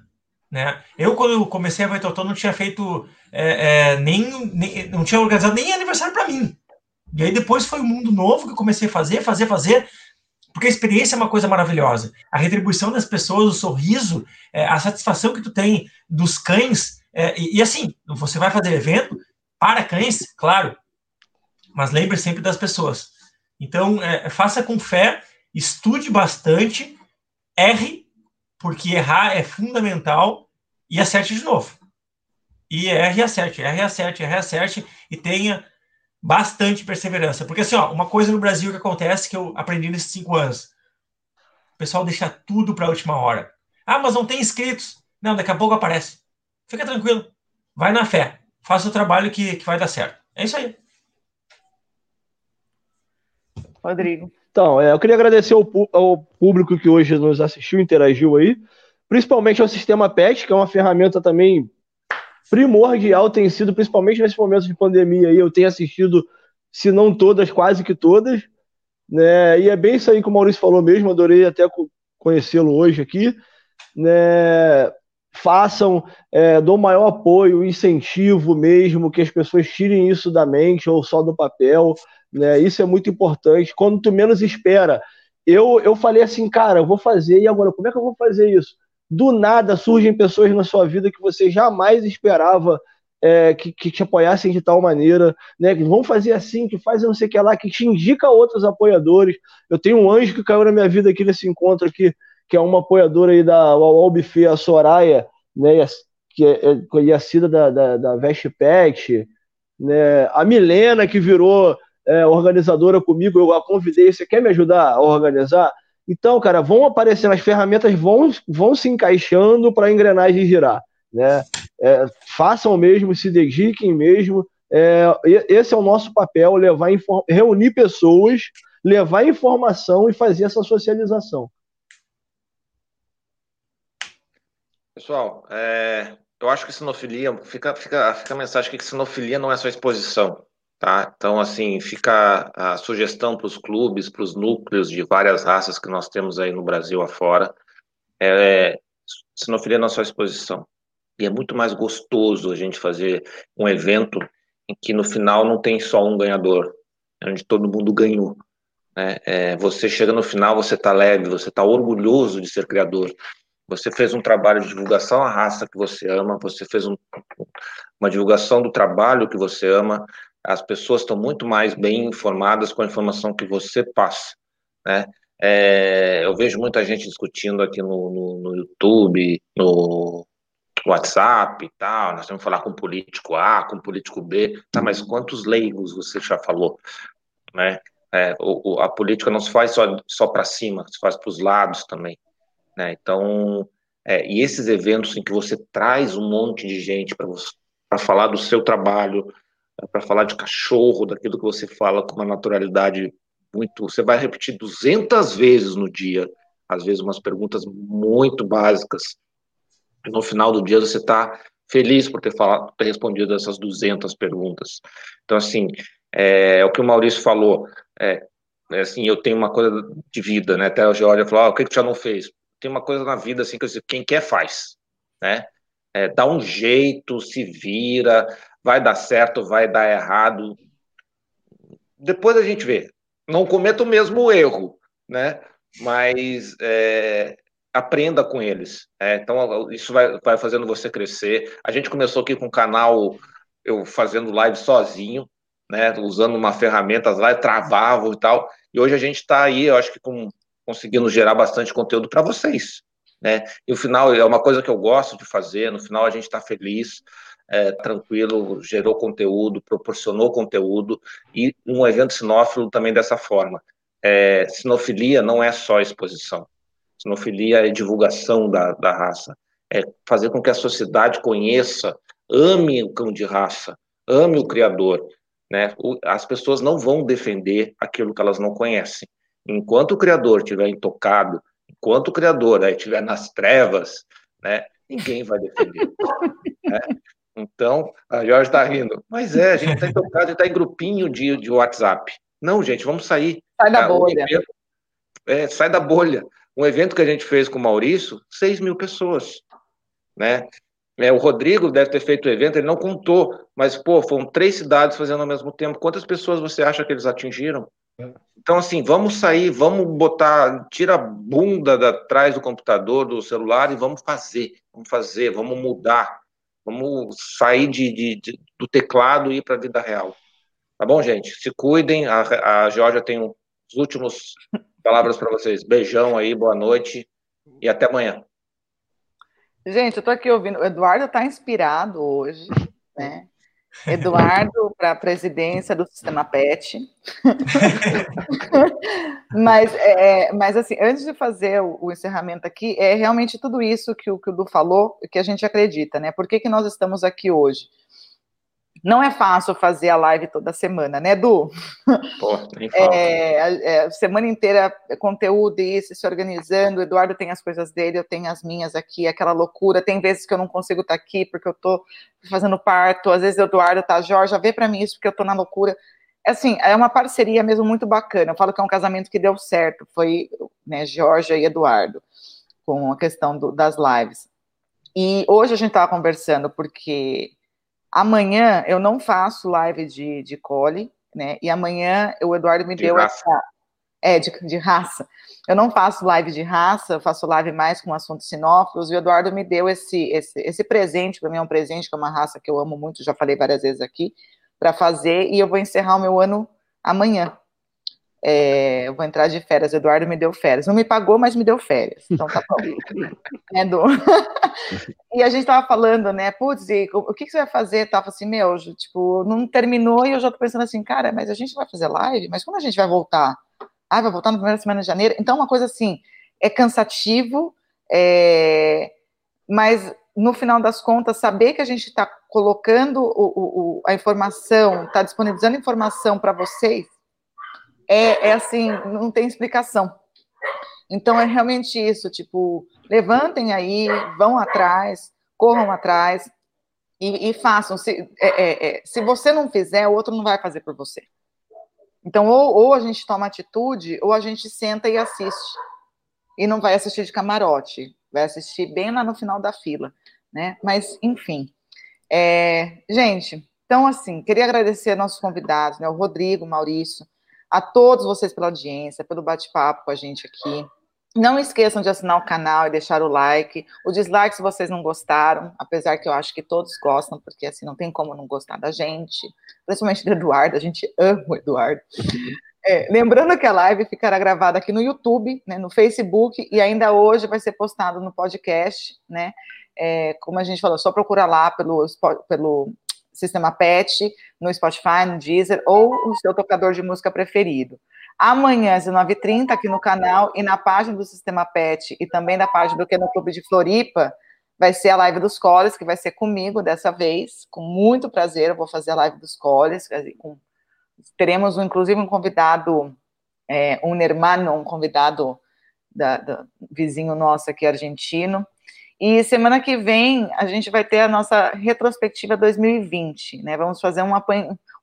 Né? Eu, quando comecei a Vaitotô, não tinha feito é, é, nem, nem- não tinha organizado nem aniversário para mim. E aí depois foi um mundo novo que eu comecei a fazer, fazer, fazer, porque a experiência é uma coisa maravilhosa. A retribuição das pessoas, o sorriso, é, a satisfação que tu tem dos cães, é, e, e assim, você vai fazer evento para cães, claro, mas lembre sempre das pessoas. Então, é, faça com fé, estude bastante, erre, porque errar é fundamental, e acerte de novo. E erre e acerte, erre e acerte, erre e acerte, e tenha bastante perseverança. Porque, assim, ó, uma coisa no Brasil que acontece que eu aprendi nesses cinco anos: o pessoal deixa tudo para a última hora. Ah, mas não tem inscritos. Não, daqui a pouco aparece. Fica tranquilo. Vai na fé. Faça o trabalho que, que vai dar certo. É isso aí. Rodrigo. Então, é, eu queria agradecer ao, ao público que hoje nos assistiu, interagiu aí, principalmente ao Sistema PET, que é uma ferramenta também primordial, tem sido, principalmente nesse momento de pandemia aí, eu tenho assistido, se não todas, quase que todas, né, e é bem isso aí que o Maurício falou mesmo, adorei até co- conhecê-lo hoje aqui, né, façam, é, dou maior apoio, incentivo mesmo, que as pessoas tirem isso da mente ou só do papel, né? Isso é muito importante. Quando tu menos espera eu, eu falei assim, cara, eu vou fazer, e agora, como é que eu vou fazer isso? Do nada surgem pessoas na sua vida que você jamais esperava é, que, que, te apoiassem de tal maneira, né? Que vão fazer assim, que fazem não sei o que lá, que te indica outros apoiadores. Eu tenho um anjo que caiu na minha vida aqui nesse encontro aqui, que é uma apoiadora aí da Buffet, a Soraya, né? Que é, é conhecida da, da, da Veste Pet, né? A Milena, que virou é, organizadora comigo, eu a convidei, você quer me ajudar a organizar? Então, cara, vão aparecendo, as ferramentas vão, vão se encaixando para a engrenagem girar. Né? É, façam mesmo, se dediquem mesmo. É, esse é o nosso papel, levar reunir pessoas, levar informação e fazer essa socialização. Pessoal, é, eu acho que sinofilia, fica, fica, fica a mensagem que sinofilia não é só exposição. Tá? Então, assim, fica a sugestão para os clubes, para os núcleos de várias raças que nós temos aí no Brasil afora. É, sinofilia é só exposição. E é muito mais gostoso a gente fazer um evento em que no final não tem só um ganhador, onde todo mundo ganhou. Né? É, você chega no final, você está leve, você está orgulhoso de ser criador. Você fez um trabalho de divulgação à raça que você ama, você fez um, uma divulgação do trabalho que você ama, as pessoas estão muito mais bem informadas com a informação que você passa, né? É, eu vejo muita gente discutindo aqui no, no, no, YouTube, no WhatsApp e tal, nós temos que falar com político A, com político B, tá, mas quantos leigos você já falou, né? É, o, a política não se faz só, só para cima, se faz para os lados também, né? Então, é, e esses eventos em que você traz um monte de gente para falar do seu trabalho, para falar de cachorro, daquilo que você fala com uma naturalidade muito. Você vai repetir 200 vezes no dia, às vezes umas perguntas muito básicas. No final do dia você está feliz por ter, falado, ter respondido essas 200 perguntas. Então, assim, é, é o que o Maurício falou. É, é, assim, eu tenho uma coisa de vida, né? Até o Georgia falou: ah, o que, que já não fez? Tem uma coisa na vida assim que eu digo, quem quer faz, né? É, dá um jeito, se vira, vai dar certo, vai dar errado. Depois a gente vê. Não cometa o mesmo erro, né? Mas é, aprenda com eles. É, então, isso vai, vai fazendo você crescer. A gente começou aqui com o canal, eu fazendo live sozinho, né? Usando uma ferramenta, as lives travavam e tal. E hoje a gente está aí, eu acho que com, conseguindo gerar bastante conteúdo para vocês. Né? E o final é uma coisa que eu gosto de fazer. No final a gente está feliz é, tranquilo, gerou conteúdo, proporcionou conteúdo, e um evento sinófilo também dessa forma. É, sinofilia não é só exposição, sinofilia é divulgação da, da raça, é fazer com que a sociedade conheça, ame o cão de raça, ame o criador. Né? O, as pessoas não vão defender aquilo que elas não conhecem. Enquanto o criador estiver intocado, enquanto o criador estiver nas trevas, né, ninguém vai defender. [LAUGHS] né? Então, a Jorge está rindo. Mas é, a gente está tocado, está em grupinho de, de WhatsApp. Não, gente, vamos sair. Sai da ah, bolha. é, sai da bolha. Um evento que a gente fez com o Maurício, 6 mil pessoas. Né? É, o Rodrigo deve ter feito o evento, ele não contou, mas, pô, foram três cidades fazendo ao mesmo tempo. Quantas pessoas você acha que eles atingiram? Então, assim, vamos sair, vamos botar, tira a bunda da, atrás do computador, do celular e vamos fazer, vamos fazer, vamos mudar. Vamos sair de, de, de do teclado e ir para a vida real. Tá bom, gente? Se cuidem. A, a Georgia tem os últimos [LAUGHS] palavras para vocês. Beijão aí, boa noite e até amanhã. Gente, eu estou aqui ouvindo. O Eduardo está inspirado hoje, né? Eduardo [LAUGHS] para a presidência do Sistema PET. [LAUGHS] mas, é, mas, assim, antes de fazer o, o, encerramento aqui, é realmente tudo isso que o, que o Du falou, que a gente acredita, né? Por que, que nós estamos aqui hoje? Não é fácil fazer a live toda semana, né, Du? Pô, nem [LAUGHS] fala. É, é, semana inteira conteúdo e isso, se organizando. O Eduardo tem as coisas dele, eu tenho as minhas aqui, aquela loucura. Tem vezes que eu não consigo estar aqui porque eu tô fazendo parto. Às vezes o Eduardo tá, Jorge, vê para mim isso porque eu tô na loucura. É assim, é uma parceria mesmo muito bacana. Eu falo que é um casamento que deu certo. Foi, né, Jorge e Eduardo, com a questão do, das lives. E hoje a gente estava conversando porque Amanhã eu não faço live de, de cole, né? E amanhã o Eduardo me de deu raça. essa. É, de, de raça. Eu não faço live de raça, eu faço live mais com assuntos sinófilos, e o Eduardo me deu esse, esse, esse presente, para mim é um presente, que é uma raça que eu amo muito, já falei várias vezes aqui, para fazer, e eu vou encerrar o meu ano amanhã. É, eu vou entrar de férias, Eduardo me deu férias. Não me pagou, mas me deu férias. Então tá bom. [LAUGHS] é do... e a gente tava falando, né? Putz, e, o que, que você vai fazer? Tava assim, meu, tipo, não terminou e eu já tô pensando assim, cara, mas a gente vai fazer live? Mas quando a gente vai voltar? Ah, vai voltar na primeira semana de janeiro? Então, uma coisa assim, é cansativo, é... mas no final das contas, saber que a gente está colocando o, o, a informação, está disponibilizando informação para vocês, é, é assim, não tem explicação. Então é realmente isso, tipo, levantem aí, vão atrás, corram atrás e, e façam. Se, é, é, é, se você não fizer, o outro não vai fazer por você. Então, ou, ou a gente toma atitude, ou a gente senta e assiste. E não vai assistir de camarote, vai assistir bem lá no final da fila, né? Mas, enfim. É, gente, então, assim, queria agradecer nossos convidados, né? O Rodrigo, o Maurício, a todos vocês pela audiência, pelo bate-papo com a gente aqui. Não esqueçam de assinar o canal e deixar o like. O dislike se vocês não gostaram, apesar que eu acho que todos gostam, porque assim não tem como não gostar da gente, principalmente do Eduardo, a gente ama o Eduardo. É, lembrando que a live ficará gravada aqui no YouTube, né, no Facebook, e ainda hoje vai ser postado no podcast, né? É, como a gente falou, só procura lá pelo, pelo sistema PET, no Spotify, no Deezer ou o seu tocador de música preferido. Amanhã, às 19h30, aqui no canal e na página do Sistema PET e também da página do Que no Clube de Floripa, vai ser a live dos coles, que vai ser comigo dessa vez, com muito prazer, eu vou fazer a live dos coles, com, teremos inclusive um convidado, é, um hermano, um convidado da, da, vizinho nosso aqui, argentino, e semana que vem a gente vai ter a nossa retrospectiva 2020, né? Vamos fazer um,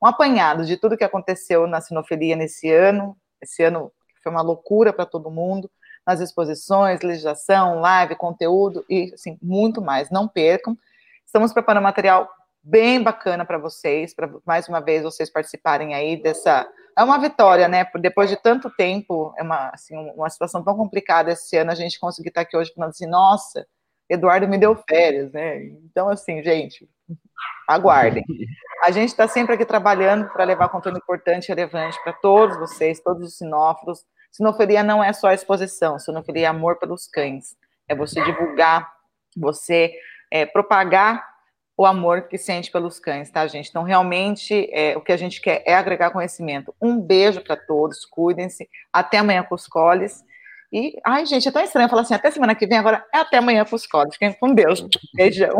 apanhado de tudo que aconteceu na sinofilia nesse ano. Esse ano foi uma loucura para todo mundo, nas exposições, legislação, live, conteúdo e assim, muito mais. Não percam. Estamos preparando material bem bacana para vocês, para mais uma vez vocês participarem aí dessa. É uma vitória, né? Depois de tanto tempo, é uma, assim, uma situação tão complicada esse ano, a gente conseguir estar aqui hoje falando assim, nossa Eduardo me deu férias, né? Então, assim, gente, aguardem. A gente está sempre aqui trabalhando para levar conteúdo importante e relevante para todos vocês, todos os sinófilos. Sinofilia não é só exposição, sinofilia é amor pelos cães. É você divulgar, você é, propagar o amor que sente pelos cães, tá, gente? Então, realmente, é, o que a gente quer é agregar conhecimento. Um beijo para todos, cuidem-se. Até amanhã com os coles. E, ai, gente, é tão estranho falar assim, até semana que vem, agora é até amanhã para os códigos. Fiquem com Deus. [LAUGHS] Beijão.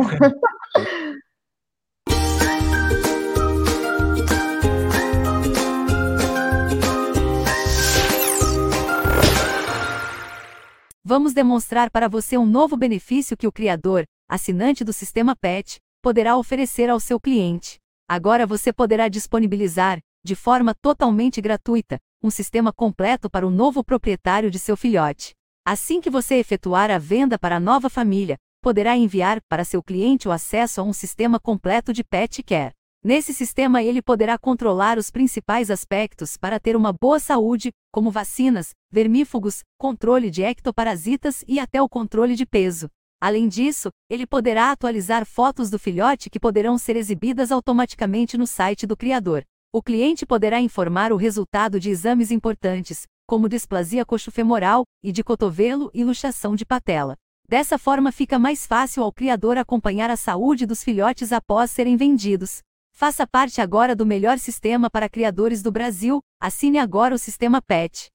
Vamos demonstrar para você um novo benefício que o criador, assinante do sistema PET, poderá oferecer ao seu cliente. Agora você poderá disponibilizar, de forma totalmente gratuita, um sistema completo para o novo proprietário de seu filhote. Assim que você efetuar a venda para a nova família, poderá enviar para seu cliente o acesso a um sistema completo de pet care. Nesse sistema, ele poderá controlar os principais aspectos para ter uma boa saúde, como vacinas, vermífugos, controle de ectoparasitas e até o controle de peso. Além disso, ele poderá atualizar fotos do filhote que poderão ser exibidas automaticamente no site do criador. O cliente poderá informar o resultado de exames importantes, como displasia coxofemoral, e de cotovelo e luxação de patela. Dessa forma fica mais fácil ao criador acompanhar a saúde dos filhotes após serem vendidos. Faça parte agora do melhor sistema para criadores do Brasil, assine agora o sistema PET.